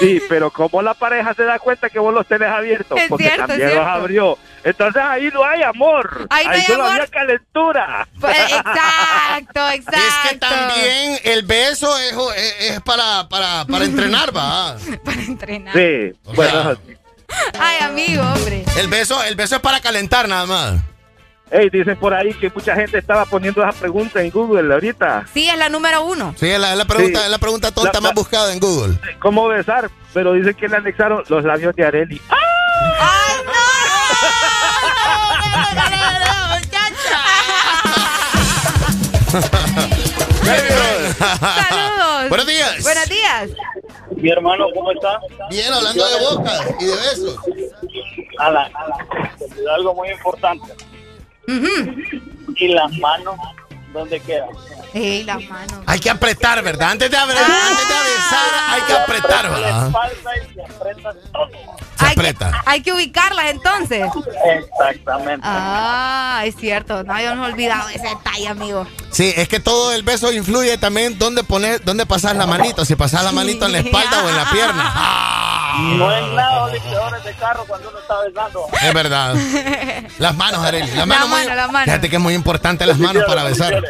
Sí, pero ¿cómo la pareja se da cuenta que vos los tenés abiertos? Es Porque cierto, es también los abrió. Entonces ahí no hay amor. Ahí no hay solo amor. había calentura. Pues, exacto, exacto. Es que también el beso es, es- es para, para, para entrenar, va. Para entrenar. Sí, O bueno. sea, Ay, amigo, hombre. el beso, el beso es para calentar nada más. Ey, dicen por ahí que mucha gente estaba poniendo esa pregunta en Google ahorita. Sí, es la número uno. Sí, es la, es la pregunta, Sí. es la pregunta tonta La- más la- buscada en Google. ¿Cómo besar? Pero dicen que le anexaron los labios de Areli. ¡Ay, no! No, no, no, no, muchacha. Saludos. Buenos días. Buenos días. Mi hermano, ¿cómo está? Bien, hablando de bocas y de besos. Ala, ala, se olvidó algo muy importante. ¿Y las manos dónde quedan? Ey, las manos. Hay que apretar, ¿verdad? Antes de, abrir- antes de besar, hay que apretar, La ¿verdad? espalda y se aprieta todo. Se Hay que, aprieta. hay que ubicarlas entonces. Exactamente. Ah, es cierto. No habíamos olvidado ese detalle, amigo. Sí, es que todo el beso influye también dónde poner, dónde pasas la manito, si pasas la manito en la espalda o en la pierna. Ah, No es nada limpiadores de carro cuando uno está besando. es verdad. Las manos, Arely. Las manos, muy- mano, la mano. Fíjate que es muy importante las manos para besar.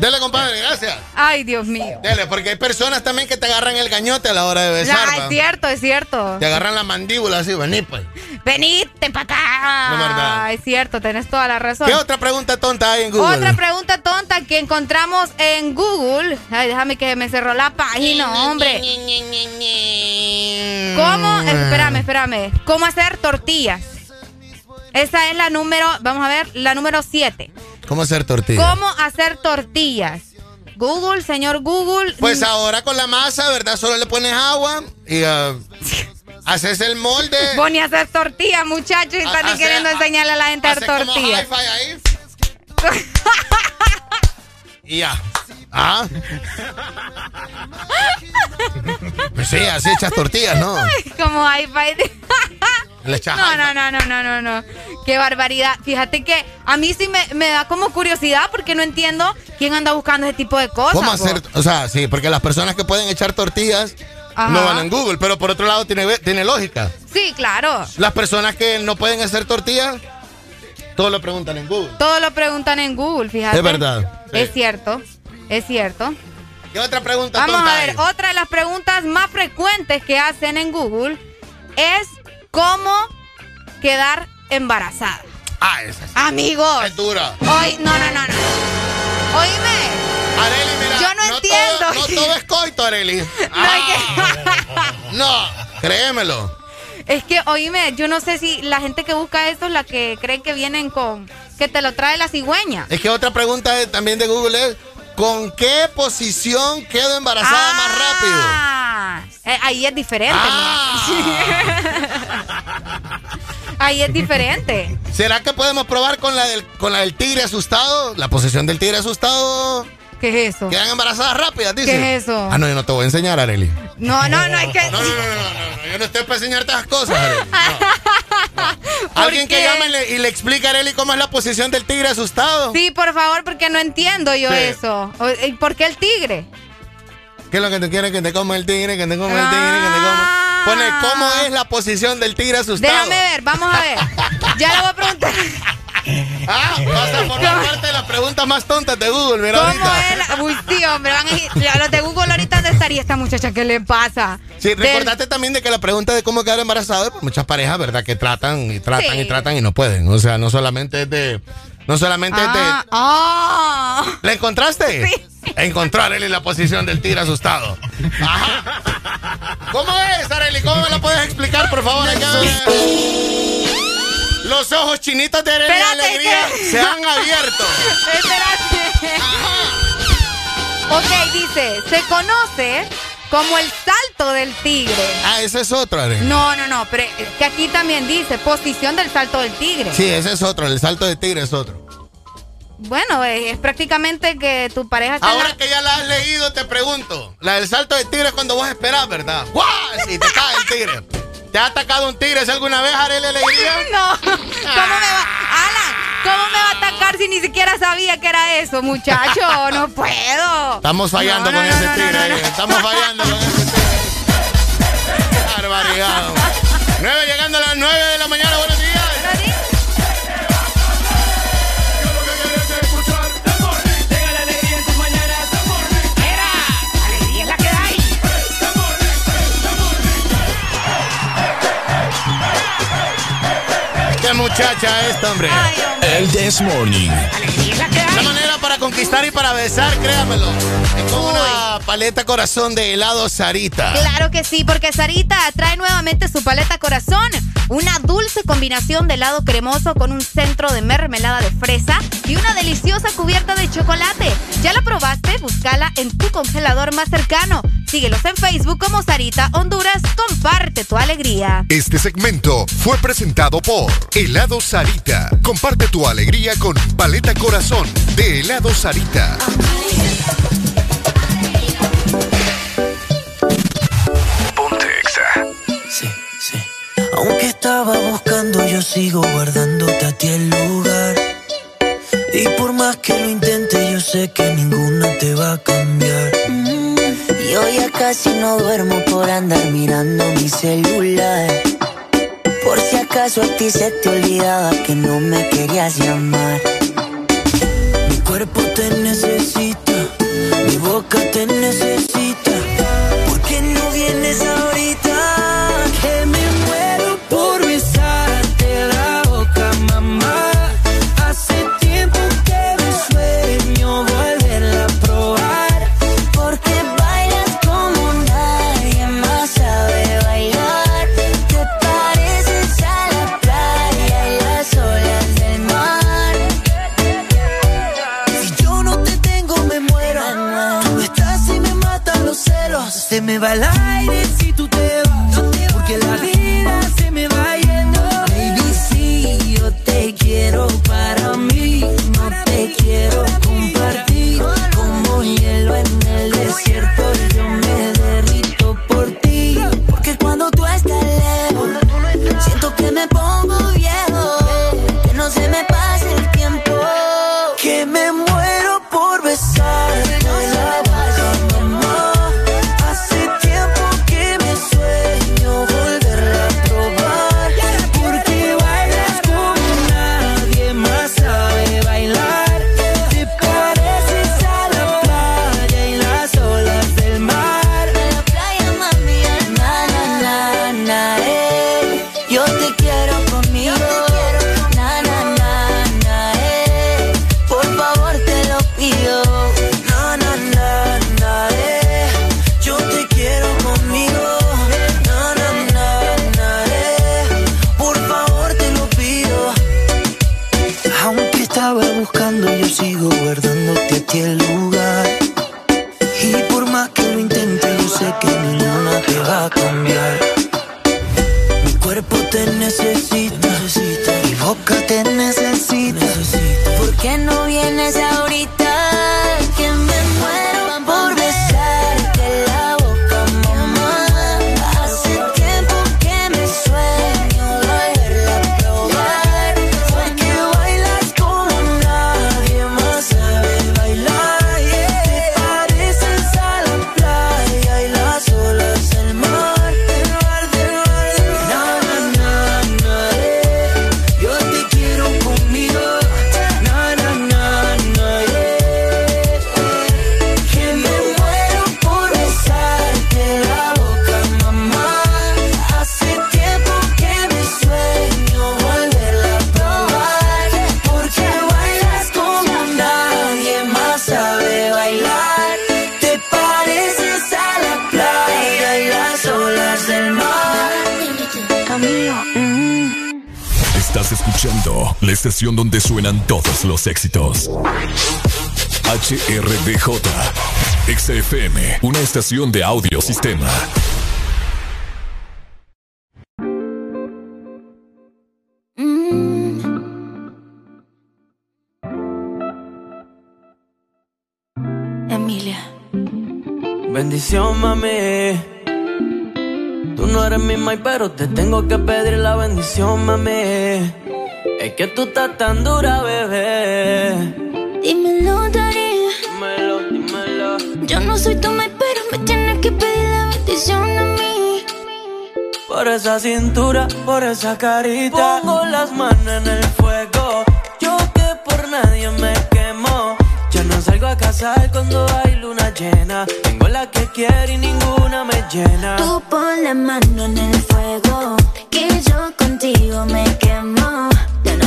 Dele, compadre, gracias. Ay, Dios mío. Dele, porque hay personas también que te agarran el gañote a la hora de besar. Ah, es cierto, es cierto. Te agarran la mandíbula así, vení pues. Venite para acá. No, verdad. Es cierto, tenés toda la razón. ¿Qué otra pregunta tonta hay en Google? Otra pregunta tonta que encontramos en Google. Ay, déjame que me cerró la página, hombre. ¿Cómo? Espérame, espérame. ¿Cómo hacer tortillas? Esa es la número, vamos a ver, la número 7. ¿Cómo hacer tortilla? ¿Cómo hacer tortillas? Google, señor Google. Pues ahora con la masa, ¿verdad? Solo le pones agua y ah, haces el molde. Vos ni hacer tortillas, muchachos, y están queriendo enseñarle a la gente a hacer Hace como tortillas. hi-fi ahí. ya. Ah. Pues sí, así echas tortillas, ¿no? Como. Le echas No, no, no, no, no, no, no. Qué barbaridad. Fíjate que a mí sí me, me da como curiosidad porque no entiendo quién anda buscando ese tipo de cosas. ¿Cómo hacer? O sea, sí, porque las personas que pueden echar tortillas Ajá. no van en Google, pero por otro lado tiene, tiene lógica. Sí, claro. Las personas que no pueden hacer tortillas, todo lo preguntan en Google. Todo lo preguntan en Google, fíjate. Es verdad. sí. Es cierto. Es cierto. ¿Qué otra pregunta Vamos tonta a ver, hay? otra de las preguntas más frecuentes que hacen en Google es cómo quedar embarazada. Ah, esa sí. Amigos. Es dura. Hoy, no, no, no, no. Oíme. Areli, mira, Yo no entiendo. Todo, no todo es coito, Areli. Ah, no, créemelo. Es que, oíme, yo no sé si la gente que busca esto es la que cree que vienen con... que te lo trae la cigüeña. Es que otra pregunta de- también de Google es, ¿con qué posición quedo embarazada más rápido? Ah, eh, ahí es diferente. Ah. ¿no? ahí es diferente. ¿Será que podemos probar con la del, con la del tigre asustado? La posición del tigre asustado. ¿Qué es eso? Quedan embarazadas rápidas, dice. ¿Qué es eso? Ah, no, yo no te voy a enseñar, Areli. No, no, no, hay que... No, no, no, no, no, no, yo no estoy para enseñarte esas cosas, Areli. No. Alguien que llame y le, explique a Areli cómo es la posición del tigre asustado. Sí, por favor, porque no entiendo yo eso. O- ¿Y por qué el tigre? ¿Qué es lo que tú quieres? Que te coma el tigre, que te coma el tigre, que te coma. Pone cómo es la posición del tigre asustado. Déjame ver, vamos a ver. Ya le voy a preguntar. Ah, vas a formar parte de las preguntas más tontas de Google, mira ¿Cómo ahorita. es? la- Uy, sí, hombre, van a Los de Google ahorita, ¿dónde estaría esta muchacha? ¿Qué le pasa? Sí, Del- recordate también de que la pregunta de cómo quedar embarazado, pues muchas parejas, ¿verdad? Que tratan y tratan Sí. y tratan y no pueden. O sea, no solamente es de. No solamente es de. Ah, ah. ¿La encontraste? Sí. Encontró a Areli la posición del tigre asustado. Ajá. ¿Cómo es, Areli? ¿Cómo me la puedes explicar, por favor? Acá? Los ojos chinitos de Espérate, alegría que- se han abierto. Espérate. Ok, dice, se conoce como el salto del tigre. Ah, ese es otro, Areli. No, no, no, pero es que aquí también dice posición del salto del tigre. Sí, ese es otro. El salto de tigre es otro. Bueno, es, es prácticamente que tu pareja está Ahora la- que ya la has leído, te pregunto. La del salto de tigre es cuando vos esperás, ¿verdad? ¡Guau! Si te cae el tigre. ¿Te ha atacado un tigre ¿sí alguna vez, Arely Alegría? No, ¿cómo me va? Alan, ¿cómo me va a atacar si ni siquiera sabía que era eso, muchacho? No puedo. Estamos fallando No, no, con no, ese tigre. ahí. Estamos fallando con ese tigre. Barbaridad. Nueve llegando a las nueve de la mañana. Muchacha esta, hombre. El This Morning. La manera para conquistar y para besar, créamelo. Es con una paleta corazón de helado Sarita. Claro que sí, porque Sarita trae nuevamente su paleta corazón. Una dulce combinación de helado cremoso con un centro de mermelada de fresa y una deliciosa cubierta de chocolate. ¿Ya la probaste? Búscala en tu congelador más cercano. Síguelos en Facebook como Sarita Honduras. Comparte tu alegría. Este segmento fue presentado por Helado Sarita. Comparte tu alegría con Paleta Corazón de Helado Sarita. Sí, sí. Aunque estaba buscando, yo sigo guardándote a ti el lugar. Y por más que lo intente, yo sé que ninguna te va a cambiar. Mm, Yo ya casi no duermo por andar mirando mi celular. Por si acaso a ti se te olvidaba que no me querías llamar. Mi cuerpo te necesita, mi boca te necesita estación donde suenan todos los éxitos. HRDJ, XFM, una estación de audio sistema. Emilia. Bendición, mami. Tú no eres mi mai, pero te tengo que pedir la bendición, mami. Es que tú estás tan dura, bebé. Dímelo, Dari. Dímelo, dímelo. Yo no soy tu mai, pero me tienes que pedir la bendición a mí. Por esa cintura, por esa carita. Pongo las manos en el fuego. Yo que por nadie me quemo. Yo no salgo a casar cuando hay luna llena. Tengo la que quiero y ninguna me llena. Tú pon la mano en el fuego, que yo contigo me quemo.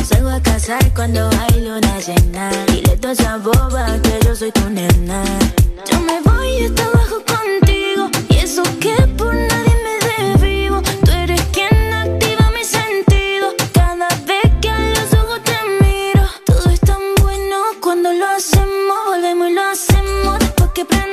Salgo a casar cuando hay luna llena. Dile toda esa boba que yo soy tu nena. Yo me voy hasta abajo contigo, y eso que por nadie me desvivo. Tú eres quien activa mi sentido. Cada vez que a los ojos te miro, todo es tan bueno cuando lo hacemos. Volvemos y lo hacemos después que prendemos.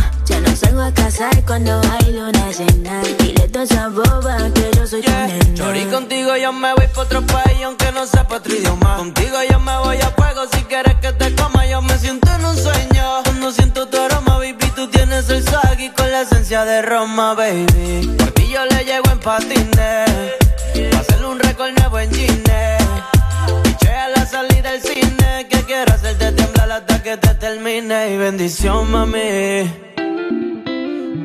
Ya no salgo a casar cuando hay luna llena. Dile toda esa boba que yo soy tu nena. Chori, contigo yo me voy pa' otro país aunque no sepa otro idioma. Contigo yo me voy a fuego si quieres que te coma. Yo me siento en un sueño. Cuando siento tu aroma, baby, tú tienes el swag y con la esencia de Roma, baby. Por ti yo le llego en patines. Pa' hacerle un récord nuevo en Gine. la salida del cine. Que quiero hacerte temblar hasta que te termine. Y bendición, mami.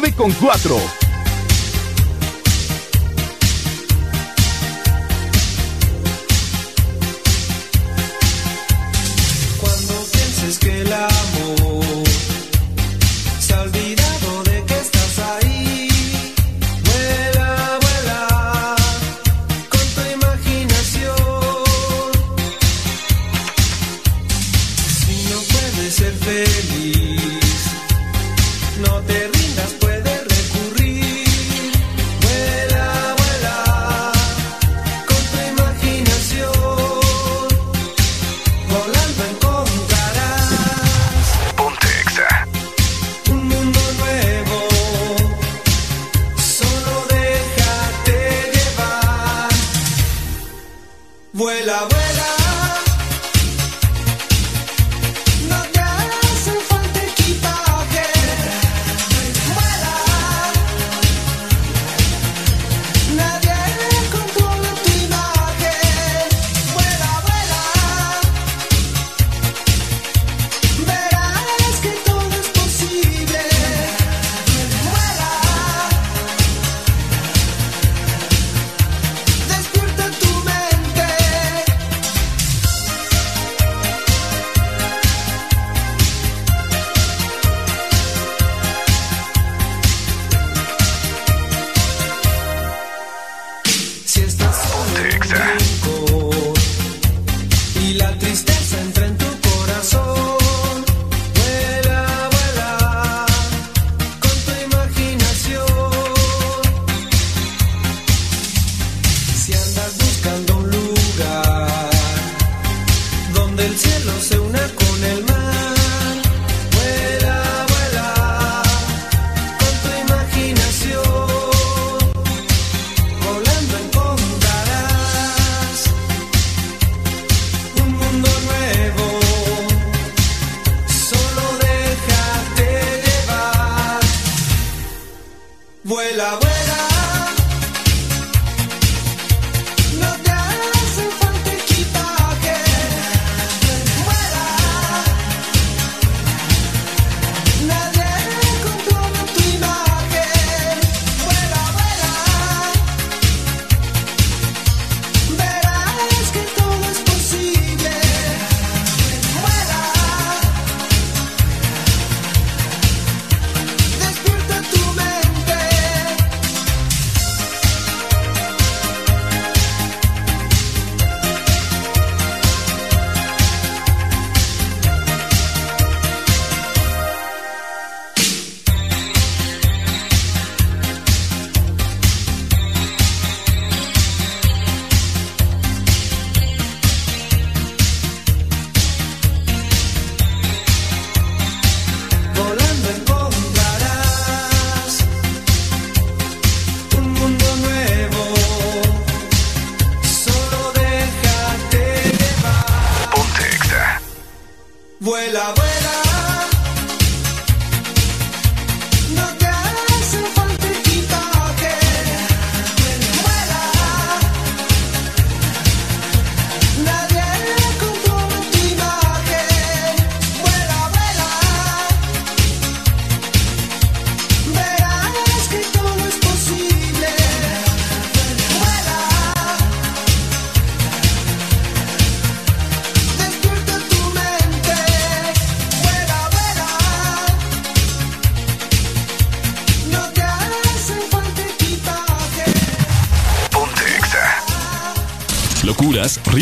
9 con 4. Cuando pienses que el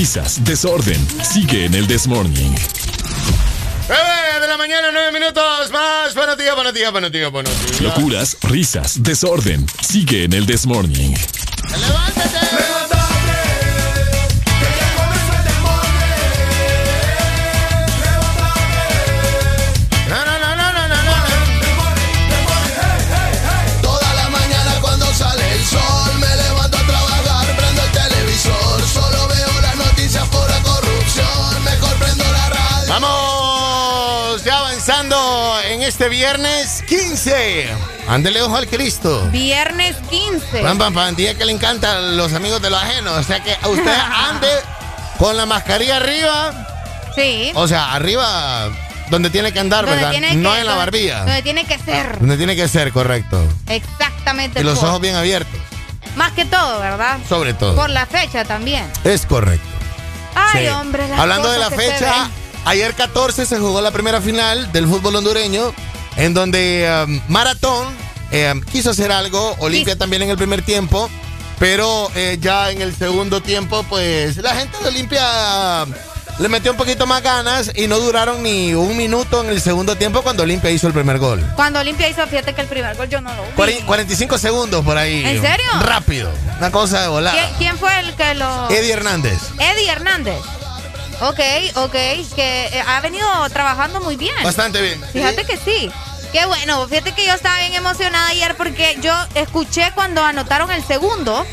risas, desorden. Sigue en el Desmorning. 9 de la mañana, 9 minutos más. Buenos días, buenos días, buenos días, buenos días. Locuras, risas, desorden. Sigue en el Desmorning. Este viernes 15. Ándele ojo al Cristo. Viernes 15. Pam, pam, pam, día que le encantan los amigos de lo ajeno. O sea que a usted ande con la mascarilla arriba. Sí. O sea, arriba donde tiene que andar, Donde ¿verdad? no que- en la barbilla. Donde tiene que ser. Donde tiene que ser, correcto. Exactamente. Y los ojos bien abiertos, Más que todo, ¿verdad? sobre todo. Por la fecha también. Es correcto. Ay, Sí. hombre. Hablando de la fecha. Ayer 14 se jugó la primera final del fútbol hondureño, en donde um, Maratón um, quiso hacer algo, Olimpia también en el primer tiempo, pero eh, ya en el segundo tiempo, pues la gente de Olimpia um, le metió un poquito más ganas y no duraron ni un minuto en el segundo tiempo cuando Olimpia hizo el primer gol. Cuando Olimpia hizo, fíjate que el primer gol yo no lo vi. Cuaren- 45 segundos por ahí. ¿En serio? Rápido. Una cosa de volar. ¿Quién, quién fue el que lo...? Eddie Hernández. Eddie Hernández. Ok, ok, que eh, ha venido trabajando muy bien. Bastante bien. Fíjate que sí. Qué bueno, fíjate que yo estaba bien emocionada ayer porque yo escuché cuando anotaron el segundo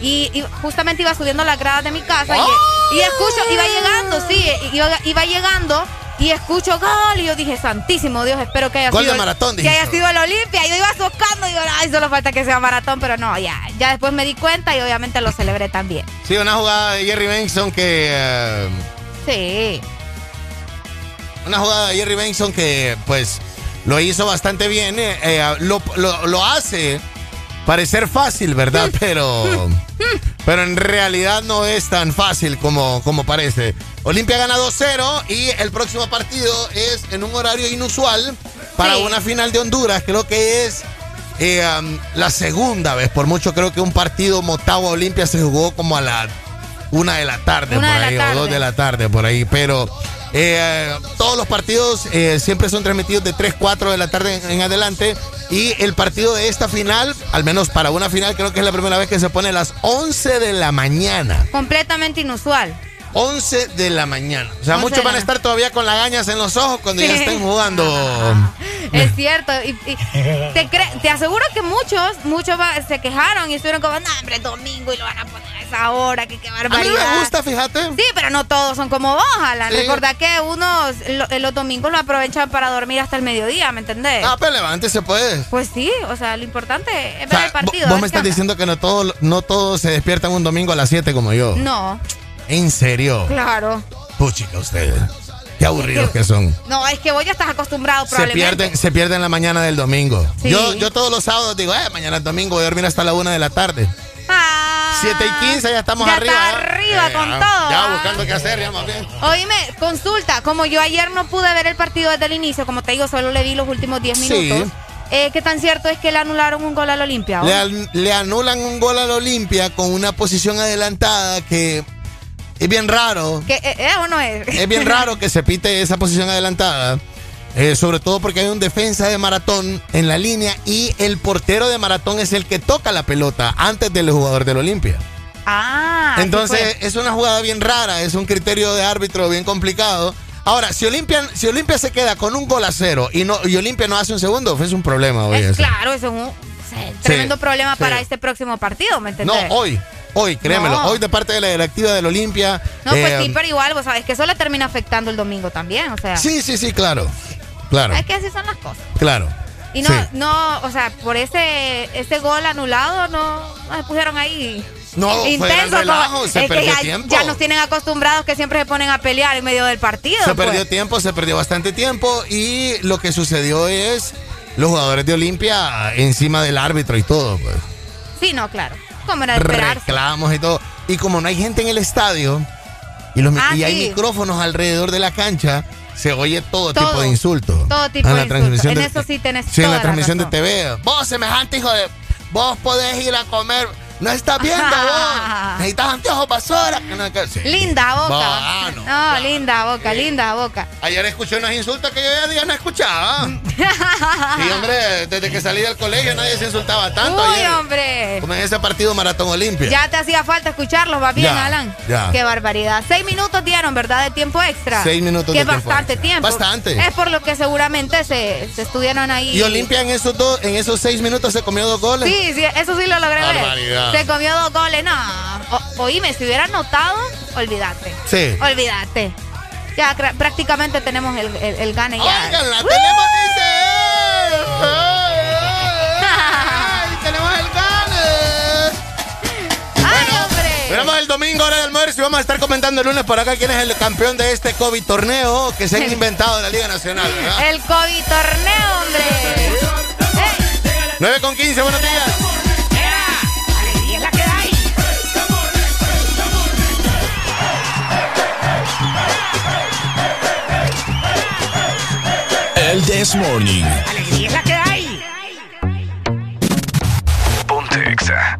y, y justamente iba subiendo las gradas de mi casa y, y escucho, iba llegando, sí, iba, iba llegando y escucho gol y yo dije, santísimo Dios, espero que haya Gol sido de maratón, que haya sido el Olimpia. Yo iba socando y digo, ay, solo falta que sea maratón, pero no, ya, ya después me di cuenta y obviamente lo celebré también. Sí, una jugada de Jerry Benson que. eh, Sí. una jugada de Jerry Benson que, pues, lo hizo bastante bien. eh, eh, lo, lo- lo hace parecer fácil, ¿verdad? Pero. Pero en realidad no es tan fácil como, como parece. Olimpia gana 2-0 y el próximo partido es en un horario inusual para Sí. una final de Honduras. Creo que es eh, um, la segunda vez. Por mucho creo que un partido Motagua Olimpia se jugó como a la una de la tarde Una por ahí, o dos de la tarde por ahí. Pero eh, todos los partidos eh, siempre son transmitidos de 3, 4 de la tarde en, en adelante. Y el partido de esta final, al menos para una final, creo que es la primera vez que se pone a las 11 de la mañana. Completamente inusual. 11 de la mañana. O sea, 11 muchos van a estar todavía con las gañas en los ojos cuando ya estén jugando. Es cierto. Y, y te, aseguro que muchos, muchos se quejaron y estuvieron como, no, hombre, es domingo y lo van a poner a esa hora, que qué A mí barbaridad. me gusta, fíjate. Sí, pero no todos son como vos, Alan. Sí. Recordá que unos lo- eh, los domingos lo aprovechan para dormir hasta el mediodía, ¿me entendés? Ah, pero levante se puede. Pues sí, o sea, lo importante es O ver sea, el partido. vo- vos me estás diciendo que no todos no todos se despiertan un domingo a las 7 como yo. No, ¿En serio? claro. Puchica ustedes. Qué aburridos que son. No, es que vos ya estás acostumbrado Se probablemente. pierden, se pierden la mañana del domingo. Sí. Yo, yo todos los sábados digo, eh, mañana es domingo, voy a dormir hasta la una de la tarde. Ah, 7 y 15 ya estamos ya arriba. está arriba Eh, con ya, todo. Ya ah. buscando qué hacer, ya más bien. Oíme, consulta, como yo ayer no pude ver el partido desde el inicio, como te digo, solo le vi los últimos 10 Sí. minutos. eh, ¿Qué tan cierto es que le anularon un gol al Olimpia? Le, an- le anulan un gol al Olimpia con una posición adelantada que es bien raro. ¿Qué, eh, ¿Es o no es? Es bien raro que se pite esa posición adelantada. eh, sobre todo porque hay un defensa de maratón en la línea y el portero de maratón es el que toca la pelota antes del jugador del Olimpia. Ah, Entonces es una jugada bien rara, es un criterio de árbitro bien complicado. Ahora, si Olimpia, si Olimpia se queda con un gol a cero y, no, y Olimpia no hace un segundo, es un problema hoy. Es eso. claro, eso es un sí, tremendo problema sí. para este próximo partido, ¿me No, entendés? hoy, hoy, créemelo, No. hoy de parte de la directiva del Olimpia. No, pues eh, sí, pero igual, vos sabes que eso le termina afectando el domingo también, o sea. Sí, sí, sí, claro. Claro, Es que así son las cosas. claro. Y no, Sí. no, o sea, por ese, ese gol anulado, no, no se pusieron ahí. No, gran relajo, se es que perdió ya, tiempo. ya nos tienen acostumbrados que siempre se ponen a pelear en medio del partido. Se pues. perdió tiempo, se perdió bastante tiempo y lo que sucedió es los jugadores de Olimpia encima del árbitro y todo, pues. Sí, no, claro. Como era de esperarse. reclamos y todo. Y como no hay gente en el estadio y, los, Ah, y hay micrófonos alrededor de la cancha, se oye todo, Todo. tipo de insulto. Todo tipo En de insultos. En de- eso sí tenés Sí, en la la transmisión de. TV. Vos, semejante hijo de. Vos podés ir a comer. No estás viendo vos. Necesitas anteojos basura. Linda boca. no, linda boca, linda boca. Ayer escuché unos insultos que yo ya día no escuchaba. sí, hombre, desde que salí del colegio nadie se insultaba tanto. Uy, hombre. Como en ese partido Maratón Olimpia. Ya te hacía falta escucharlos, va bien, Alan. Ya. Qué barbaridad. Seis minutos dieron, ¿verdad? De tiempo extra. Seis minutos que de tiempo bastante tiempo. Bastante. Es por lo que seguramente se, se estuvieron ahí. Y Olimpia en esos dos, en esos seis minutos se comió dos goles. Sí, sí, eso sí lo logré ver. Se comió dos goles. No, o- oíme, si hubiera notado, olvídate. Sí. Olvídate. Ya prácticamente tenemos el, el, el gane ya. Oigan, la tenemos, dice. Ay, tenemos el gane. ¡Ay, hombre! Veremos el domingo, hora del almuerzo, y vamos a estar comentando el lunes por acá quién es el campeón de este COVID torneo que se han inventado en la Liga Nacional. ¿verdad? El COVID torneo, hombre. 9 con 15, buenos días. This Morning. Alegría es la que hay. Ponte Exa.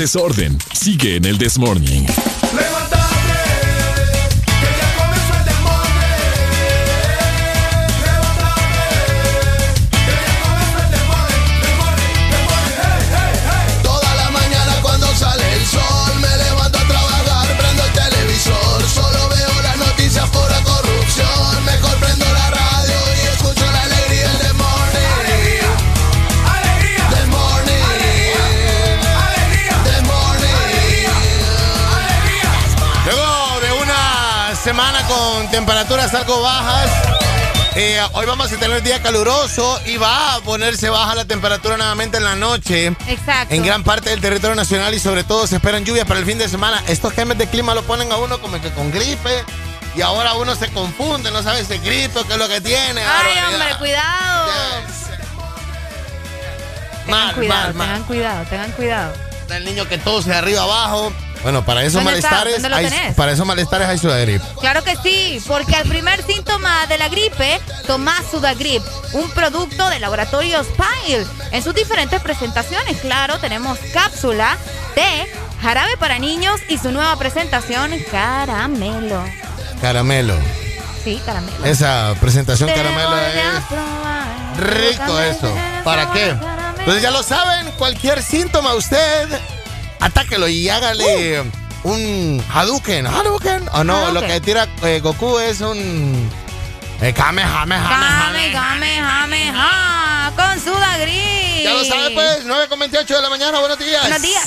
desorden sigue en el Desmorning. temperaturas algo bajas. Eh, hoy vamos a tener día caluroso y va a ponerse baja la temperatura nuevamente en la noche. Exacto. En gran parte del territorio nacional y sobre todo se esperan lluvias para el fin de semana. Estos cambios de clima lo ponen a uno como que con gripe. Y ahora uno se confunde, no sabe si es gripe o qué es lo que tiene. Ay, hombre, cuidado. Yes. Tengan mal, cuidado, tengan cuidado, tengan cuidado. El niño que todo se de arriba abajo. Bueno, para esos malestares, para esos malestares hay Sudagrip. Claro que sí, porque al primer síntoma de la gripe, tomás Sudagrip, un producto de laboratorio Spile. En sus diferentes presentaciones, claro, tenemos cápsula, té, jarabe para niños y su nueva presentación, caramelo. Caramelo. Sí, caramelo. Esa presentación caramelo es rico eso. ¿Para qué? Entonces ya lo saben, cualquier síntoma usted atáquelo y hágale uh. un Hadouken. Hadouken. O no, lo que tira eh, Goku es un. Eh, Kame, Kame, Kame, Kame, Con su gris. Ya lo sabes, pues. 9.28 de la mañana. Buenos días. Buenos días.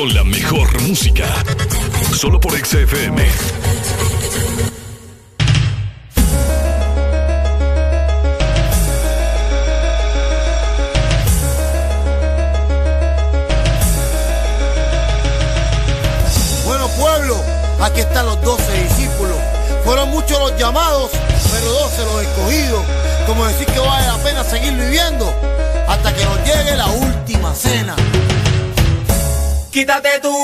con la mejor música. Solo por XFM. Bueno, pueblo, aquí están los doce discípulos. Fueron muchos los llamados, pero doce los escogidos. Como decir que vale la pena seguir viviendo hasta que nos llegue la última cena. Quítate tú.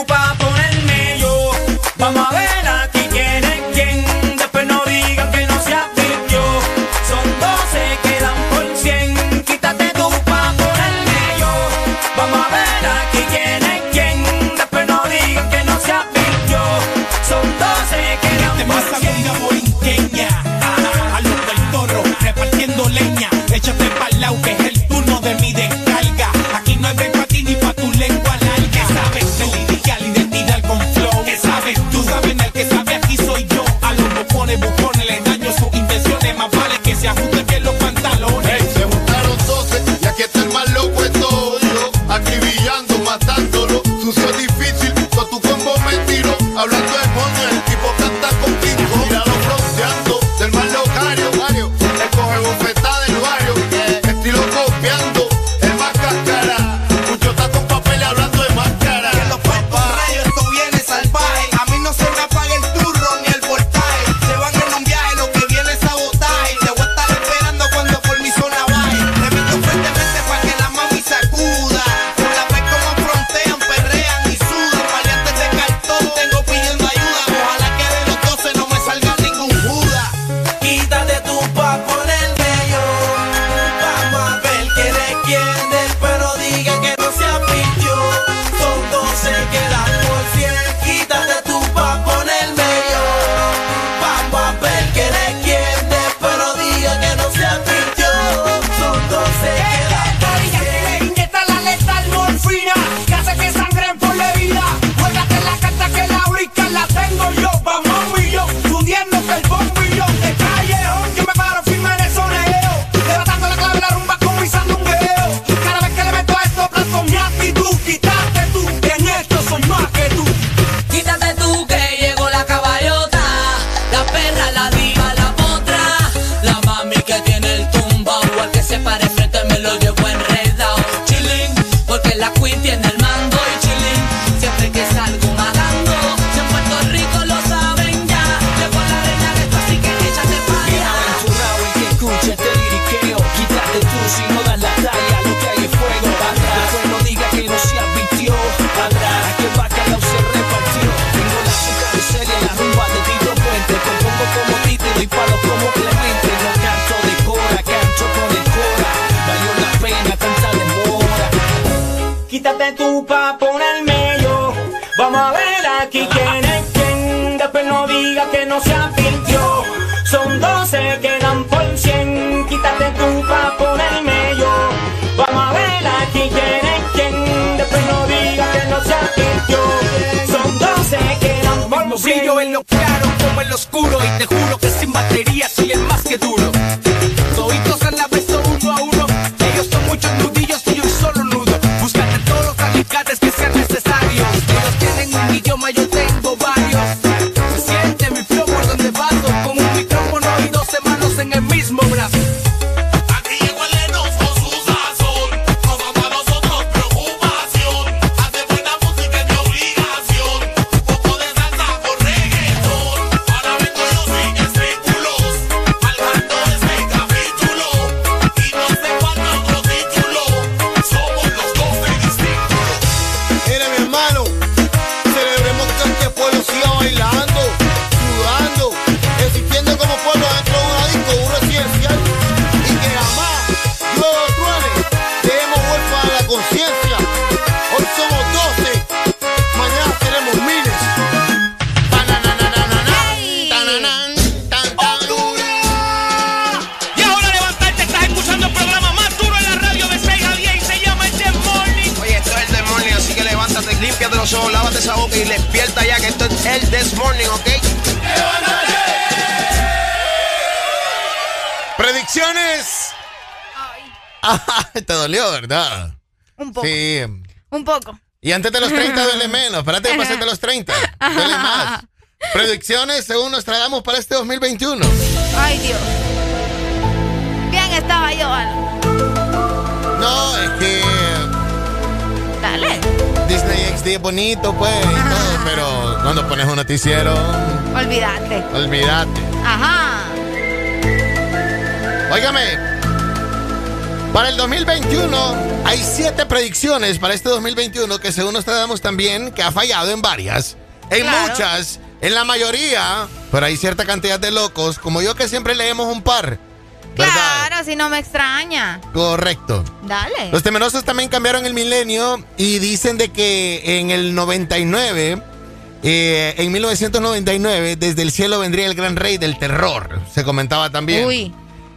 Antes de los 30 duele menos. Espérate que pases de los 30. Duele más. Predicciones según nos tragamos para este 2021. Ay, Dios. Bien estaba yo, Alan. No, es que Dale. Disney XD es bonito, pues, y todo, pero cuando pones un noticiero, Olvídate. olvídate. Ajá. Óigame, para el 2021 hay siete predicciones para este 2021 que según nos tratamos también, que ha fallado en varias, en Claro. muchas, en la mayoría, pero hay cierta cantidad de locos, como yo que siempre leemos un par. ¿Verdad? Claro, si no me extraña. Correcto. Dale. Los temerosos también cambiaron el milenio y dicen de que en el 99, eh, en 1999, desde el cielo vendría el gran rey del terror, se comentaba también. Uy.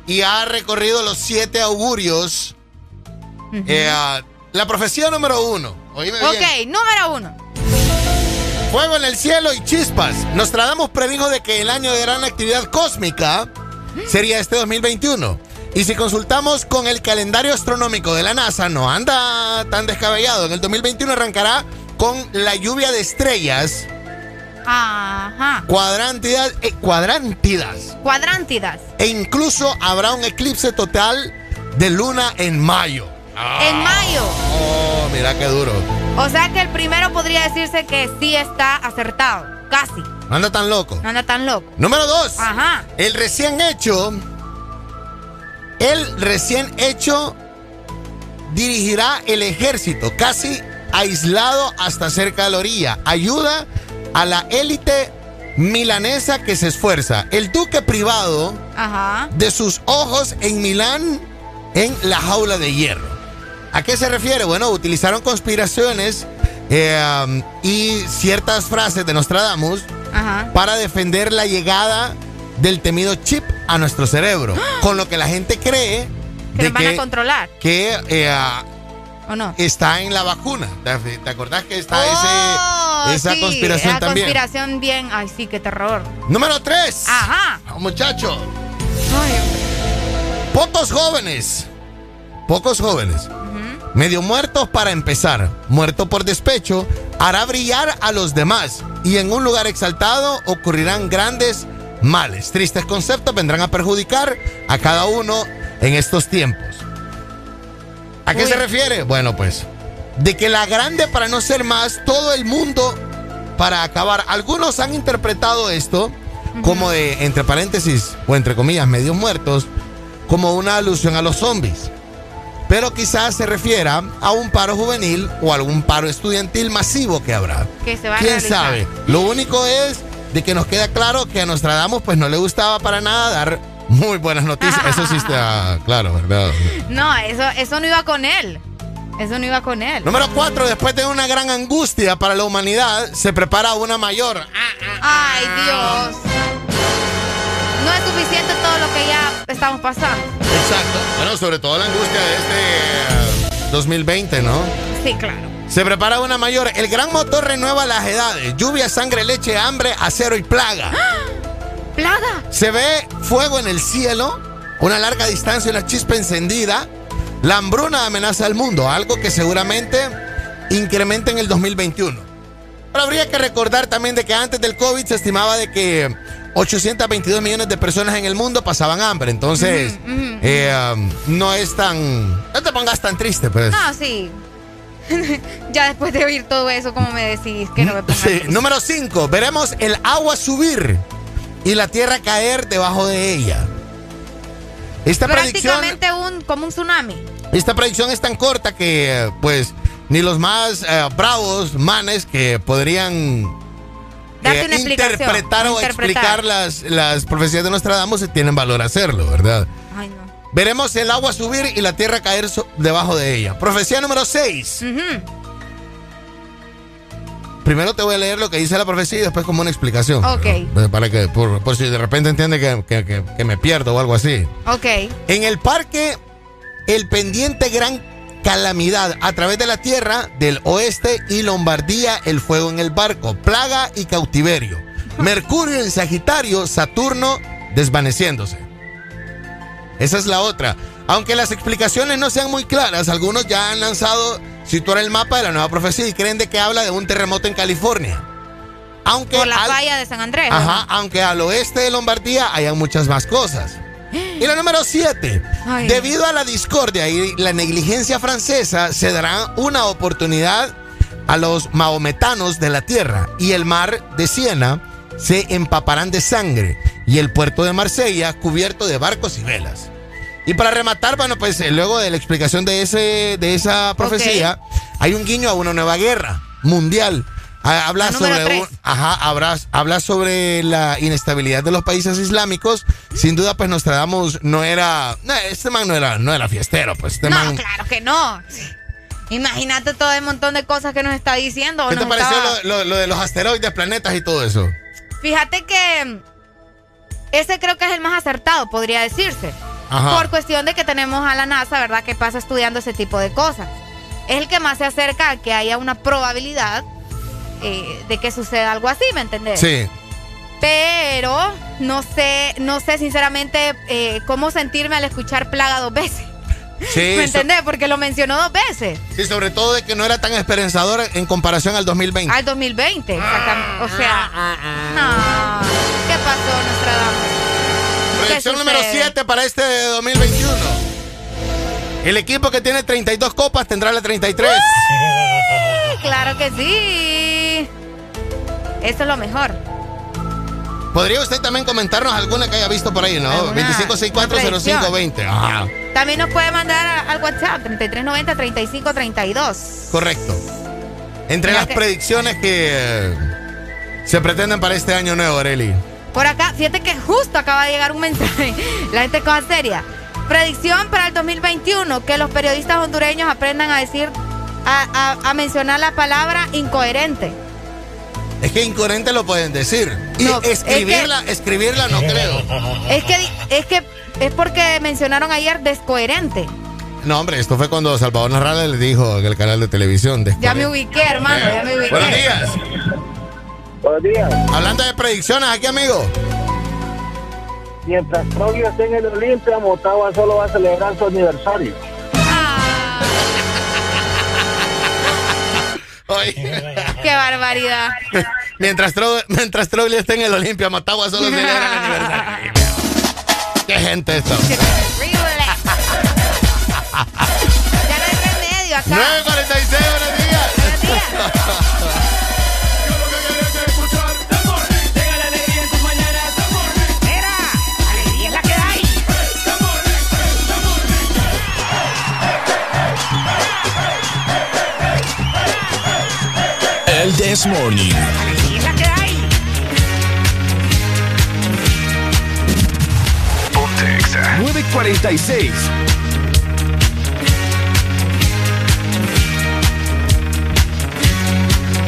Y ha recorrido los siete augurios. Eh, la profecía número uno. Oíme bien. Ok, número uno. Fuego en el cielo y chispas. Nostradamus predijo de que el año de gran actividad cósmica sería este 2021. Y si consultamos con el calendario astronómico de la NASA, no anda tan descabellado. En el 2021 arrancará con la lluvia de estrellas, Ajá. cuadrántidas, eh, cuadrántidas. Cuadrántidas. E incluso habrá un eclipse total de luna en mayo. En mayo. Oh, mira qué duro. O sea que el primero podría decirse que sí está acertado. Casi. No anda tan loco. No anda tan loco. Número dos. Ajá. El recién hecho. El recién hecho dirigirá el ejército casi aislado hasta cerca de la orilla. Ayuda a la élite milanesa que se esfuerza. El duque privado Ajá. de sus ojos en Milán en la jaula de hierro. ¿A qué se refiere? Bueno, utilizaron conspiraciones eh, y ciertas frases de Nostradamus Ajá. para defender la llegada del temido chip a nuestro cerebro. Con lo que la gente cree Que de van a controlar. que, eh, ¿O no? está en la vacuna. ¿Te, te acordás que está Oh, ese, esa sí, conspiración esa también? conspiración bien. Ay, sí, qué terror. Número 3. Ajá. Muchacho. Pocos jóvenes. Pocos jóvenes. Medio muertos para empezar. Muerto por despecho. Hará brillar a los demás. Y en un lugar exaltado ocurrirán grandes males. Tristes conceptos vendrán a perjudicar a cada uno en estos tiempos. ¿A qué Uy. se refiere? Bueno, pues. De que la grande para no ser más, todo el mundo para acabar. Algunos han interpretado esto como de, entre paréntesis, o entre comillas, medios muertos, como una alusión a los zombies. Pero quizás se refiera a un paro juvenil o algún paro estudiantil masivo que habrá. Que se va a ¿Quién realizar. sabe? Lo único es de que nos queda claro que a Nostradamus pues no le gustaba para nada dar muy buenas noticias. Eso sí está claro, ¿verdad? No, eso, eso no iba con él. Eso no iba con él. Número cuatro, después de una gran angustia para la humanidad, se prepara una mayor. Ay, Dios. No es suficiente todo lo que ya estamos pasando. Exacto. Bueno, sobre todo la angustia de este eh, 2020, ¿no? Sí, claro. Se prepara una mayor. El gran motor renueva las edades. Lluvia, sangre, leche, hambre, acero y plaga. Plaga. Se ve fuego en el cielo, una larga distancia, una chispa encendida. La hambruna amenaza al mundo, algo que seguramente incrementa en el 2021. Pero habría que recordar también de que antes del COVID se estimaba de que 822 millones de personas en el mundo pasaban hambre. Entonces, eh, um, no es tan... No te pongas tan triste, pues. No, sí. ya después de oír todo eso, ¿cómo me decís que no me ponga Sí, triste? número 5. Veremos el agua subir y la tierra caer debajo de ella. Esta predicción, Prácticamente un, como un tsunami. esta predicción es tan corta que, pues, ni los más eh, bravos manes que podrían Darte eh, una explicación, interpretar o interpretar. explicar las, las profecías de Nostradamus tienen valor hacerlo, ¿verdad? Ay, no. Veremos el agua subir y la tierra caer so- debajo de ella. Profecía número 6. Primero te voy a leer lo que dice la profecía y después como una explicación. Ok. Para que, por, por si de repente entiende que, que- que- que me pierdo o algo así. Ok. En el parque, el pendiente gran calamidad a través de la tierra del oeste y Lombardía el fuego en el barco, plaga y cautiverio. Mercurio en Sagitario, Saturno desvaneciéndose. Esa es la otra. Aunque las explicaciones no sean muy claras, algunos ya han lanzado situar el mapa de la nueva profecía y creen de que habla de un terremoto en California. Aunque Por la al- falla de San Andrés. Ajá, aunque al oeste de Lombardía hayan muchas más cosas. Y la número 7. Ay. Debido a la discordia y la negligencia francesa, se dará una oportunidad a los maometanos de la tierra y el mar de Siena se empaparán de sangre y el puerto de Marsella cubierto de barcos y velas. Y para rematar, bueno, pues eh, luego de la explicación de, ese, de esa profecía, hay un guiño a una nueva guerra mundial. Ah, Habla sobre, un- ajá, habla, habla sobre la inestabilidad de los países islámicos. Sin duda, pues Nostradamus no era. No, este man no era, no era fiestero, pues este No, man. claro que no. Imagínate todo el montón de cosas que nos está diciendo. ¿Qué te pareció estaba- lo, lo- lo de los asteroides, planetas y todo eso? Fíjate que ese creo que es el más acertado, podría decirse. Ajá. Por cuestión de que tenemos a la NASA, ¿verdad? Que pasa estudiando ese tipo de cosas. Es el que más se acerca a que haya una probabilidad eh, de que suceda algo así, ¿me entendés? Sí. Pero no sé, no sé sinceramente eh, cómo sentirme al escuchar plaga dos veces. Sí, ¿Me so- entendés? Porque lo mencionó dos veces. sí, sobre todo de que no era tan esperanzador en comparación al 2020. Al 2020, exactamente. O sea, no. ¿Qué pasó, Nostradamus? Proyección ¿Qué número sucede? 7 para este 2021. El equipo que tiene 32 copas tendrá la 33. Claro que sí. Eso es lo mejor. ¿Podría usted también comentarnos alguna que haya visto por ahí, no? Alguna- 25640520. Ajá, También nos puede mandar al WhatsApp 3390-3532. correcto. Entre Mira las que- predicciones que eh, se pretenden para este año nuevo, Areli. Por acá, fíjate que justo acaba de llegar un mensaje. La gente cosa seria. Predicción para el 2021, que los periodistas hondureños aprendan a decir, a, a- a mencionar la palabra incoherente. Es que incoherente lo pueden decir. Y No, es escribirla, escribirla no creo. Es que, es que es porque mencionaron ayer descoherente. No, hombre, esto fue cuando Salvador Narrala le dijo en el canal de televisión. de- Ya me ubiqué, hermano, ya me ubiqué. Buenos días. Buenos días. Hablando de predicciones, aquí, amigo. Mientras Troglio esté en el Olimpia, Motagua solo va a celebrar su aniversario. Qué barbaridad. Mientras, Tro mientras esté en el Olimpia, Matagua solo celebra el aniversario. Qué gente esto. Ya no hay remedio acá. 946, This Morning. Es la que hay. Ponte Exa. 946.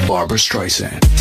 Barbara Streisand.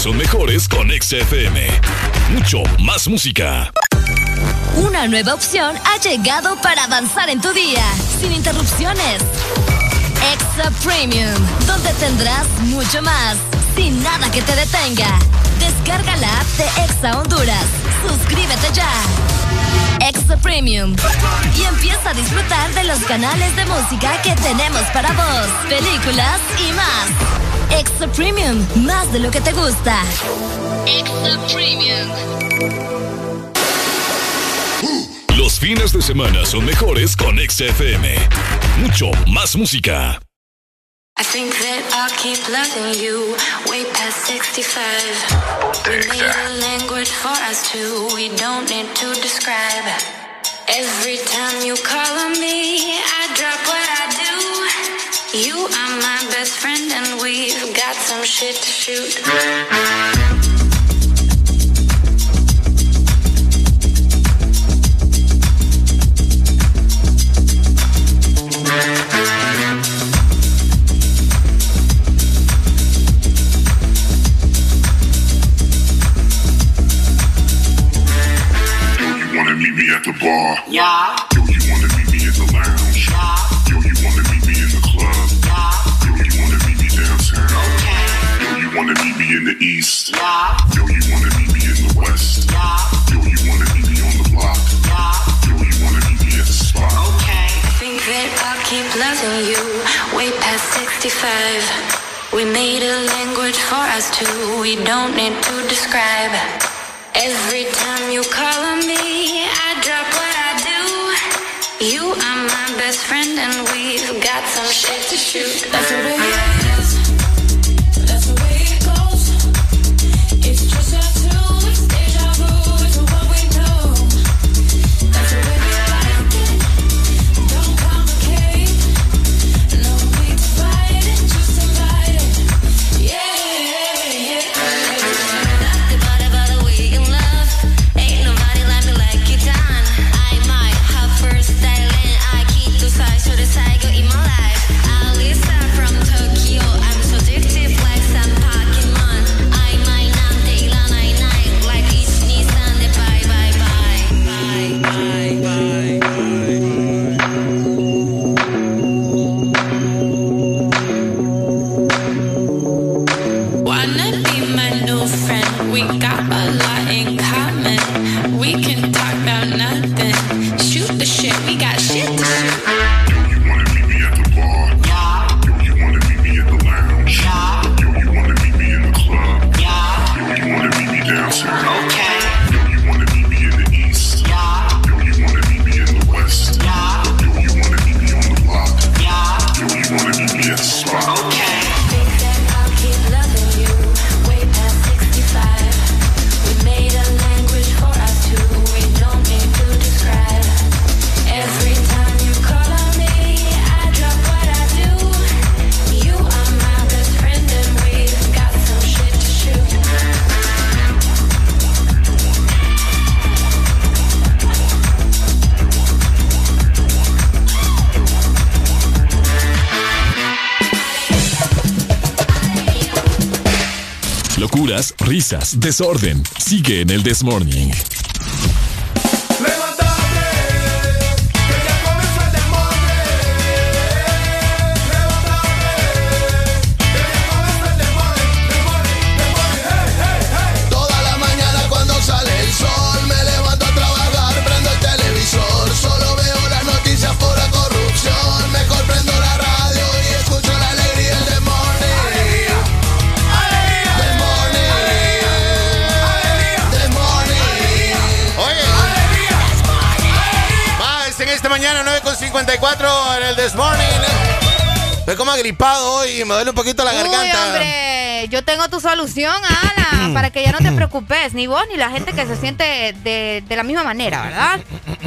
Son mejores con Exa FM. Mucho más música. Una nueva opción ha llegado para avanzar en tu día, sin interrupciones. Extra Premium, donde tendrás mucho más, sin nada que te detenga. Descarga la app de Exa Honduras. Suscríbete ya. Extra Premium. Y empieza a disfrutar de los canales de música que tenemos para vos, películas y más. Extra Premium, más de lo que te gusta. Extra Premium. Los fines de semana son mejores con Exa FM. Mucho más música. I think that I'll keep loving you way past 65. We need a language for us two, we don't need to describe. Every time you call on me, You are my best friend, and we've got some shit to shoot. You wanna meet me at the bar? Yeah. We don't need to describe. Every time you call on me, I drop what I do. You are my best friend, and we've got some shit to shoot. risas, desorden. Sigue en el This Morning. 54 en el This Morning. Estoy como agripado hoy y me duele un poquito la Uy, garganta. hombre, yo tengo tu solución, Ala, para que ya no te preocupes, ni vos ni la gente que se siente de, de la misma manera, ¿verdad?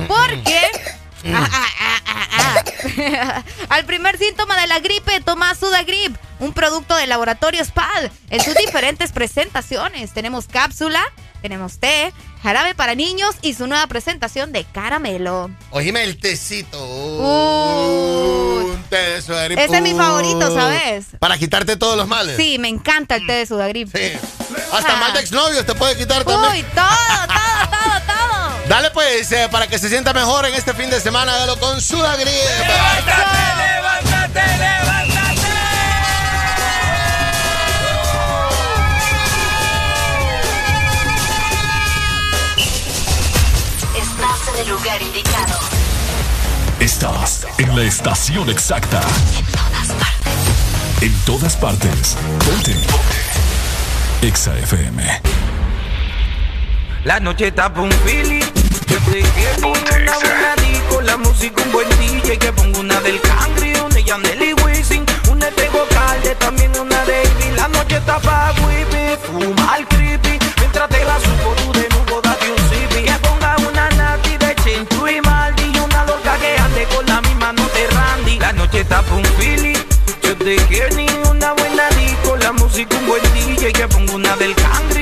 Porque... Ah, ah, ah, ah, ah. Al primer síntoma de la gripe, toma Sudagrip, un producto de laboratorio SPAD, en sus diferentes presentaciones. Tenemos cápsula, tenemos té, jarabe para niños y su nueva presentación de caramelo. Oíme el tecito. Uh, un té de sudagrip. Ese es mi favorito, ¿sabes? Para quitarte todos los males. Sí, me encanta el té de sudagrip. Sí. Hasta más de exnovios te puede quitar también. Uy, todo, todo, todo, todo. Dale pues, eh, para que se sienta mejor en este fin de semana, hágalo con sudagrip. ¡Levántate, levántate, levántate! el lugar indicado. Estás en la estación exacta. En todas partes. En todas partes. Ponte. Exa FM. La noche está un fili. Yo te una buena con la música un buen DJ que pongo una del cangre, una Yanel y Wisin, una de Calde, también una de La noche está pa' whippy, fumar creepy, mientras te la supo pa' un fili. Yo te quiero ni una buena disco, la música un buen DJ que pongo una del cango.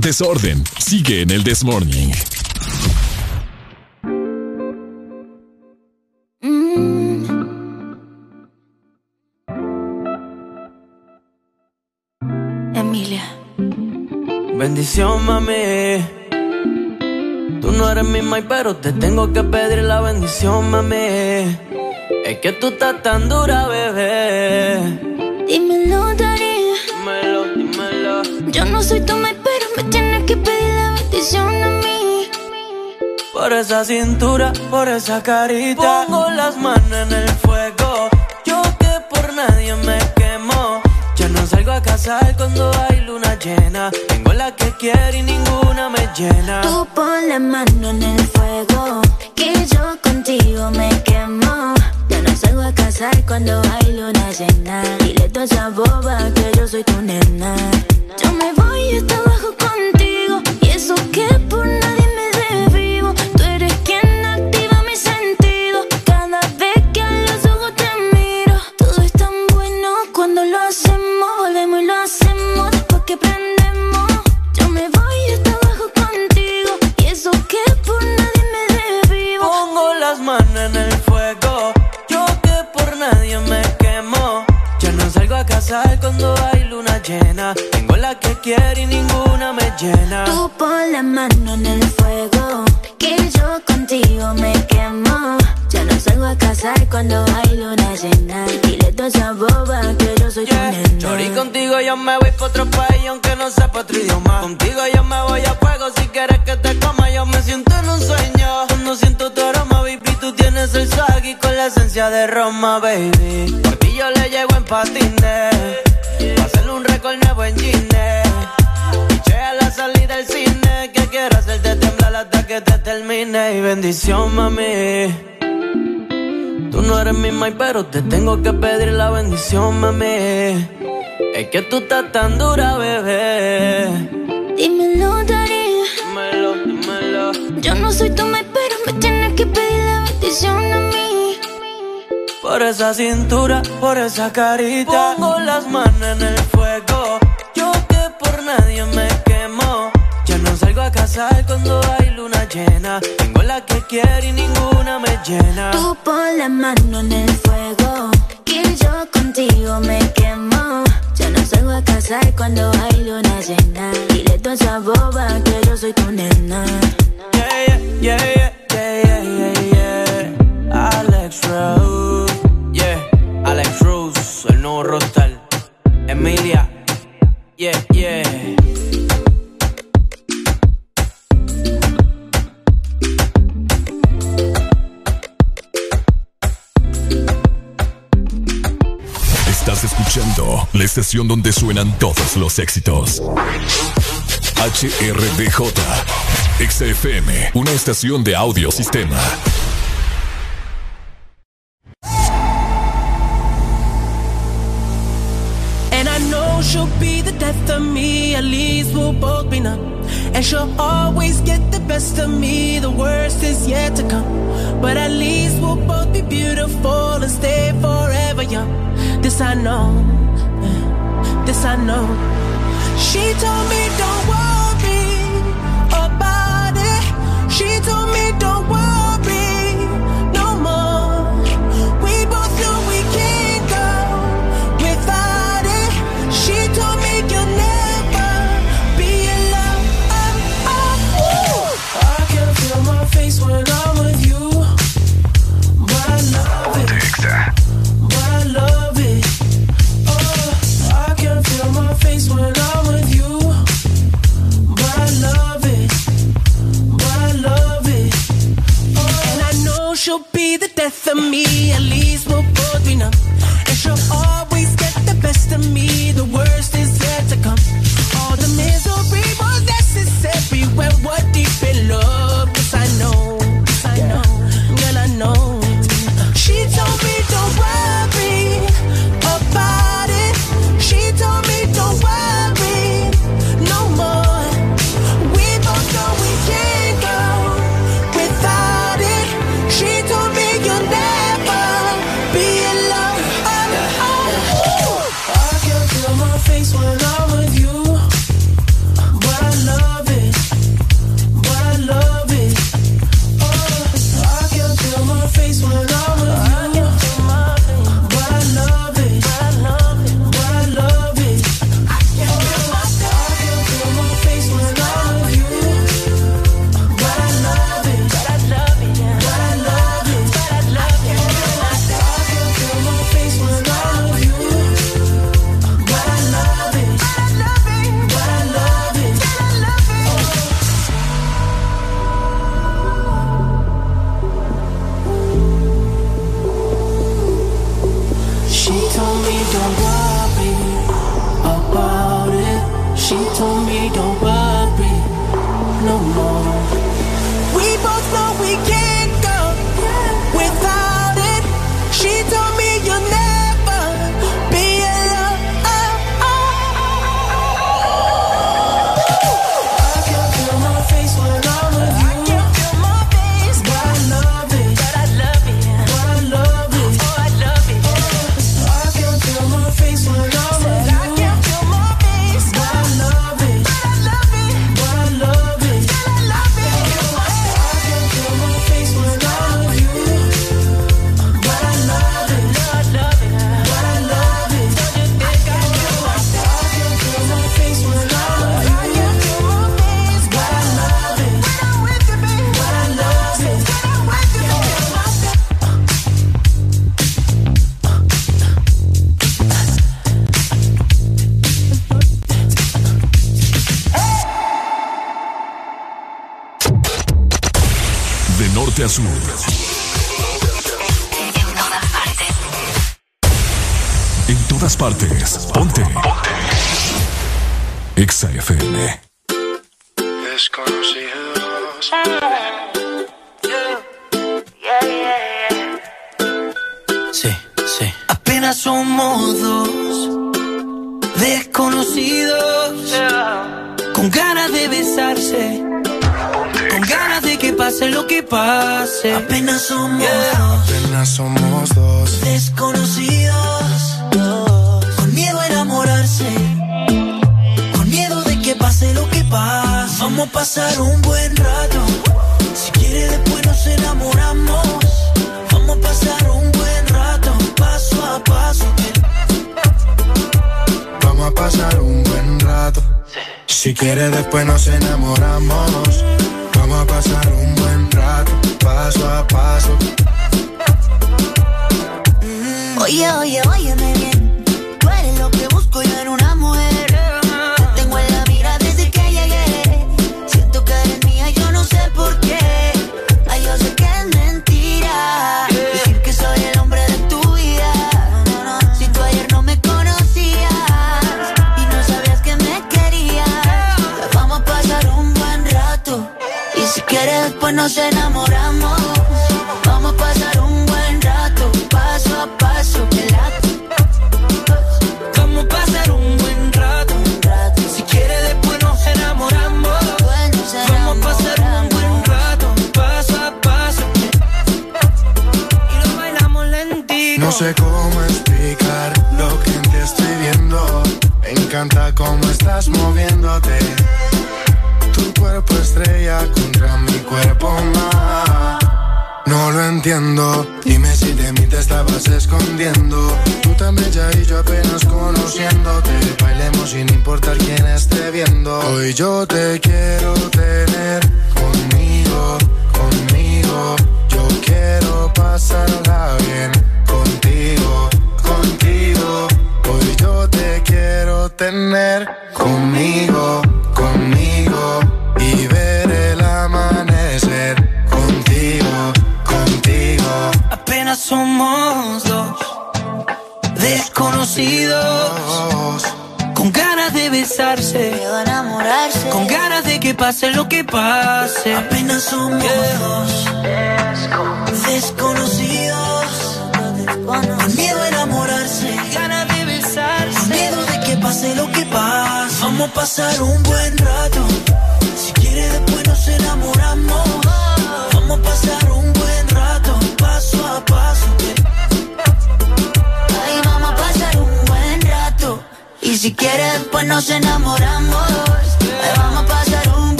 Desorden. Sigue en el This Morning. Emilia. Bendición, mami. Tú no eres mi mai, pero te tengo que pedir la bendición, mami. Es que tú estás tan dura, esa cintura, por esa carita. Pongo las manos en el fuego. Yo que por nadie me quemo. Ya no salgo a casar cuando hay luna llena. Tengo la que quiero y ninguna me llena. Tú pon la mano en el fuego, que yo contigo me quemo. Ya no salgo a casar cuando hay luna llena. Dile toda esa boba que yo soy tu nena. Yo me voy hasta abajo pero te tengo que pedir la bendición, mami. Es que tú estás tan dura, bebé. Dímelo, Dari. Dímelo, dímelo. Yo no soy tu mai, pero me tienes que pedir la bendición a mí. Por esa cintura, por esa carita. Pongo las manos en el fuego. Yo que por nadie me quemo. Ya no salgo a casar cuando hay luna llena. Tengo la que quiero y ninguna me llena. Tú pon la mano en el fuego, suenan todos los éxitos. HRDJ, XFM, una estación de audio sistema. And I know she'll be the death of me, at least we'll both be numb. And she'll always get the best of me, the worst is yet to come. But at least we'll both be beautiful and stay forever young. This I know, this I know. She told me don't worry about it. She told me don't worry of me. At least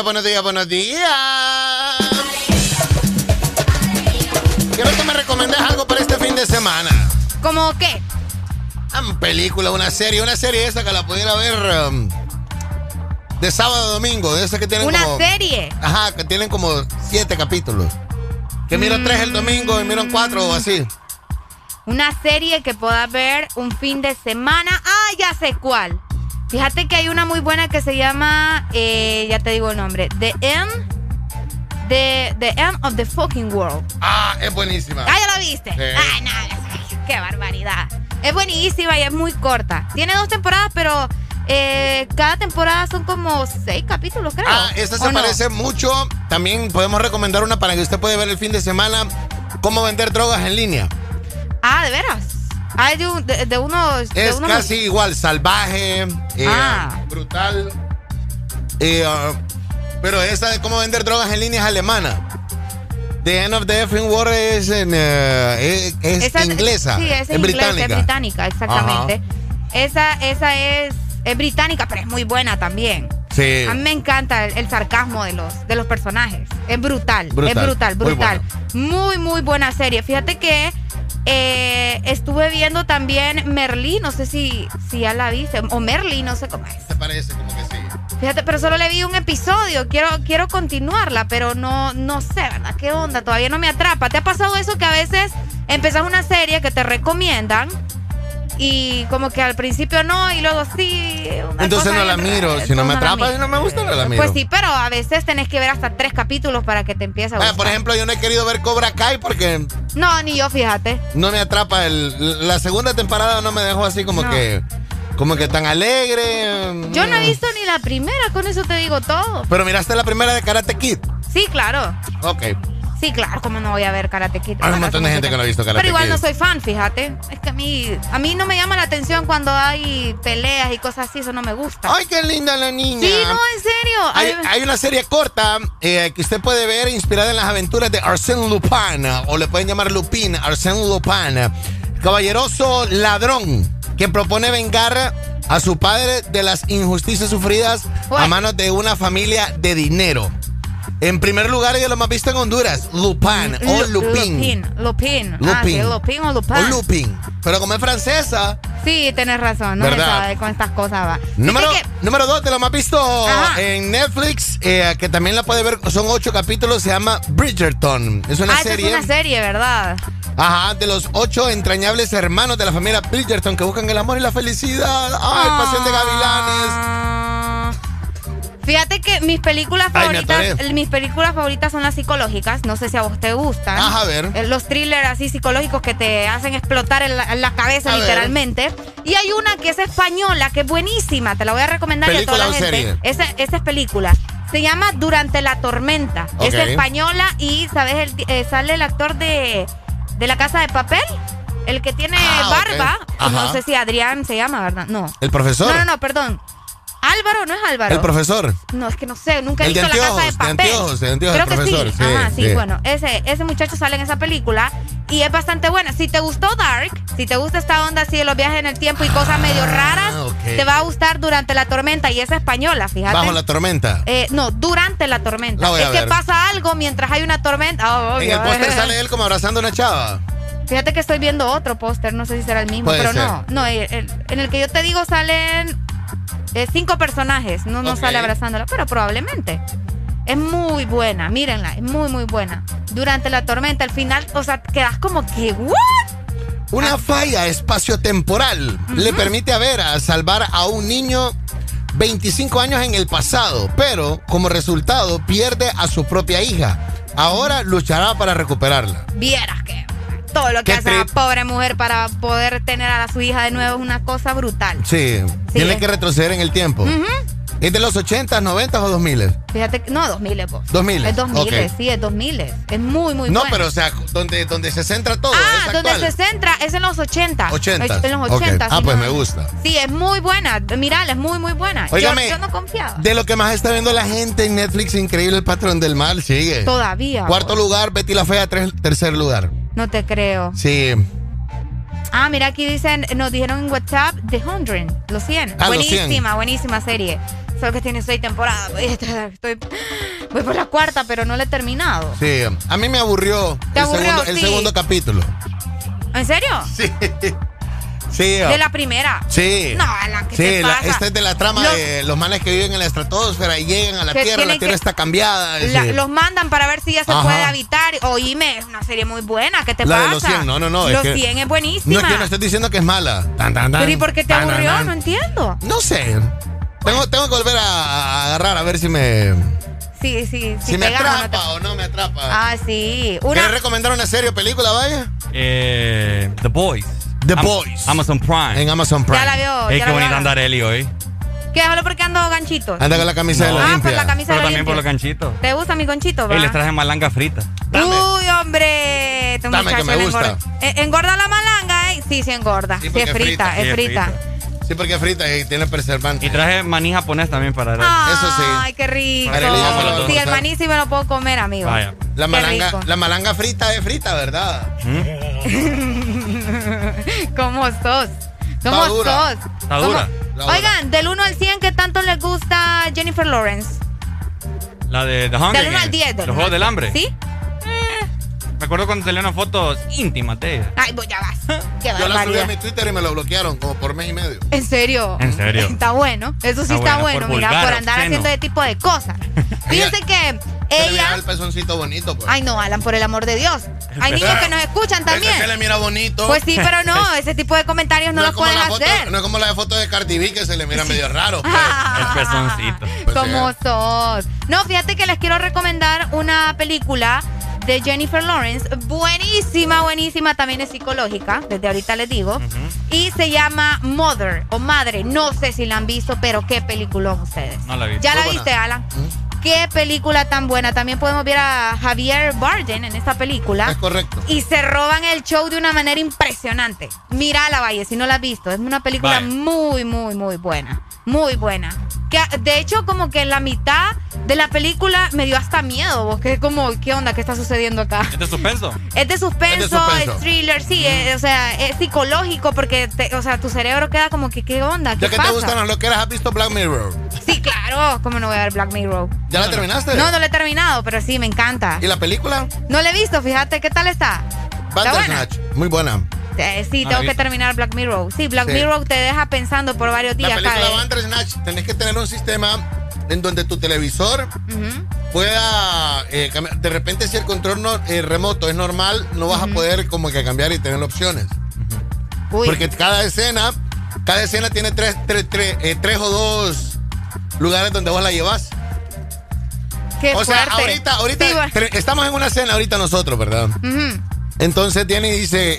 días, buenos días, buenos días. Quiero que me recomiendes algo para este fin de semana. ¿Cómo qué? Una película, una serie, una serie esa que la pudiera ver um, de sábado a domingo, de esas que tienen ¿Una como... serie? Ajá, que tienen como siete capítulos. Que miro Mm. tres el domingo y miro cuatro o así. Una serie que puedas ver un fin de semana. Ah, ya sé cuál. Fíjate que hay una muy buena que se llama, eh, ya te digo el nombre, The End, The, the End of the Fucking World. Ah, es buenísima. Ah, ya la viste. Sí. Ay, no, qué barbaridad. Es buenísima y es muy corta. Tiene dos temporadas, pero eh, cada temporada son como seis capítulos, creo. Ah, esta se parece mucho. También podemos recomendar una para que usted pueda ver el fin de semana. Cómo vender drogas en línea. Ah, ¿de un- de- de unos... de Es unos- casi igual, salvaje, eh, Ah. brutal. Eh, ah, pero esa de cómo vender drogas en línea es alemana. The End of the Effing War es, en, eh, es, es Esa- inglesa. Sí, es, es inglés, británica. es británica, exactamente. Esa, esa es, es británica, pero es muy buena también. Sí. A mí me encanta el, el sarcasmo de los, de los personajes. Es brutal, Brutal, es brutal, muy brutal. Muy, muy, buena serie. Fíjate que Eh, estuve viendo también Merlí, no sé si, si ya la viste, o Merlí, no sé cómo es. Se parece como que sí. Fíjate, pero solo le vi un episodio, quiero, quiero continuarla, pero no, no sé, ¿verdad? ¿Qué onda? Todavía no me atrapa. ¿Te ha pasado eso que a veces empezás una serie que te recomiendan y como que al principio no y luego sí? Entonces no la miro. Si no me atrapa y no me gusta, no la miro. Pues sí, pero a veces tenés que ver hasta tres capítulos para que te empiece a Ah, gustar. por ejemplo, yo no he querido ver Cobra Kai porque No, ni yo, fíjate. no me atrapa. El, la segunda temporada no me dejó así como No. que como que tan alegre. Yo no he visto ni la primera, con eso te digo todo. Pero miraste la primera de Karate Kid. Sí, claro. Ok. Sí, claro, como no voy a ver Karate Kid. Hay un montón de gente que no ha visto Karate Pero igual no soy fan, fíjate. Es que a mí, a mí no me llama la atención cuando hay peleas y cosas así, eso no me gusta. Ay, qué linda la niña. Sí, no, en serio. Hay, Ay, hay una serie corta eh, que usted puede ver inspirada en las aventuras de Arsène Lupin, o le pueden llamar Lupin, Arsène Lupin, caballeroso ladrón que propone vengar a su padre de las injusticias sufridas a manos de una familia de dinero. En primer lugar, yo lo más visto en Honduras, Lupin o Lu- Lupin. Lupin. Lupin. Ah, sí, Lupin. O Lupin. O Lupin. Pero como es francesa, Sí, tenés razón. No me ¿Verdad? sabe con estas cosas, va. Número, número dos, de lo más visto Ajá. en Netflix, eh, que también la puede ver, son ocho capítulos, se llama Bridgerton. Es una ah, serie. es una serie, ¿verdad? Ajá, de los ocho entrañables hermanos de la familia Bridgerton que buscan el amor y la felicidad. Ay, pasión de gavilanes. Fíjate que mis películas Ay, favoritas, mis películas favoritas son las psicológicas. No sé si a vos te gustan. Ajá, a ver. Eh, Los thrillers así psicológicos que te hacen explotar en la, en la cabeza A ver. literalmente. Y hay una que es española, que es buenísima. Te la voy a recomendar a toda la ¿Película o gente. serie? Esa, esa es película. Se llama Durante la tormenta. Es española y, ¿sabes? El eh, sale el actor de, de La Casa de Papel. El que tiene Ah, barba. No sé si Adrián se llama, ¿verdad? No. El profesor. No, no, no, perdón. Álvaro, no es Álvaro. El profesor. No, es que no sé, nunca he El de visto la casa de anteojos, de papel. anteojos, de anteojos, Creo el que profesor, sí. sí, Ajá, sí, sí. bueno, ese, ese muchacho sale en esa película y es bastante buena. Si te gustó Dark, si te gusta esta onda así de los viajes en el tiempo y cosas medio raras, Ah, te va a gustar durante la tormenta y esa española, fíjate. Bajo la tormenta. Eh, no, durante la tormenta. La voy a es que pasa algo mientras hay una tormenta. Ah, en el póster sale él como abrazando a una chava. Fíjate que estoy viendo otro póster, no sé si será el mismo, Puede pero ser. no. No, el- el- en el que yo te digo salen eh, cinco personajes, no, no Ok. sale abrazándola, pero probablemente. Es muy buena, mírenla, es muy, muy buena. Durante la tormenta, al final, o sea, quedas como que, ¿what? Una falla espaciotemporal le permite a Vera salvar a un niño 25 años en el pasado, pero como resultado pierde a su propia hija. Ahora luchará para recuperarla. Vieras que todo lo que Qué hace la pobre mujer para poder tener a su hija de nuevo es una cosa brutal. Sí, tiene es- que retroceder en el tiempo. ¿Es de los 80, 90 o 2000? Fíjate no, 2000 vos. 2000, Es 2000, ok. sí, es 2000. Es muy, muy no, pero o sea, donde, donde se centra todo. Ah, es donde se centra es en los 80. 80. En los Ok. 80. Ah, pues no, me gusta. Sí, es muy buena. Mirala, es muy, muy buena. Yo- Óigame, yo, no confiaba. De lo que más está viendo la gente en Netflix, increíble el patrón del mal, sigue. Todavía. Cuarto vos. lugar, Betty la Fea, tres- tercer lugar. No te creo. Sí. Ah, mira, aquí dicen, nos dijeron en WhatsApp The Hundred, los 100. Ah, los 100. buenísima, buenísima serie. Solo que tiene seis temporadas. Estoy, voy por la cuarta, pero no la he terminado. Sí, a mí me aburrió, ¿Te el, aburrió? segundo, el Sí. segundo capítulo. ¿En serio? Sí. Sí. De la primera. Sí. No, la que Sí, te la- pasa. esta es de la trama Los- de los manes que viven en la estratosfera y llegan a la Tierra, la Tierra que- está cambiada. La- sí. los mandan para ver si ya se Ajá. puede habitar. Oíme, es una serie muy buena. ¿Qué te La pasa? de los 100, no, no, no. es Los que- 100 es buenísima. No es que no estoy diciendo que es mala. Tan, tan, tan, Pero ¿y por qué te tan, tan, aburrió? tan. No entiendo. No sé. Tengo, tengo que volver a, a agarrar a ver si me, Sí, sí, si sí. me te gana, atrapa no te- o no me atrapa. Ah, sí. ¿Quieres Una... recomendar una serie o película, vaya? Eh, The Boys. The Am- Boys. Amazon Prime. En Amazon Prime. Ya la vio. Ey, ya qué la bonita vio. anda Areli hoy. ¿Qué? Déjalo porque ando ganchitos. Anda con la camisa de la Ah, por la camisa Pero de también por los ganchitos. ¿Te gusta mi conchito, va? Ey, les traje malanga frita. Uy, hombre. Este Dame, que muchacho me gusta. engorda. Eh, ¿Engorda la malanga, eh? Sí, sí engorda. Sí, es frita, sí, es frita. Sí, porque es frita y tiene preservante. Y traje maní japonés también para Areli. Eso sí. Ay, qué rico. Arely Sí, el maní sí me lo puedo comer, amigo. Vaya. La malanga, la malanga frita es frita, ¿verdad? ¿Cómo sos? ¿Cómo Está dura. sos? Está ¿Cómo- dura. Oigan, del 1 al 100, ¿qué tanto les gusta Jennifer Lawrence? La de The Hunger Del 1 al Games. 10. del Los Juegos del 10. Hambre. ¿Sí? Eh, Me acuerdo cuando salieron unas fotos íntimas de ella. Ay, pues ya vas. Qué Yo la subí a mi Twitter y me lo bloquearon como por mes y medio. ¿En serio? En serio. Está bueno. Eso sí Está está, bueno, bueno, por mira, vulgar, por andar obsceno. haciendo ese tipo de cosas. Fíjense que Se le el pezoncito bonito, pues. Ay, no, Alan, por el amor de Dios. Hay niños que nos escuchan también. Se le mira bonito. Pues sí, pero no, ese tipo de comentarios no, es los como foto, hacer. no es como la de foto de Cardi B que se le mira medio raro. pues. El pezoncito. Pues, ¿Cómo eh, sos? No, fíjate que les quiero recomendar una película de Jennifer Lawrence. Buenísima, buenísima. También es psicológica, desde ahorita les digo. Y se llama Mother o Madre. No sé si la han visto, pero qué peliculón ustedes. No la vi. ¿Ya la viste. Alan? Qué película tan buena. También podemos ver a Javier Bardem en esta película. Es correcto. Y se roban el show de una manera impresionante. Mira la Valle, si no la has visto. Es una película muy, muy, muy buena. Muy buena. Que de hecho, como que en la mitad de la película me dio hasta miedo. Vos, que como, ¿qué onda? ¿Qué está sucediendo acá? ¿Es de suspenso? Es de suspenso, Es de suspenso. es thriller, sí, es- o sea, es psicológico porque, te- o sea, tu cerebro queda como que, ¿qué onda? ¿Qué Ya que pasa? te gustan las loqueras, ¿has visto Black Mirror? Sí, claro, ¿cómo no voy a ver Black Mirror? ¿Ya la terminaste? No, no lo he terminado, pero sí, me encanta. ¿Y la película? No la he visto, fíjate, ¿qué tal está? ¿Está buena? Bandersnatch. Muy buena. Eh, sí, la tengo que terminar Black Mirror. Sí, Black Sí. Mirror te deja pensando por varios días. La película Bandersnatch, tenés que tener un sistema en donde tu televisor pueda eh, cambiar. De repente, si el control no- eh, remoto es normal, no vas a poder como que cambiar y tener opciones. Porque cada escena, cada escena tiene tres, tres, tres, eh, tres o dos lugares donde vos la llevas. Qué o sea, ahorita, ahorita Sí, bueno. tre- estamos en una escena ahorita nosotros, ¿verdad? Entonces tiene y dice,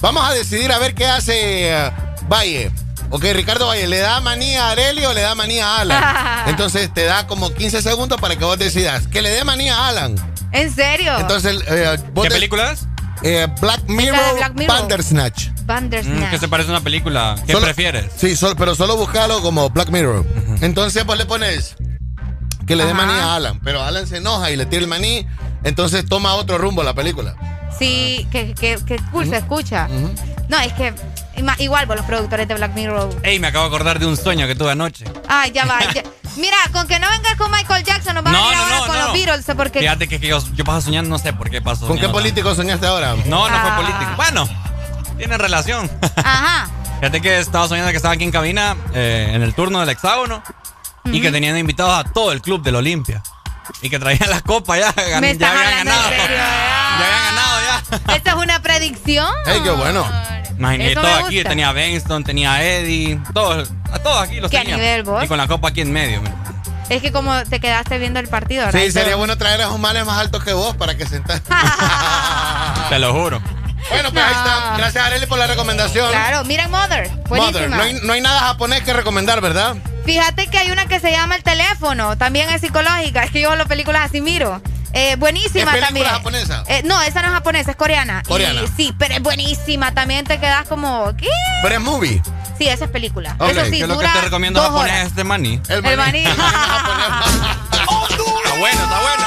vamos a decidir a ver qué hace eh, Valle. Ok, Ricardo Valle, ¿le da manía a Areli o le da manía a Alan? Entonces te da como 15 segundos para que vos decidas. Que le dé manía a Alan. ¿En serio? Entonces, eh, vos ¿Qué de- película es? eh, Black Mirror, Black Mirror. Bandersnatch. Bandersnatch. Mm, que se parece a una película. ¿Qué Solo- prefieres? Sí, sol- pero solo búscalo como Black Mirror. Entonces vos le pones que le dé Ajá. maní a Alan, pero Alan se enoja y le tira el maní, entonces toma otro rumbo la película. Sí, que, que, que cool se escucha. No, es que igual vos los productores de Black Mirror. Ey, me acabo de acordar de un sueño que tuve anoche. Ay, ya va. ya- Mira, con que no vengas con Michael Jackson, nos vas No, a ir no, ahora no, con no. los Beatles, porque Fíjate que, que yo, yo paso soñando, no sé por qué paso ¿Con qué político soñaste ahora? tanto. No, no Ah. fue político. Bueno, tiene relación. Ajá. Fíjate que estaba soñando que estaba aquí en cabina, eh, en el turno del hexágono, y que tenían invitados a todo el club del Olimpia. Y que traían las copas ya, gan- Me ya habían ganado. en serio. Ya habían ganado ya. Esta es una predicción. ¡Ey, qué bueno! Imagínate, todo aquí, tenía a Benston, tenía Eddie, todos, a todos aquí los ¿Qué tenía. nivel, vos? Y con la copa aquí en medio. man. Es que como te quedaste viendo el partido, ¿verdad? Sí, sería bueno traer a esos males más altos que vos para que sentas. Te lo juro. Bueno, pues ahí está. Gracias, Areli, por la recomendación. Claro, miren Mother. Mother, no hay, no hay nada japonés que recomendar, ¿verdad? Fíjate que hay una que se llama El teléfono, también es psicológica, es que yo las películas así miro. Eh, buenísima ¿Es película también. japonesa? Eh, no, esa no es japonesa, es coreana. Coreana. Y sí, pero es buenísima, también te quedas como, ¿qué? Pero es movie. Sí, esa es película. Ok, Eso sí, ¿qué es lo que dura te recomiendo japonés horas. este maní? El El maní. Está bueno, está bueno.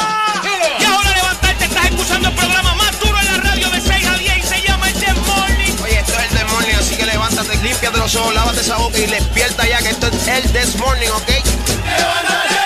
Límpiate los ojos, lávate esa boca y despierta ya que esto es el This Morning, ¿ok?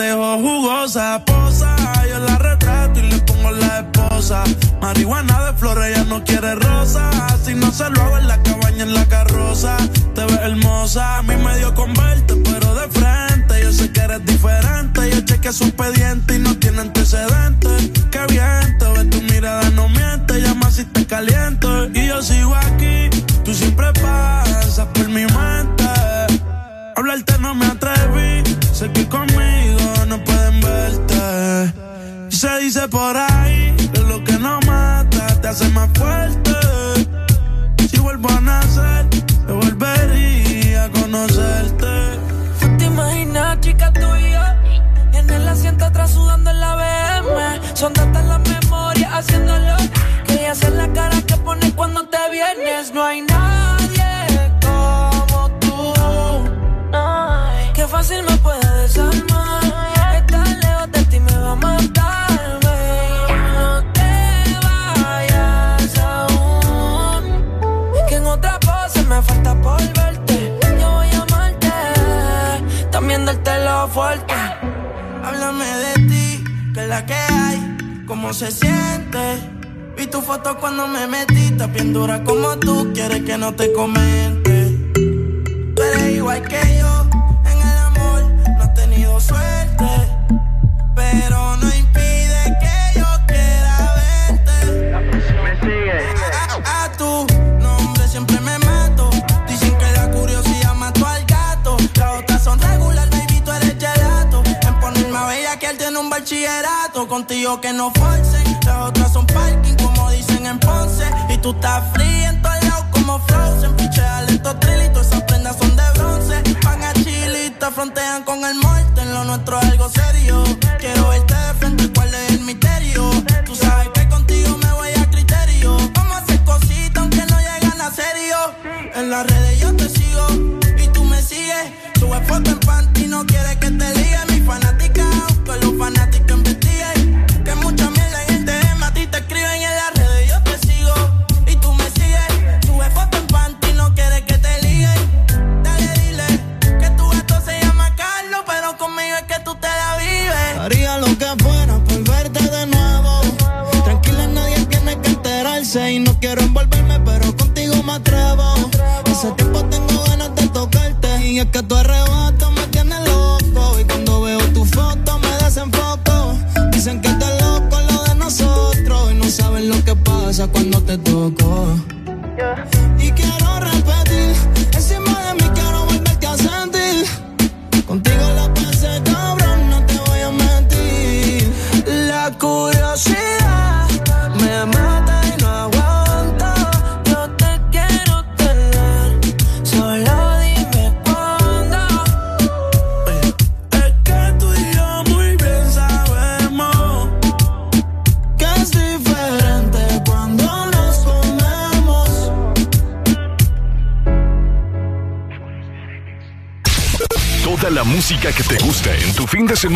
dejo jugosa. Posa, yo la retrato y le pongo la esposa. Marihuana de flores, ella no quiere rosa. Si no se lo hago en la cabaña, en la carroza. Te ves hermosa, a mí me dio con verte, pero de frente. Yo sé que eres diferente. Yo chequeé su expediente y no tiene antecedentes se siente. Vi tu foto cuando me metiste, bien dura como tú, quieres que no te comente. Tú eres igual que contigo que no forcen. Las otras son parking, como dicen en Ponce. Y tú estás fría,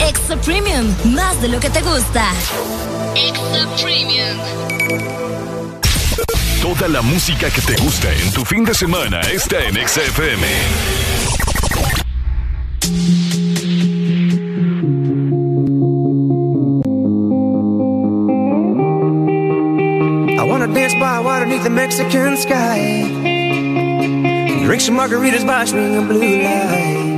Extra Premium, más de lo que te gusta. Extra Premium. Toda la música que te gusta en tu fin de semana está en XFM. I wanna dance by water beneath the Mexican sky. Drink some margaritas by a blue light.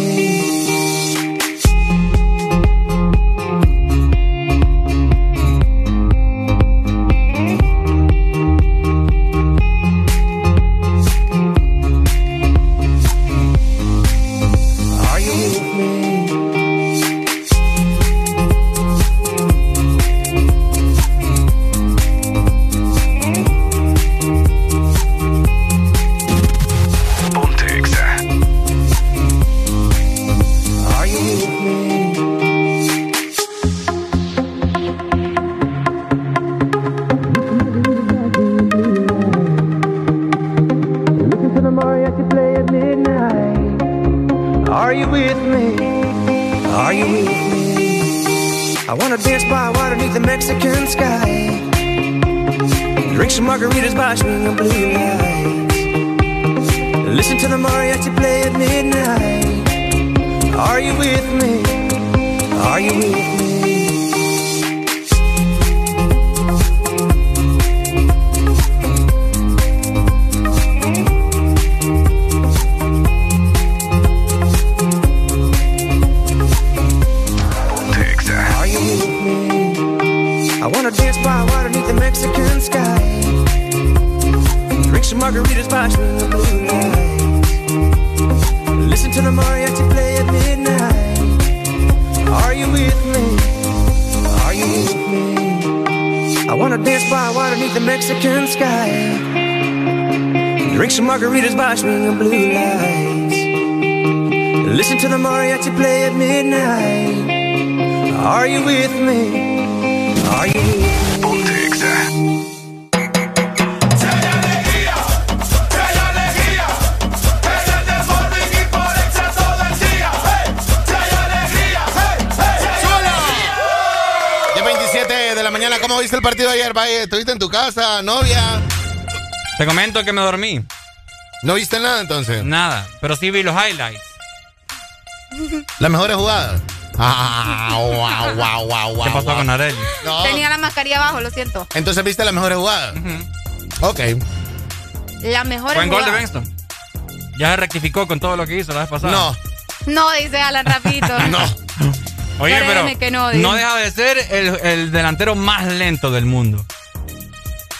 Te comento que me dormí. ¿No viste nada entonces? Nada, pero sí vi los highlights. ¿Las mejores jugadas? Ah, wow, wow, wow, wow. ¿Qué pasó con Areli? No. Tenía la mascarilla abajo, lo siento. Entonces viste las mejores jugadas. Ok. La mejor Buen gol de Benston. Ya se rectificó con todo lo que hizo la vez pasada. No. No, dice Alan Rapito. no. Oye, Créeme pero que no, no, deja de ser el, el delantero más lento del mundo.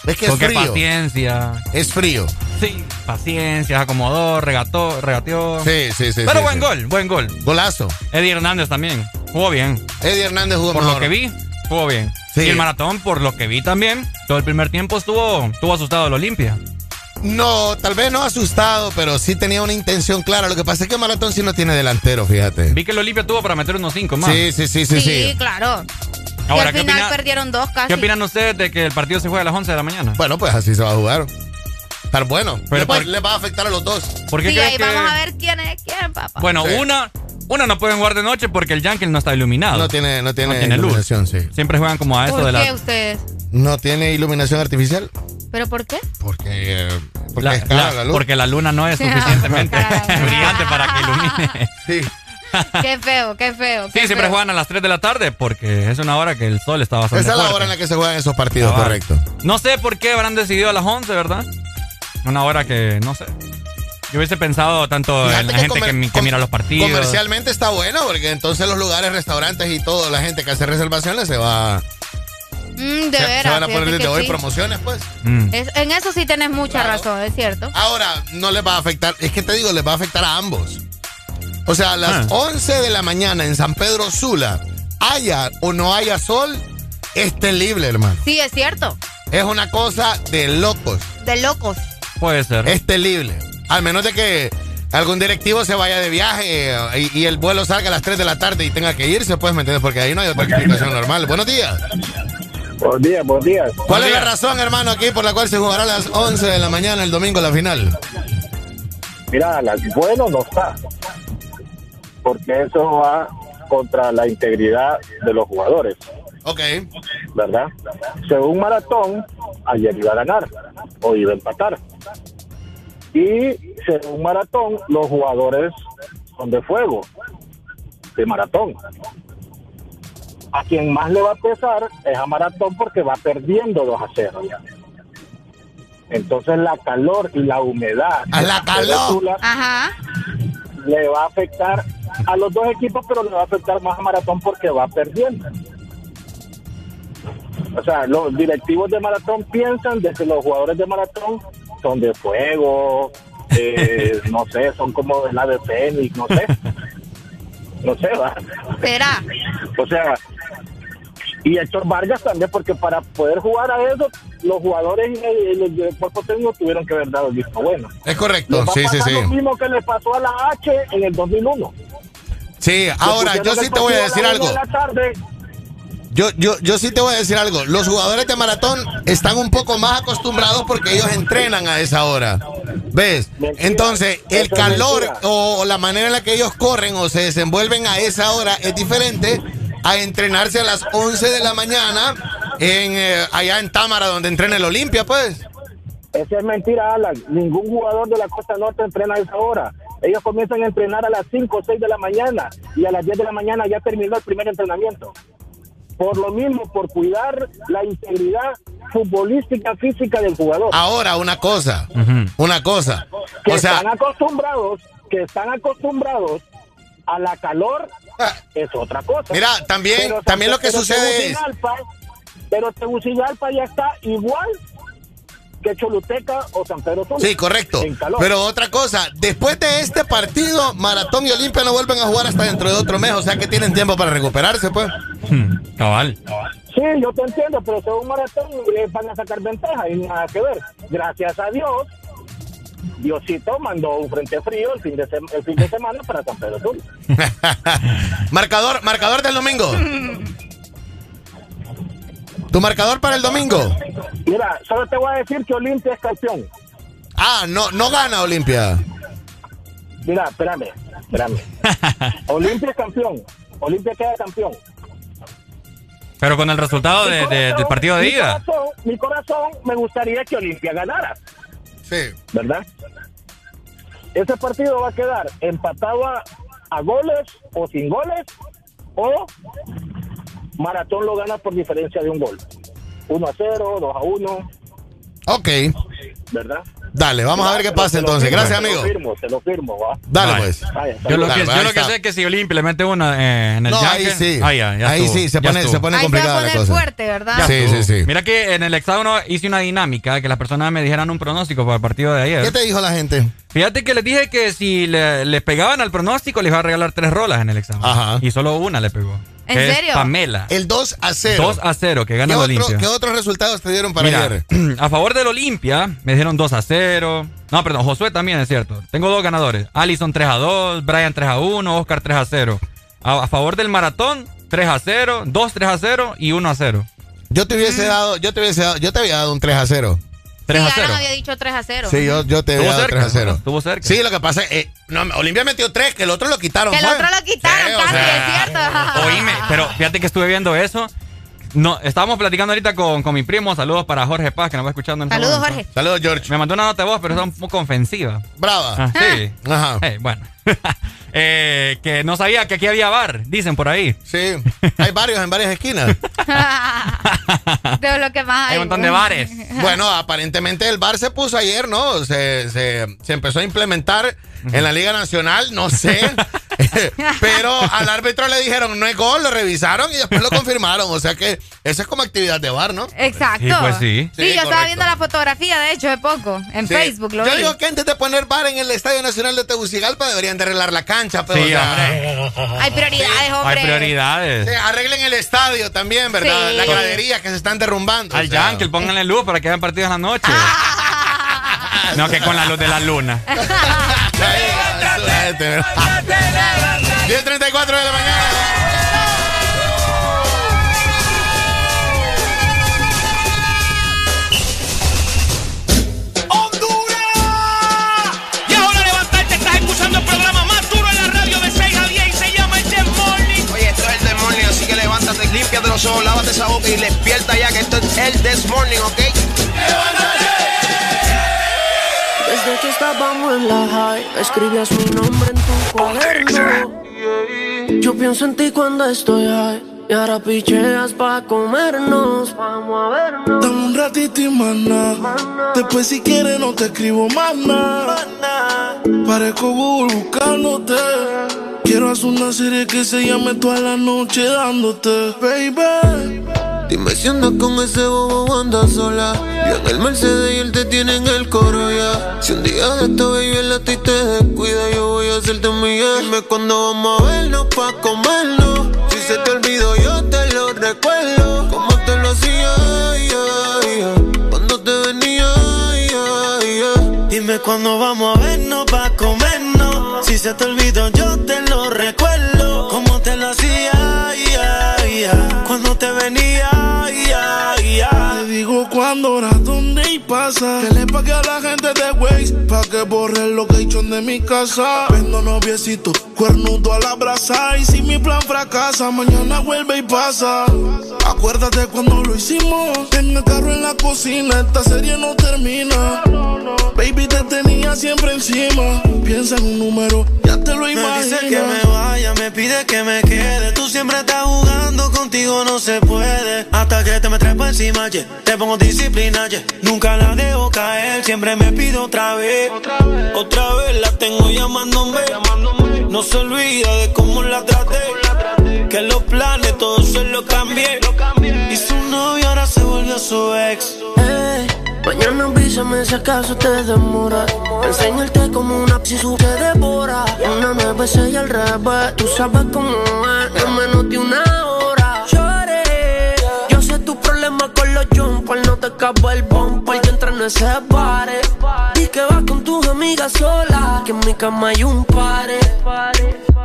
Es que es Porque frío. paciencia. Es frío. Sí, paciencia, acomodó, regató, regateó. Sí, sí, sí. Pero sí, buen sí. gol, buen gol. Golazo. Eddie Hernández también. Jugó bien. Eddie Hernández jugó Por mejor. lo que vi, jugó bien. Sí. Y el maratón, por lo que vi también, todo el primer tiempo estuvo, estuvo asustado el Olimpia. No, tal vez no asustado, pero sí tenía una intención clara. Lo que pasa es que Maratón sí no tiene delantero, fíjate. Vi que el Olimpia tuvo para meter unos cinco más. Sí, sí, sí, sí, sí. claro. Y Ahora, al ¿qué, final opina- perdieron dos casi. ¿qué opinan ustedes de que el partido se juega a las 11 de la mañana? Bueno, pues así se va a jugar. Pero bueno, Pero le, va- por- le va a afectar a los dos. ¿Por qué Sí, ahí que- vamos a ver quién es quién, papá. Bueno, Sí. una, una no pueden jugar de noche porque el Yankee no está iluminado. No tiene, no tiene, luz. iluminación, sí. Siempre juegan como a eso ¿Por de qué la... ustedes? No tiene iluminación artificial. ¿Pero por qué? Porque, eh, porque la- es cara la- la luz. Porque la luna no es suficientemente brillante para que ilumine. Sí. Qué feo, qué feo. Sí, siempre juegan a las 3 de la tarde porque es una hora que el sol está bastante Esa es la hora en la que se juegan esos partidos, correcto. No sé por qué habrán decidido a las 11, ¿verdad? Una hora que, no sé. Yo hubiese pensado tanto Fíjate en la que gente que, mira los partidos. Comercialmente está bueno, porque entonces los lugares, restaurantes y toda la gente que hace reservaciones se va. Mm, de se, veras. se van a poner desde hoy sí. promociones, pues. Mm. Es- en eso sí tenés mucha razón, es cierto. Ahora, no les va a afectar, es que te digo, les va a afectar a ambos. O sea, a las Ah. 11 de la mañana en San Pedro Sula, haya o no haya sol, es terrible, hermano. Sí, es cierto. Es una cosa de locos. De locos. Puede ser. Es terrible. Al menos de que algún directivo se vaya de viaje eh, y, y el vuelo salga a las 3 de la tarde y tenga que irse, pues, ¿me entiendes? Porque ahí no hay otra explicación normal. Buenos días. Buenos días, buenos días. ¿Cuál es la razón, hermano, aquí por la cual se jugará a las 11 de la mañana el domingo la final? Mira, las bueno no está. Porque eso va contra la integridad de los jugadores. Ok. ¿Verdad? Según Maratón, ayer iba a ganar o iba a empatar. Y según Maratón, los jugadores son de fuego, de Maratón. A quien más le va a pesar es a Maratón porque va perdiendo 2 a 0 ya. Entonces la calor y la humedad ¡A la calor! Ajá. le va a afectar a los dos equipos, pero le va a afectar más a Maratón porque va perdiendo. O sea, los directivos de Maratón piensan de que los jugadores de Maratón son de fuego, eh, no sé, son como del ave fénix, no sé. No sé, va. Será. O sea, y Héctor Vargas también, porque para poder jugar a eso, los jugadores y el, el- el cuerpo técnico tuvieron que haber dado el visto bueno. Es correcto, Les va a sí, sí, pasar sí. lo mismo que le pasó a la H en el 2001. Sí, ahora yo sí te voy a decir algo. una de la tarde, Yo, yo, yo sí te voy a decir algo. Los jugadores de maratón están un poco más acostumbrados porque ellos entrenan a esa hora. ¿Ves? Entonces, el calor o la manera en la que ellos corren o se desenvuelven a esa hora es diferente a entrenarse a las 11 de la mañana en, eh, allá en Támara, donde entrena el Olimpia, pues. Esa es mentira, Alan. Ningún jugador de la Costa Norte entrena a esa hora. Ellos comienzan a entrenar a las 5 o 6 de la mañana y a las 10 de la mañana ya terminó el primer entrenamiento. Por lo mismo, por cuidar la integridad futbolística física del jugador. Ahora, una cosa, una cosa. que O sea, están acostumbrados, que están acostumbrados a la calor, es otra cosa. Ah. Mira, también- Pero también lo que sucede es- Pero Tegucigalpa ya está igual que Choluteca o San Pedro Sula. Sí, correcto. En calor. Pero otra cosa, después de este partido, Maratón y Olimpia no vuelven a jugar hasta dentro de otro mes, o sea que tienen tiempo para recuperarse, pues. Cabal. Sí, yo te entiendo, pero según Maratón eh, van a sacar ventaja y nada que ver. Gracias a Dios, Diosito mandó un frente frío el fin de, sem- el fin de semana para San Pedro Sula. marcador, marcador del domingo. ¿Tu marcador para el domingo? Mira, solo te voy a decir que Olimpia es campeón. Ah, no, no gana Olimpia. Mira, espérame, espérame. Olimpia es campeón. Olimpia queda campeón. Pero con el resultado de- de- del partido de mi ida. Corazón, mi corazón me gustaría que Olimpia ganara. Sí. ¿Verdad? Ese partido va a quedar empatado a, a goles o sin goles o Maratón lo gana por diferencia de un gol. 1 a 0, 2 a 1, Ok, ¿verdad? dale, vamos a ver qué Te pasa te entonces. firmo, Gracias, te amigo. lo firmo, te lo firmo, va. Dale, pues. Yo lo que, Dale, yo ahí lo que está. sé es que si Olimpia le mete una eh, en el No, ahí sí. ah, ya, ya Ahí estuvo, sí, se pone- se pone Ahí se va a complicada la poner cosa. fuerte, ¿verdad? Ya Sí, estuvo. sí, sí. Mira que en el hexágono hice una dinámica que las personas me dijeran un pronóstico para el partido de ayer. ¿Qué te dijo la gente? Fíjate que les dije que si le, le pegaban al pronóstico les iba a regalar tres rolas en el examen. Ajá. Y solo una le pegó. ¿En que es serio? Pamela. El 2 a 0. 2 a 0, que ¿Qué, gana el Olimpia. ¿Qué otros resultados te dieron para Mira, ayer? a favor del Olimpia me dijeron 2 a 0. No, perdón, Josué también es cierto. Tengo dos ganadores. Allison 3 a 2, Brian 3 a 1, Oscar 3 a 0. A, a favor del Maratón 3 a 0, 2 3 a 0 y 1 a 0. Yo te Mm. hubiese dado, yo te hubiese dado, yo te había dado un 3 a 0. 3 Sí, a 0. Alan había dicho 3 a 0. Sí, yo, yo te había dado cerca, 3 a 0. estuvo cerca. Sí, lo que pasa es que no, Olimpia metió 3, que el otro lo quitaron. Que el fue. otro lo quitaron Sí, o casi, sea, es cierto. Oíme, pero fíjate que estuve viendo eso. No, estábamos platicando ahorita con, con mi primo. Saludos para Jorge Paz, que nos va escuchando en este Saludos, momento. Jorge. Saludos, George. Me mandó una nota de voz, pero es un poco ofensiva. Brava. Ah, sí. Ajá. Eh, bueno. Eh, que no sabía que aquí había bar, dicen por ahí. Sí. Hay varios en varias esquinas. de lo que más hay. Hay un montón de bares. Bueno, aparentemente el bar se puso ayer, ¿no? Se, se, se empezó a implementar en la Liga Nacional, no sé. Pero al árbitro le dijeron, no es gol, lo revisaron y después lo confirmaron. O sea que eso es como actividad de bar, ¿no? Exacto. Sí, pues sí. Sí, Sí, yo estaba viendo la fotografía, de hecho, de poco, en Sí. Facebook. Lo Yo vi. digo que antes de poner bar en el Estadio Nacional de Tegucigalpa deberían de arreglar la cancha, pero Sí, o sea, hombre. Hay prioridades, hombre. Hay prioridades. sí, arreglen el estadio también, ¿verdad? Sí. La gradería que se están derrumbando. Al o sea. Yankee, pónganle luz para que hagan partidos en la noche. no, que con la luz de la luna. 10.34 de la mañana. Y ahora levantarte, estás escuchando el programa más duro en la radio de 6 a 10 y se llama El This Morning. Oye, esto es el This Morning, así que levántate, límpiate los ojos, lávate esa boca y despierta ya que esto es el This Morning, ¿ok? Desde que estábamos en la high, escribías mi nombre en tu cuaderno. Yo pienso en ti cuando estoy high. Y ahora picheas pa' comernos. Vamos a vernos. Dame un ratito y maná. Después si quieres no te escribo más nada. Parezco Google buscándote. Quiero hacer una serie que se llame toda la noche dándote, baby. Dime si andas con ese bobo andas sola. Yo en el Mercedes y él te tiene en el coro ya. Si un día de esto baby el a ti te descuida, yo voy a hacerte mía. Dime cuándo vamos a vernos pa' comernos. Si se te olvidó, yo te lo recuerdo. Como te lo hacía, ya, ya. cuando te venía, ya. Dime cuándo vamos a vernos pa' comernos. Si se te olvidó, yo te lo recuerdo. Cuando hora donde y pasa. Que le pague a la gente de Waze pa' que borre el location de mi casa. Vendo noviecito, cuernudo a la brasa. Y si mi plan fracasa, mañana vuelve y pasa. Acuérdate cuando lo hicimos. En el carro en la cocina, esta serie no termina. Baby, te tenía siempre encima. Piensa en un número, ya te lo imaginas. Me dice que me vaya, me pide que me quede. Tú siempre estás jugando, contigo no se puede. Hasta que te me trepa encima, yeah. te pongo disciplina, yeah. Nunca la dejo caer, siempre me pido otra vez. Otra vez, la tengo llamándome. No se olvida de cómo la traté. Que los planes todos se los cambié. Y su novio ahora se volvió su ex. Hey, mañana avísame si acaso te demora. Enseñarte como una si te devora. Una besé y al revés. Tú sabes cómo es, en menos de una hora. Lloré. Yo sé tu problema con los jumpers. No te acabo el bumper. Yo entré en ese pare. Que sola. En mi cama hay un pare.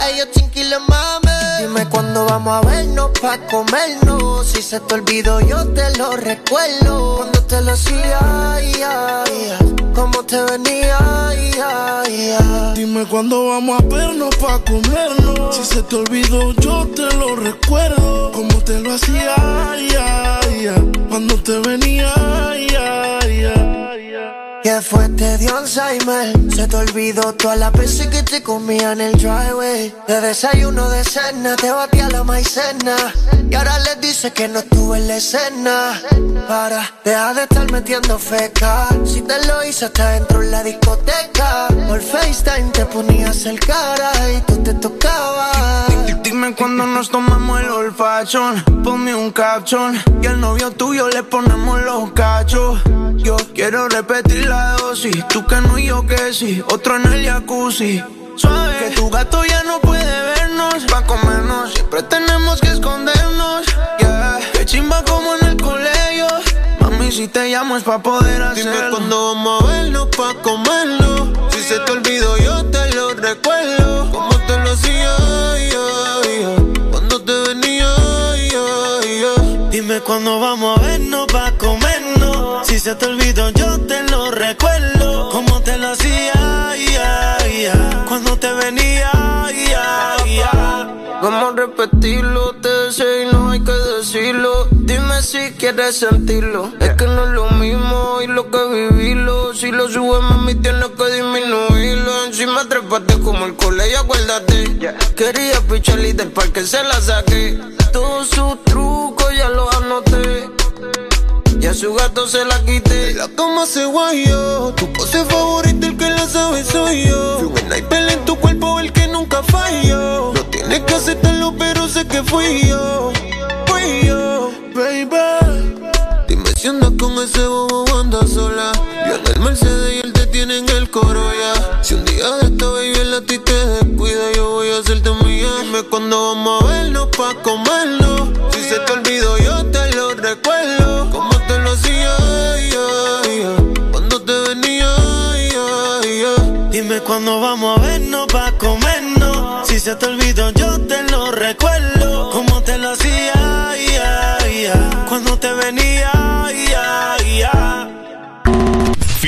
Ellos chinquiles mame. Dime cuándo vamos a vernos pa' comernos. Si se te olvidó, yo te lo recuerdo. Cuando te lo hacía, ay, ay. Cómo te venía, ay. Dime cuándo vamos a vernos pa' comernos. Si se te olvidó, yo te lo recuerdo. Como te lo hacía. Cuando te venía, ¿Qué fue? Te dio Alzheimer. Se te olvidó todas las veces que te comía en el driveway. De desayuno de cena, te batía la maicena. Y ahora les dice que no estuve en la escena. Para, deja de estar metiendo feca. Si te lo hice hasta dentro en la discoteca. Por FaceTime te ponías el cara y tú te tocabas. Dime cuando nos tomamos el olfachón. Ponme un caption. Y al novio tuyo le ponemos los cachos. Yo quiero repetir la dosis. Tú que no y yo que sí. Otro en el jacuzzi. Suave. Que tu gato ya no puede vernos. Pa' comernos. Siempre tenemos que escondernos. Yeah. Que chimba como en el colegio. Mami, si te llamo es pa' poder hacerlo. Dime cuándo vamos a vernos pa' comerlo. Si se te olvidó, yo te lo recuerdo. Como te lo hacía. Cuando te venía. Dime cuándo vamos a vernos pa' comernos. Si se te olvidó, recuerdo. Como te lo hacía. Cuando te venía. Vamos a repetirlo, te deseo y no hay que decirlo. Dime si quieres sentirlo. Es que no es lo mismo y lo que vivirlo. Si lo subes, mami, tienes que disminuirlo. Encima trepaste como el colegio, acuérdate. Quería pichar y del parque se la saqué. Todos sus trucos. Y a su gato se la quité. La cama se guayó. Tu pose favorita, el que la sabe soy yo. Fui un sniper en tu cuerpo, el que nunca falló. No tienes que aceptarlo, pero sé que fui yo. Fui yo, baby. Dime si andas con ese bobo andas sola. Yo en el Mercedes y él te tiene en el coro ya. Si un día de esta baby él a ti te descuida, yo voy a hacerte mía. Dime cuándo vamos a vernos pa' comernos.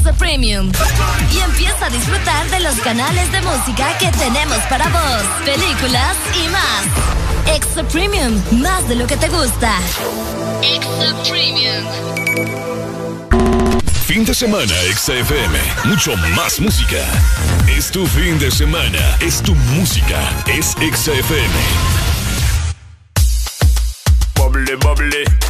Extra Premium. Y empieza a disfrutar de los canales de música que tenemos para vos, películas y más. Extra Premium, más de lo que te gusta. Extra Premium. Fin de semana, XFM. Mucho más música. Es tu fin de semana. Es tu música. Es XFM. Bubbly, bubbly.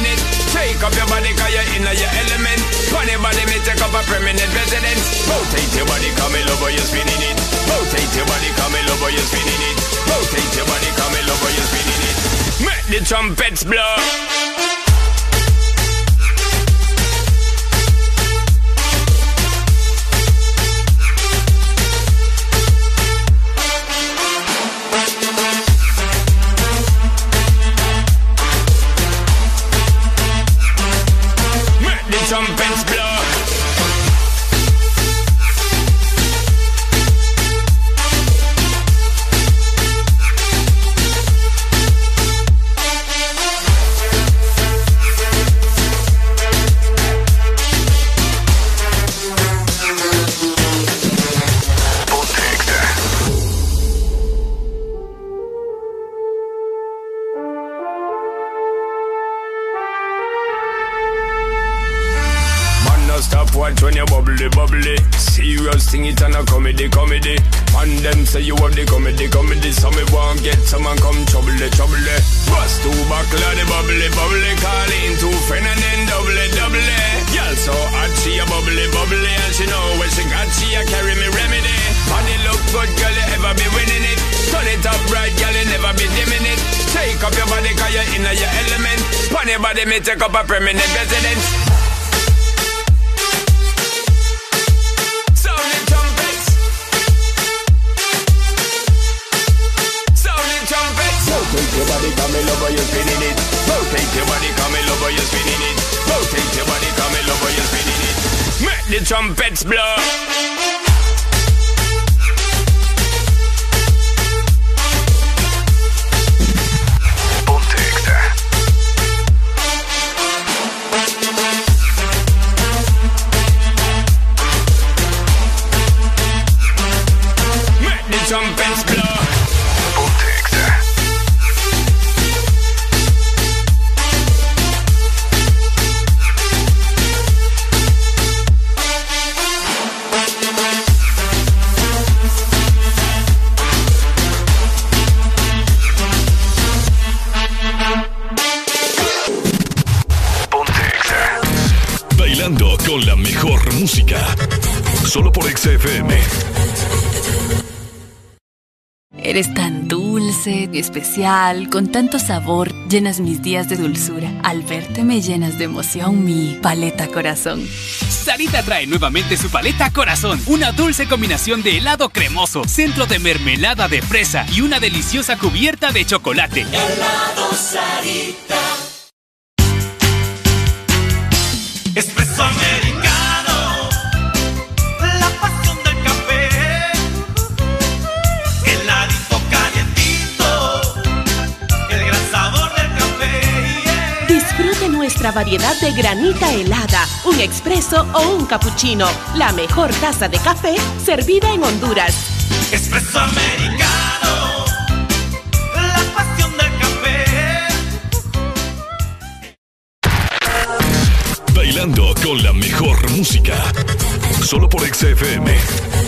Pick up your body cause you're in your element. Funny body me take up a permanent residence. Rotate your body come in over you're spinning it. Rotate your body come in over you're spinning it. Rotate your body come in over you're spinning it. Make the trumpets blow. especial, con tanto sabor, llenas mis días de dulzura. Al verte me llenas de emoción mi paleta corazón. Sarita trae nuevamente su paleta corazón, una dulce combinación de helado cremoso, centro de mermelada de fresa y una deliciosa cubierta de chocolate. Helado Sarita. variedad de granita helada, un expreso o un cappuccino. La mejor taza de café servida en Honduras. Expreso americano. La pasión del café. Bailando con la mejor música. Solo por XFM.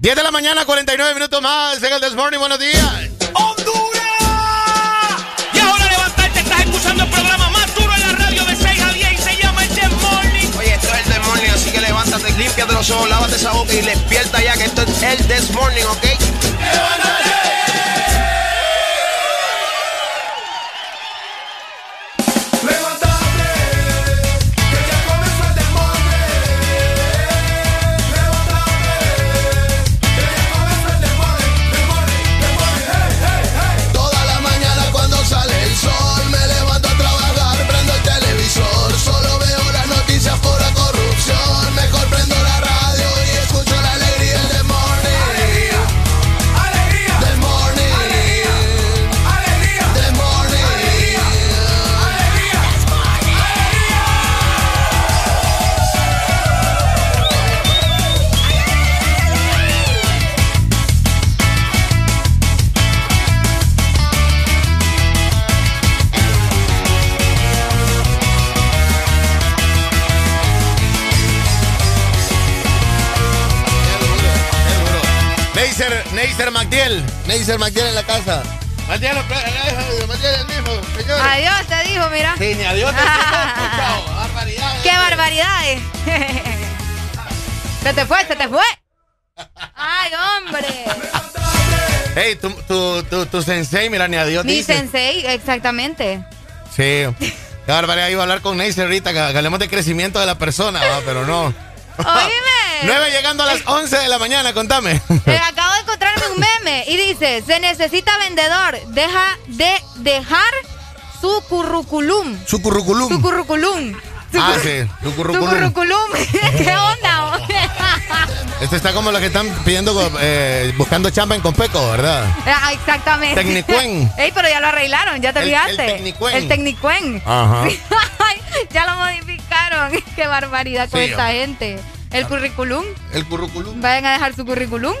10 de la mañana, 49 minutos más en el This Morning. Buenos días. ¡Honduras! Y ahora levantarte, estás escuchando el programa más duro en la radio de 6 a 10 se llama el This Morning. Oye, esto es el This Morning, así que levántate, límpiate los ojos, lávate esa boca y despierta ya que esto es el This Morning, ¿ok? ¡Levántate! dice en la casa? Magdiel, eh, eh, eh, Magdiel el mismo. Adiós te dijo, mira. Sí, ni adiós te dijo, chao. ¡Qué barbaridades! se te fue, se te fue. ¡Ay, hombre! Hey, tu, tu, tu, tu sensei, mira, ni adiós Mi sensei, exactamente. Sí. Qué barbaridad, iba a hablar con Neisser ahorita, que hablemos de crecimiento de la persona, pero no. Oíme. 9 llegando a las 11 de la mañana, contame. Eh, acabo de encontrarme un meme y dice, se necesita vendedor, deja de dejar su currículum. Su currículum. Su currículum. Ah, sí, currículum. ¿Qué onda? Este está como los que están pidiendo, eh, buscando chamba en Compeco, ¿verdad? Ah, exactamente. Tecnicuen. Ey, pero ya lo arreglaron, ya te El- fijaste. el Tecnicuen. El Tecnicuen. Ajá. Sí, ya lo modificaron. Qué barbaridad con Sí, esta hombre. gente. El currículum. El currículum. Vayan a dejar su currículum.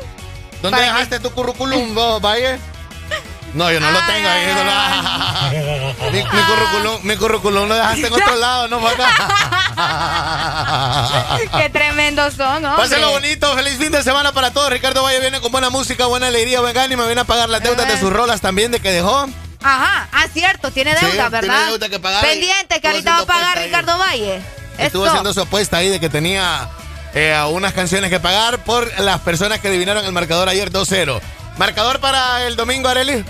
¿Dónde dejaste tu currículum, vos, Valle? No, yo no lo tengo ahí. lo- mi, mi currículum, mi currículum lo dejaste en otro lado, no acá. Qué tremendos son, hombre. Pásenlo bonito, feliz fin de semana para todos. Ricardo Valle viene con buena música, buena alegría, buen ánimo. Viene a pagar las deudas de sus rolas también de que dejó. Ajá, ah, cierto, tiene Sí, deuda, tiene ¿verdad? deuda que pagar Pendiente, que ahorita va a pagar. Ricardo Valle. Estuvo haciendo su apuesta ahí de que tenía eh, unas canciones que pagar por las personas que adivinaron el marcador ayer 2-0. ¿Marcador para el domingo, Arely?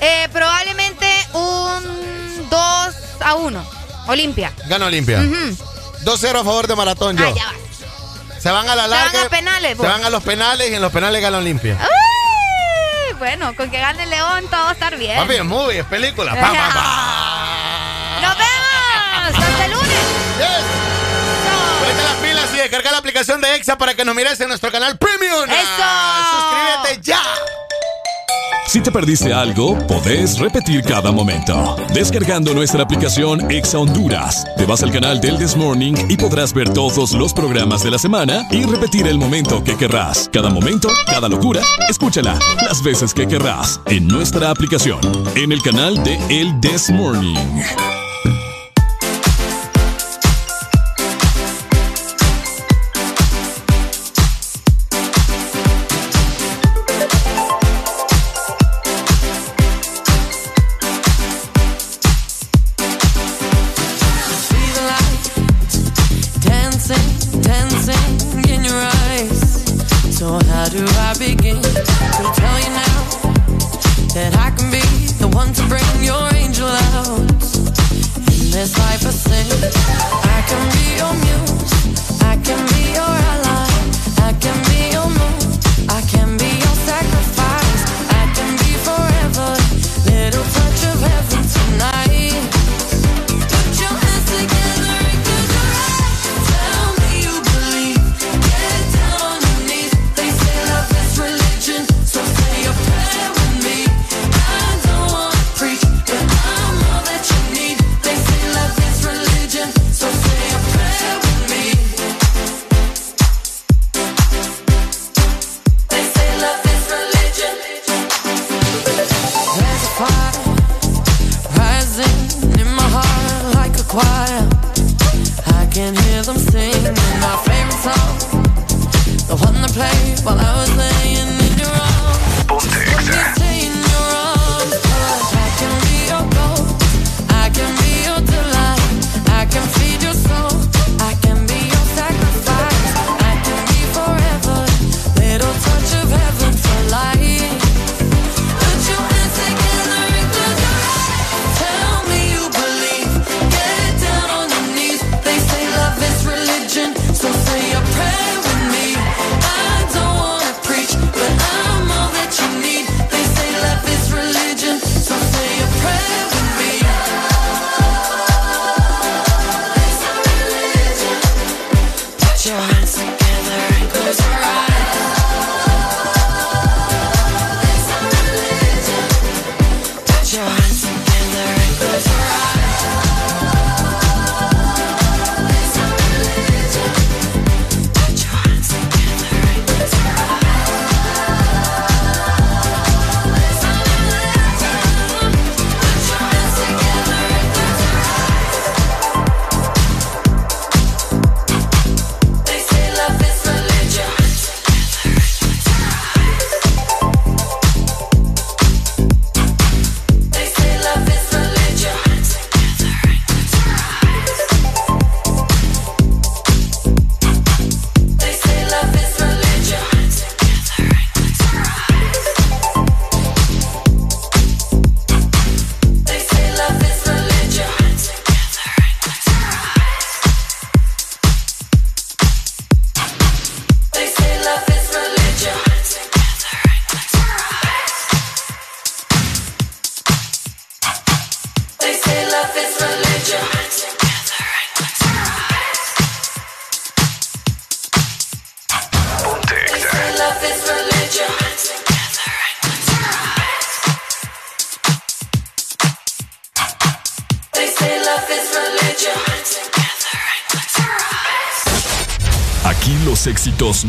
Eh, probablemente un 2 a 1. Olimpia. Gana Olimpia. Ujú. 2-0 a favor de Maratón, yo. Ah, ya va. Se van a la Se van larga. a penales, Se van a los penales y en los penales gana Olimpia. Ay, bueno, con que gane León todo va a estar bien. Papi, es movie, es película. Pa, pa, pa. ¡Nos vemos! ¡Hasta el lunes! Descarga la aplicación de EXA para que nos mires en nuestro canal Premium. ¡Eso! Suscríbete ya. Si te perdiste algo, podés repetir cada momento. Descargando nuestra aplicación Exa Honduras, te vas al canal del This Morning y podrás ver todos los programas de la semana y repetir el momento que querrás. Cada momento, cada locura, escúchala las veces que querrás en nuestra aplicación, en el canal de El This Morning.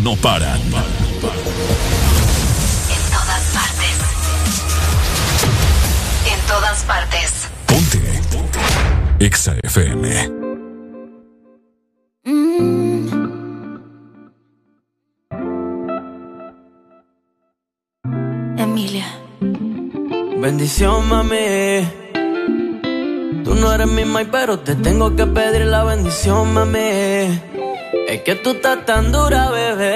No paran. En todas partes. En todas partes. Ponte. Ponte. Exa FM. Emilia. Bendición, mami. Tú no eres mi mai, pero te tengo que pedir la bendición, mami. Es que tú estás tan dura, bebé.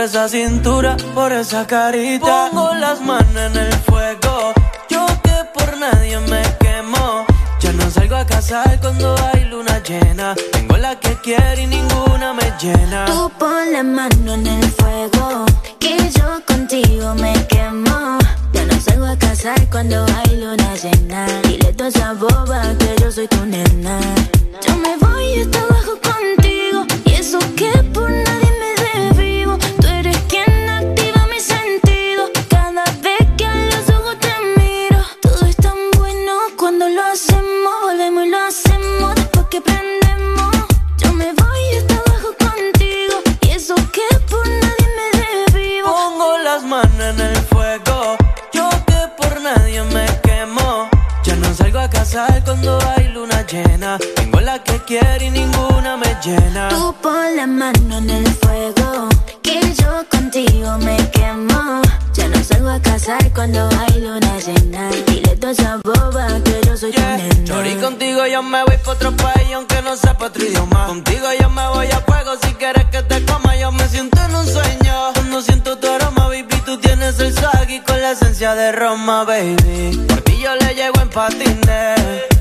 Esa cintura, por esa carita. Pongo las manos en el fuego. Yo que por nadie me quemo. Ya no salgo a casar cuando hay luna llena. Tengo la que quiero y ninguna me llena. Tú pon la mano en el fuego. Que yo contigo me quemo. Ya no salgo a casar cuando hay luna llena. Dile toda esa boba que yo soy tu nena. Yo me voy hasta abajo contigo. Y eso que por la mano en el fuego. Que yo contigo me quemo. Ya no salgo a casar cuando hay luna llena. Dile a toda esa boba que yo soy tu nena. Chori, contigo yo me voy pa' otro país aunque no sepa otro idioma. Contigo yo me voy a fuego si quieres que te coma. Yo me siento en un sueño. Cuando siento tu aroma, baby, tú tienes el swag y con la esencia de Roma, baby. Por ti yo le llego en patines.